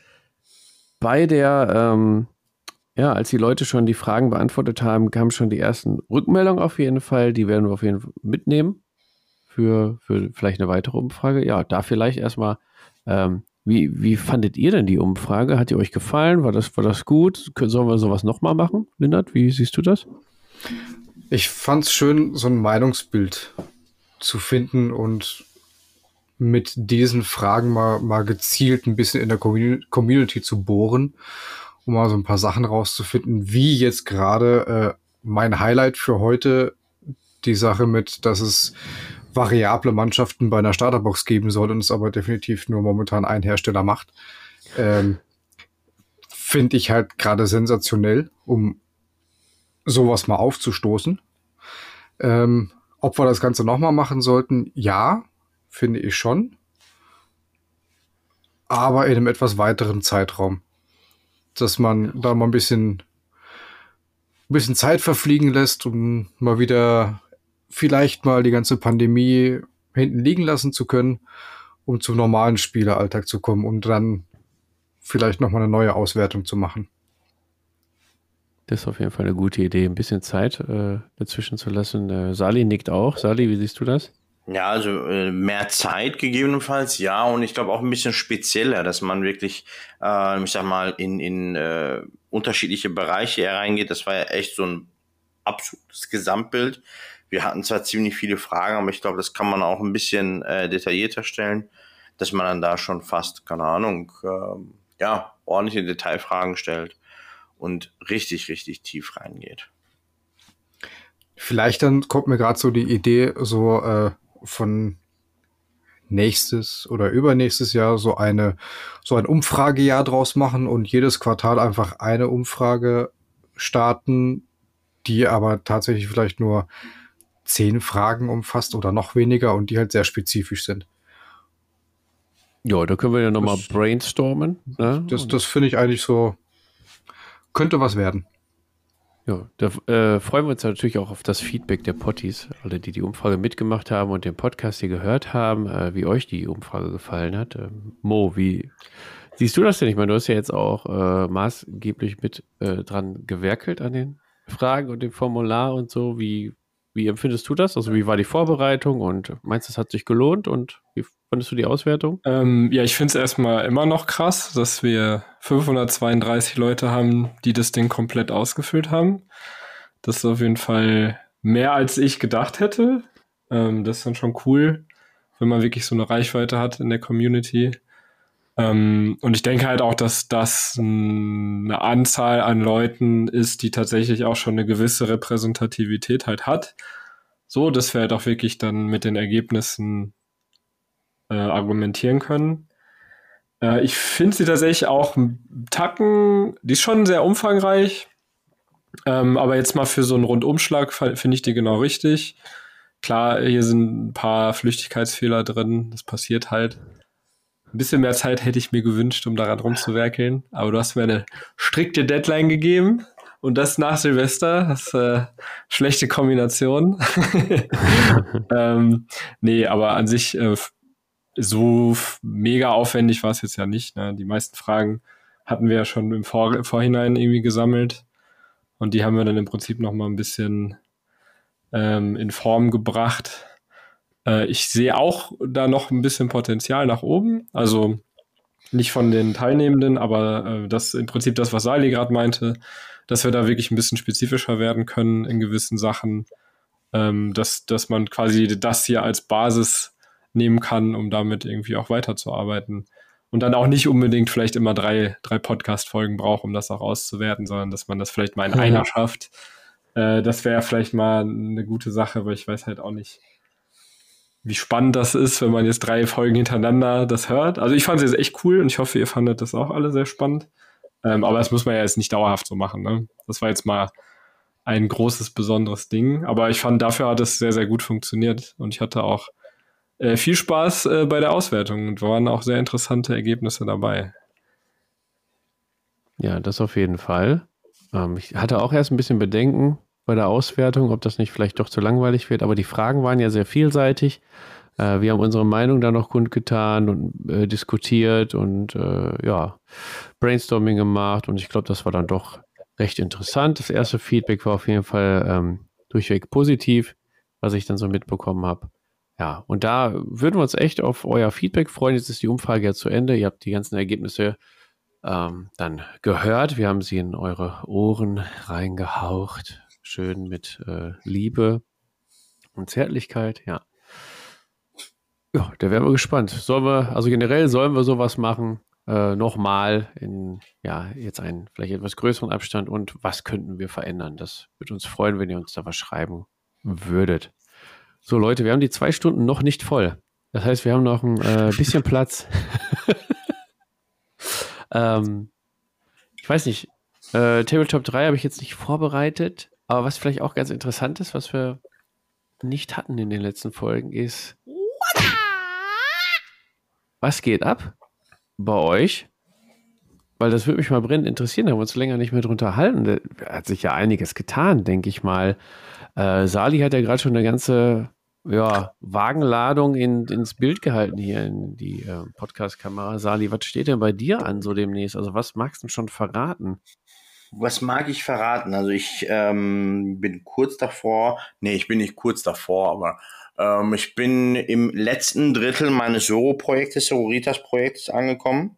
bei der ähm, ja, als die Leute schon die Fragen beantwortet haben, kamen schon die ersten Rückmeldungen auf jeden Fall. Die werden wir auf jeden Fall mitnehmen für, für vielleicht eine weitere Umfrage. Ja, da vielleicht erstmal, ähm, wie, wie fandet ihr denn die Umfrage? Hat die euch gefallen? War das, war das gut? Sollen wir sowas nochmal machen? Lindert, wie siehst du das? Ich fand es schön, so ein Meinungsbild zu finden und mit diesen Fragen mal, mal gezielt ein bisschen in der Community zu bohren um mal so ein paar Sachen rauszufinden, wie jetzt gerade äh, mein Highlight für heute die Sache mit, dass es variable Mannschaften bei einer Starterbox geben soll und es aber definitiv nur momentan ein Hersteller macht. Ähm, Finde ich halt gerade sensationell, um sowas mal aufzustoßen. Ähm, ob wir das Ganze nochmal machen sollten, ja, finde ich schon. Aber in einem etwas weiteren Zeitraum. Dass man da mal ein bisschen, ein bisschen Zeit verfliegen lässt, um mal wieder vielleicht mal die ganze Pandemie hinten liegen lassen zu können, um zum normalen Spieleralltag zu kommen und dann vielleicht nochmal eine neue Auswertung zu machen. Das ist auf jeden Fall eine gute Idee, ein bisschen Zeit äh, dazwischen zu lassen. Äh, Sali nickt auch. Sali, wie siehst du das? Ja, also äh, mehr Zeit gegebenenfalls, ja, und ich glaube auch ein bisschen spezieller, dass man wirklich, äh, ich sag mal, in, in äh, unterschiedliche Bereiche hereingeht. Das war ja echt so ein absolutes Gesamtbild. Wir hatten zwar ziemlich viele Fragen, aber ich glaube, das kann man auch ein bisschen äh, detaillierter stellen, dass man dann da schon fast, keine Ahnung, äh, ja, ordentliche Detailfragen stellt und richtig, richtig tief reingeht. Vielleicht dann kommt mir gerade so die Idee, so äh, von nächstes oder übernächstes Jahr so eine so ein Umfragejahr draus machen und jedes Quartal einfach eine Umfrage starten, die aber tatsächlich vielleicht nur zehn Fragen umfasst oder noch weniger und die halt sehr spezifisch sind. Ja, da können wir ja nochmal brainstormen. Ne? Das, das finde ich eigentlich so, könnte was werden. Ja, da äh, freuen wir uns natürlich auch auf das Feedback der Potties, alle, die die Umfrage mitgemacht haben und den Podcast hier gehört haben, äh, wie euch die Umfrage gefallen hat. Ähm, Mo, wie siehst du das denn? Ich meine, du hast ja jetzt auch äh, maßgeblich mit äh, dran gewerkelt an den Fragen und dem Formular und so. Wie, wie empfindest du das? Also, wie war die Vorbereitung und meinst du, es hat sich gelohnt und wie fandest du die Auswertung? Ähm, ja, ich finde es erstmal immer noch krass, dass wir 532 Leute haben, die das Ding komplett ausgefüllt haben. Das ist auf jeden Fall mehr als ich gedacht hätte. Ähm, das ist dann schon cool, wenn man wirklich so eine Reichweite hat in der Community. Ähm, und ich denke halt auch, dass das eine Anzahl an Leuten ist, die tatsächlich auch schon eine gewisse Repräsentativität halt hat. So, dass wir halt auch wirklich dann mit den Ergebnissen äh, argumentieren können. Äh, ich finde sie tatsächlich auch Tacken, die ist schon sehr umfangreich. Ähm, aber jetzt mal für so einen Rundumschlag finde ich die genau richtig. Klar, hier sind ein paar Flüchtigkeitsfehler drin, das passiert halt. Ein bisschen mehr Zeit hätte ich mir gewünscht, um daran rumzuwerkeln. Aber du hast mir eine strikte Deadline gegeben. Und das nach Silvester, das ist äh, schlechte Kombination. ähm, nee, aber an sich äh, so mega aufwendig war es jetzt ja nicht. Ne? Die meisten Fragen hatten wir ja schon im Vor Vorhinein irgendwie gesammelt. Und die haben wir dann im Prinzip noch mal ein bisschen ähm, in Form gebracht. Äh, ich sehe auch da noch ein bisschen Potenzial nach oben. Also nicht von den Teilnehmenden, aber äh, das im Prinzip das, was Sali gerade meinte, dass wir da wirklich ein bisschen spezifischer werden können in gewissen Sachen. Ähm, dass, dass man quasi das hier als Basis nehmen kann, um damit irgendwie auch weiterzuarbeiten. Und dann auch nicht unbedingt vielleicht immer drei, drei Podcast-Folgen braucht, um das auch auszuwerten, sondern dass man das vielleicht mal in einer schafft. Äh, das wäre vielleicht mal eine gute Sache, weil ich weiß halt auch nicht, wie spannend das ist, wenn man jetzt drei Folgen hintereinander das hört. Also ich fand es jetzt echt cool und ich hoffe, ihr fandet das auch alle sehr spannend. Ähm, aber das muss man ja jetzt nicht dauerhaft so machen. Ne? Das war jetzt mal ein großes, besonderes Ding. Aber ich fand, dafür hat es sehr, sehr gut funktioniert. Und ich hatte auch äh, viel Spaß äh, bei der Auswertung und waren auch sehr interessante Ergebnisse dabei. Ja, das auf jeden Fall. Ähm, ich hatte auch erst ein bisschen Bedenken, bei der Auswertung, ob das nicht vielleicht doch zu langweilig wird. Aber die Fragen waren ja sehr vielseitig. Äh, wir haben unsere Meinung da noch kundgetan und äh, diskutiert und äh, ja, Brainstorming gemacht. Und ich glaube, das war dann doch recht interessant. Das erste Feedback war auf jeden Fall ähm, durchweg positiv, was ich dann so mitbekommen habe. Ja, und da würden wir uns echt auf euer Feedback freuen. Jetzt ist die Umfrage ja zu Ende. Ihr habt die ganzen Ergebnisse ähm, dann gehört. Wir haben sie in eure Ohren reingehaucht schön mit äh, Liebe und Zärtlichkeit, ja. Ja, da wären wir gespannt. Sollen wir, also generell sollen wir sowas machen, äh, nochmal in, ja, jetzt einen vielleicht etwas größeren Abstand und was könnten wir verändern? Das würde uns freuen, wenn ihr uns da was schreiben würdet. So, Leute, wir haben die zwei Stunden noch nicht voll. Das heißt, wir haben noch ein äh, bisschen Platz. ähm, ich weiß nicht, äh, Tabletop 3 habe ich jetzt nicht vorbereitet, aber was vielleicht auch ganz interessant ist, was wir nicht hatten in den letzten Folgen, ist, was geht ab bei euch? Weil das würde mich mal brennend interessieren, da haben wir uns länger nicht mehr drunter halten. Da hat sich ja einiges getan, denke ich mal. Äh, Sali hat ja gerade schon eine ganze ja, Wagenladung in, ins Bild gehalten hier in die äh, Podcast-Kamera. Sali, was steht denn bei dir an so demnächst? Also was magst du schon verraten? Was mag ich verraten? Also ich ähm, bin kurz davor, nee, ich bin nicht kurz davor, aber ähm, ich bin im letzten Drittel meines Soro-Projektes, Sororitas-Projektes angekommen.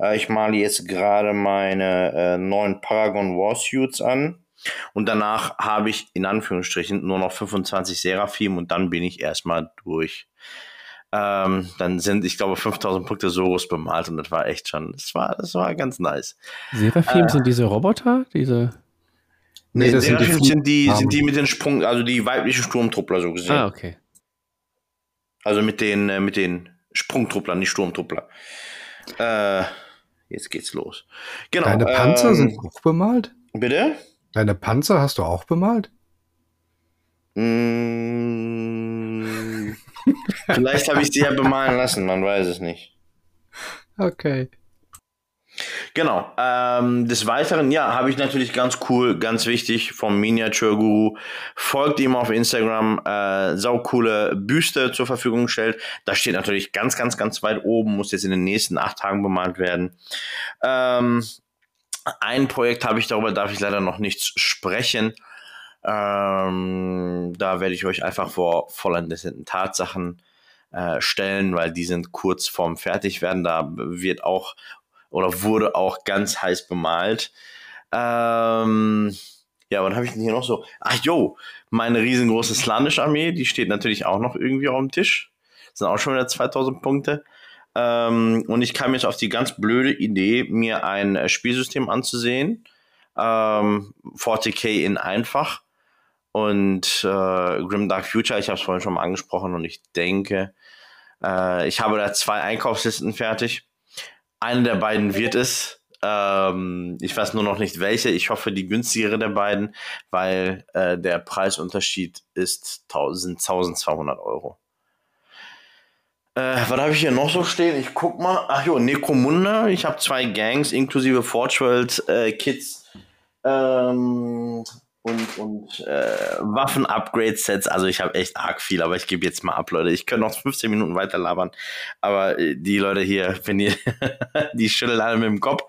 Äh, ich male jetzt gerade meine äh, neuen Paragon Warsuits an. Und danach habe ich in Anführungsstrichen nur noch 25 Seraphim und dann bin ich erstmal durch. Ähm, dann sind, ich glaube, 5000 Punkte Soros bemalt und das war echt schon, das war, das war ganz nice. Seraphim äh, sind diese Roboter, diese. Nee, das sind die, sind die, sind die mit den Sprung, also die weiblichen Sturmtruppler so gesehen. Ah, okay. Also mit den, äh, mit den Sprungtrupplern, nicht Sturmtruppler. Äh, jetzt geht's los. Genau. Deine Panzer ähm, sind auch bemalt? Bitte? Deine Panzer hast du auch bemalt? Mm, vielleicht habe ich sie ja bemalen lassen, man weiß es nicht. Okay. Genau. Ähm, des Weiteren, ja, habe ich natürlich ganz cool, ganz wichtig vom Miniature Guru. Folgt ihm auf Instagram, äh, saukoole Büste zur Verfügung gestellt. Da steht natürlich ganz, ganz, ganz weit oben, muss jetzt in den nächsten acht Tagen bemalt werden. Ähm, ein Projekt habe ich, darüber darf ich leider noch nichts sprechen. Ähm, da werde ich euch einfach vor vollendeten Tatsachen äh, stellen, weil die sind kurz vorm Fertigwerden. Da wird auch oder wurde auch ganz heiß bemalt. Ähm, ja, was habe ich denn hier noch so? Ach jo, meine riesengroße Slanish-Armee, die steht natürlich auch noch irgendwie auf dem Tisch. Das sind auch schon wieder 2000 Punkte. Ähm, und ich kam jetzt auf die ganz blöde Idee, mir ein äh, Spielsystem anzusehen. Ähm, 40k in einfach. Und äh, Grim Dark Future, ich habe es vorhin schon mal angesprochen und ich denke, äh, ich habe da zwei Einkaufslisten fertig. Eine der beiden wird es. Ähm, ich weiß nur noch nicht welche. Ich hoffe die günstigere der beiden, weil äh, der Preisunterschied ist 1000, 1200 Euro. Äh, was habe ich hier noch so stehen? Ich guck mal. Ach jo, Necromunda. Ich habe zwei Gangs inklusive Forge World äh, Kits ähm, und, und äh, Waffen-Upgrade-Sets. Also ich habe echt arg viel, aber ich gebe jetzt mal ab, Leute. Ich könnte noch 15 Minuten weiter labern. Aber äh, die Leute hier, wenn ihr, die schütteln alle mit dem Kopf.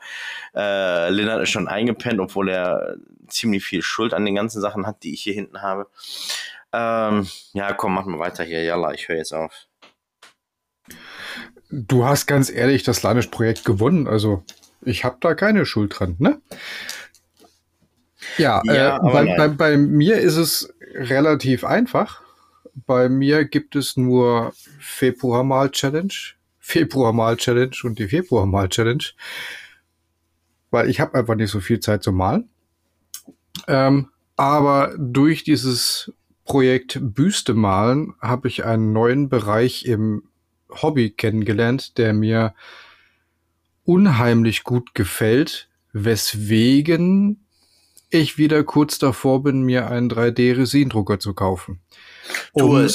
Äh, Lennart ist schon eingepennt, obwohl er ziemlich viel Schuld an den ganzen Sachen hat, die ich hier hinten habe. Ähm, ja, komm, mach mal weiter hier. Jalla, ich höre jetzt auf. Du hast ganz ehrlich das Lanisch-Projekt gewonnen, also ich habe da keine Schuld dran, ne? Ja, ja äh, bei, bei, bei, mir ist es relativ einfach. Bei mir gibt es nur Februar-Mal-Challenge, Februar-Mal-Challenge und die Februar-Mal-Challenge, weil ich habe einfach nicht so viel Zeit zum Malen. Ähm, aber durch dieses Projekt Büste malen habe ich einen neuen Bereich im Hobby kennengelernt, der mir unheimlich gut gefällt, weswegen ich wieder kurz davor bin, mir einen 3D-Resindrucker zu kaufen. Um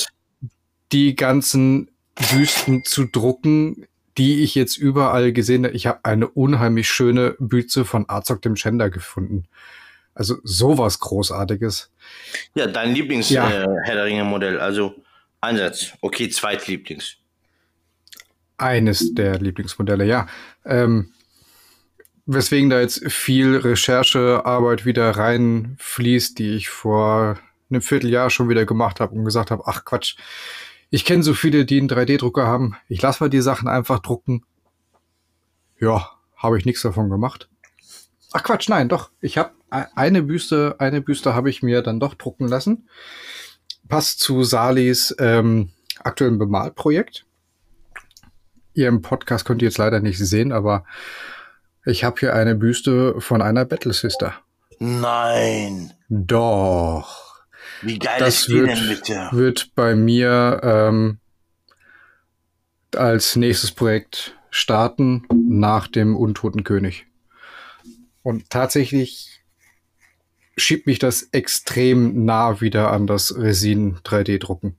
die ganzen Büsten zu drucken, die ich jetzt überall gesehen habe. Ich habe eine unheimlich schöne Büste von Arzog dem Schender gefunden. Also sowas Großartiges. Ja, dein Lieblings-Herr ja. äh, der Ringe-Modell, also Einsatz. Okay, Zweitlieblings. Eines der Lieblingsmodelle, ja. Ähm, weswegen da jetzt viel Recherchearbeit wieder reinfließt, die ich vor einem Vierteljahr schon wieder gemacht habe und gesagt habe, ach Quatsch, ich kenne so viele, die einen 3D-Drucker haben. Ich lasse mal die Sachen einfach drucken. Ja, habe ich nichts davon gemacht. Ach Quatsch, nein, doch. Ich habe eine Büste, eine Büste habe ich mir dann doch drucken lassen. Passt zu Salis ähm, aktuellen Bemalprojekt ihr im Podcast könnt ihr jetzt leider nicht sehen, aber ich habe hier eine Büste von einer Battle Sister. Nein. Doch. Wie geil das ist die wird, denn bitte? Wird bei mir ähm, als nächstes Projekt starten nach dem Untoten König. Und tatsächlich schiebt mich das extrem nah wieder an das Resin 3D-Drucken.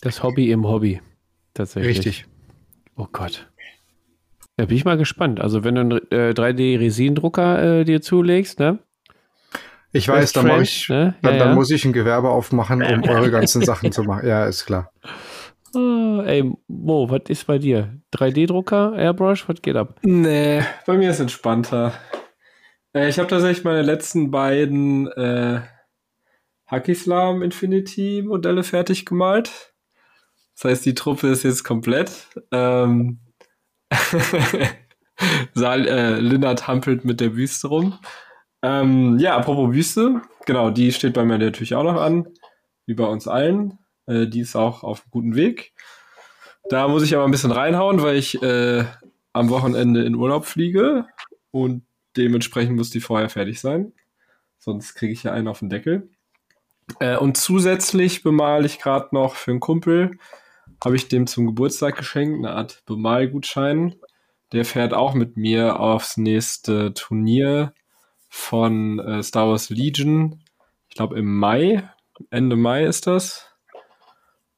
Das Hobby im Hobby. Tatsächlich. Richtig. Oh Gott. Da bin ich mal gespannt. Also, wenn du einen äh, 3D-Resin-Drucker äh, dir zulegst, ne? Ich weiß, dann, French, ich, ne? ja, dann, dann muss ich ein Gewerbe aufmachen, um eure ganzen Sachen zu machen. Ja, ist klar. Oh, ey, Mo, was ist bei dir? 3D-Drucker, Airbrush, was geht ab? Nee, bei mir ist entspannter. Äh, ich habe tatsächlich meine letzten beiden äh, Hackislam Infinity Modelle fertig gemalt. Das heißt, die Truppe ist jetzt komplett. Ähm, Saal, äh, Lindert hampelt mit der Wüste rum. Ähm, ja, apropos Wüste, genau, die steht bei mir natürlich auch noch an, wie bei uns allen. Äh, die ist auch auf einem guten Weg. Da muss ich aber ein bisschen reinhauen, weil ich äh, am Wochenende in Urlaub fliege und dementsprechend muss die vorher fertig sein. Sonst kriege ich ja einen auf den Deckel. Äh, und zusätzlich bemale ich gerade noch für einen Kumpel, habe ich dem zum Geburtstag geschenkt, eine Art Bemalgutschein. Der fährt auch mit mir aufs nächste Turnier von äh, Star Wars Legion. Ich glaube im Mai, Ende Mai ist das.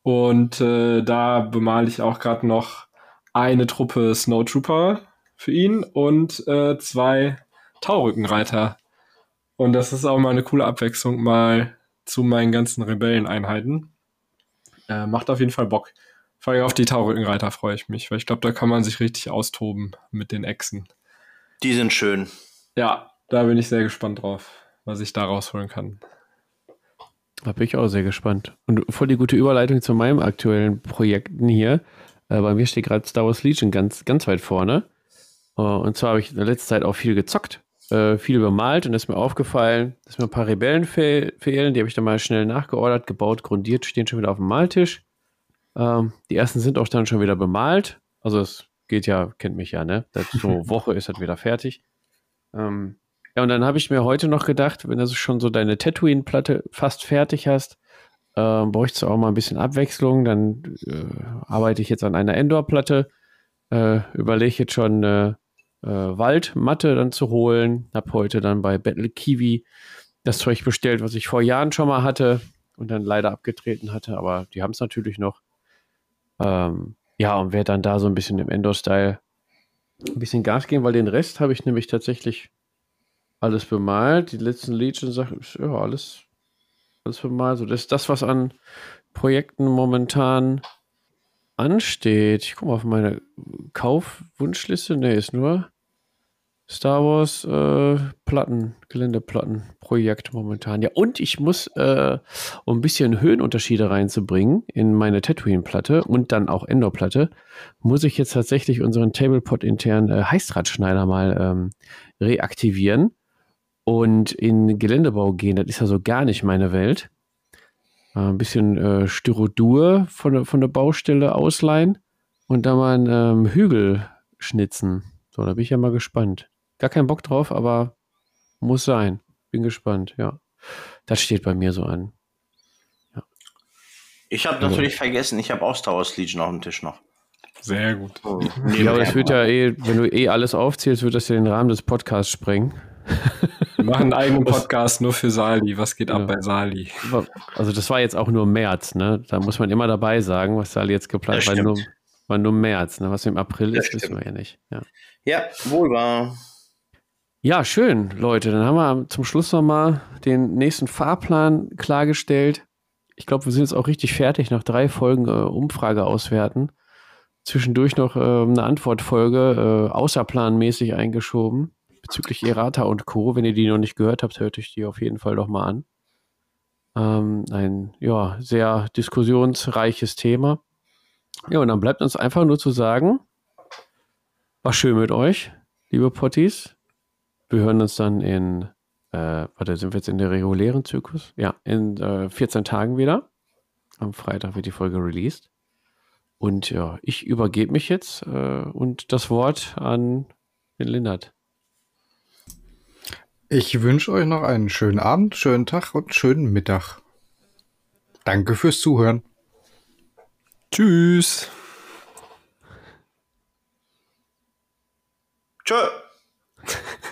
Und äh, da bemale ich auch gerade noch eine Truppe Snowtrooper für ihn und äh, zwei Taurückenreiter. Und das ist auch mal eine coole Abwechslung mal zu meinen ganzen Rebelleneinheiten. Äh, macht auf jeden Fall Bock. Vor allem auf die Taurückenreiter freue ich mich, weil ich glaube, da kann man sich richtig austoben mit den Echsen. Die sind schön. Ja, da bin ich sehr gespannt drauf, was ich da rausholen kann. Da bin ich auch sehr gespannt. Und voll die gute Überleitung zu meinem aktuellen Projekten hier. Äh, bei mir steht gerade Star Wars Legion ganz, ganz weit vorne. Uh, und zwar habe ich in der letzten Zeit auch viel gezockt, äh, viel bemalt und ist mir aufgefallen, dass mir ein paar Rebellen fehl fehlen. Die habe ich dann mal schnell nachgeordert, gebaut, grundiert, stehen schon wieder auf dem Maltisch. Ähm, die ersten sind auch dann schon wieder bemalt. Also es geht ja, kennt mich ja, ne? So Woche ist das wieder fertig. Ähm, ja, und dann habe ich mir heute noch gedacht, wenn du schon so deine Tatooine-Platte fast fertig hast, äh, bräuchtest du auch mal ein bisschen Abwechslung. Dann äh, arbeite ich jetzt an einer Endor-Platte, äh, überlege jetzt schon eine äh, Waldmatte dann zu holen. Habe heute dann bei Battle Kiwi das Zeug bestellt, was ich vor Jahren schon mal hatte und dann leider abgetreten hatte, aber die haben es natürlich noch. Ähm, ja, und werde dann da so ein bisschen im Endor-Style ein bisschen Gas geben, weil den Rest habe ich nämlich tatsächlich alles bemalt. Die letzten Legion-Sachen, ja, alles, alles bemalt. So, das ist das, was an Projekten momentan ansteht. Ich gucke mal auf meine Kaufwunschliste. Ne, ist nur Star Wars äh, Platten, Geländeplattenprojekt momentan. Ja, und ich muss, äh, um ein bisschen Höhenunterschiede reinzubringen in meine Tatooine-Platte und dann auch Endor-Platte, muss ich jetzt tatsächlich unseren Tablepot-internen äh, Heißdrahtschneider mal ähm, reaktivieren und in Geländebau gehen. Das ist ja so gar nicht meine Welt. Äh, ein bisschen äh, Styrodur von, von der Baustelle ausleihen und da mal einen ähm, Hügel schnitzen. So, da bin ich ja mal gespannt. Gar keinen Bock drauf, aber muss sein. Bin gespannt, ja. Das steht bei mir so an. Ja. Ich habe also. natürlich vergessen, ich habe auch Star Wars Legion auf dem Tisch noch. Sehr gut. Oh, ja, aber das wird ja eh, wenn du eh alles aufzählst, wird das ja den Rahmen des Podcasts sprengen. Wir machen einen eigenen Podcast nur für Sali. Was geht ab bei Sali? Also das war jetzt auch nur März, ne? Da muss man immer dabei sagen, was Sali jetzt geplant hat. War nur, war nur März, ne? Was im April das ist, stimmt. wissen wir ja nicht. Ja, ja wohl wahr. Ja, schön, Leute. Dann haben wir zum Schluss nochmal den nächsten Fahrplan klargestellt. Ich glaube, wir sind jetzt auch richtig fertig nach drei Folgen äh, Umfrage auswerten. Zwischendurch noch äh, eine Antwortfolge äh, außerplanmäßig eingeschoben bezüglich Errata und Co. Wenn ihr die noch nicht gehört habt, hört euch die auf jeden Fall doch mal an. Ähm, ein ja, sehr diskussionsreiches Thema. Ja, und dann bleibt uns einfach nur zu sagen, war schön mit euch, liebe Potties. Wir hören uns dann in, äh, warte, sind wir jetzt in der regulären Zyklus? Ja, in äh, 14 Tagen wieder. Am Freitag wird die Folge released. Und ja, ich übergebe mich jetzt äh, und das Wort an den Lindert. Ich wünsche euch noch einen schönen Abend, schönen Tag und schönen Mittag. Danke fürs Zuhören. Tschüss. Tschö.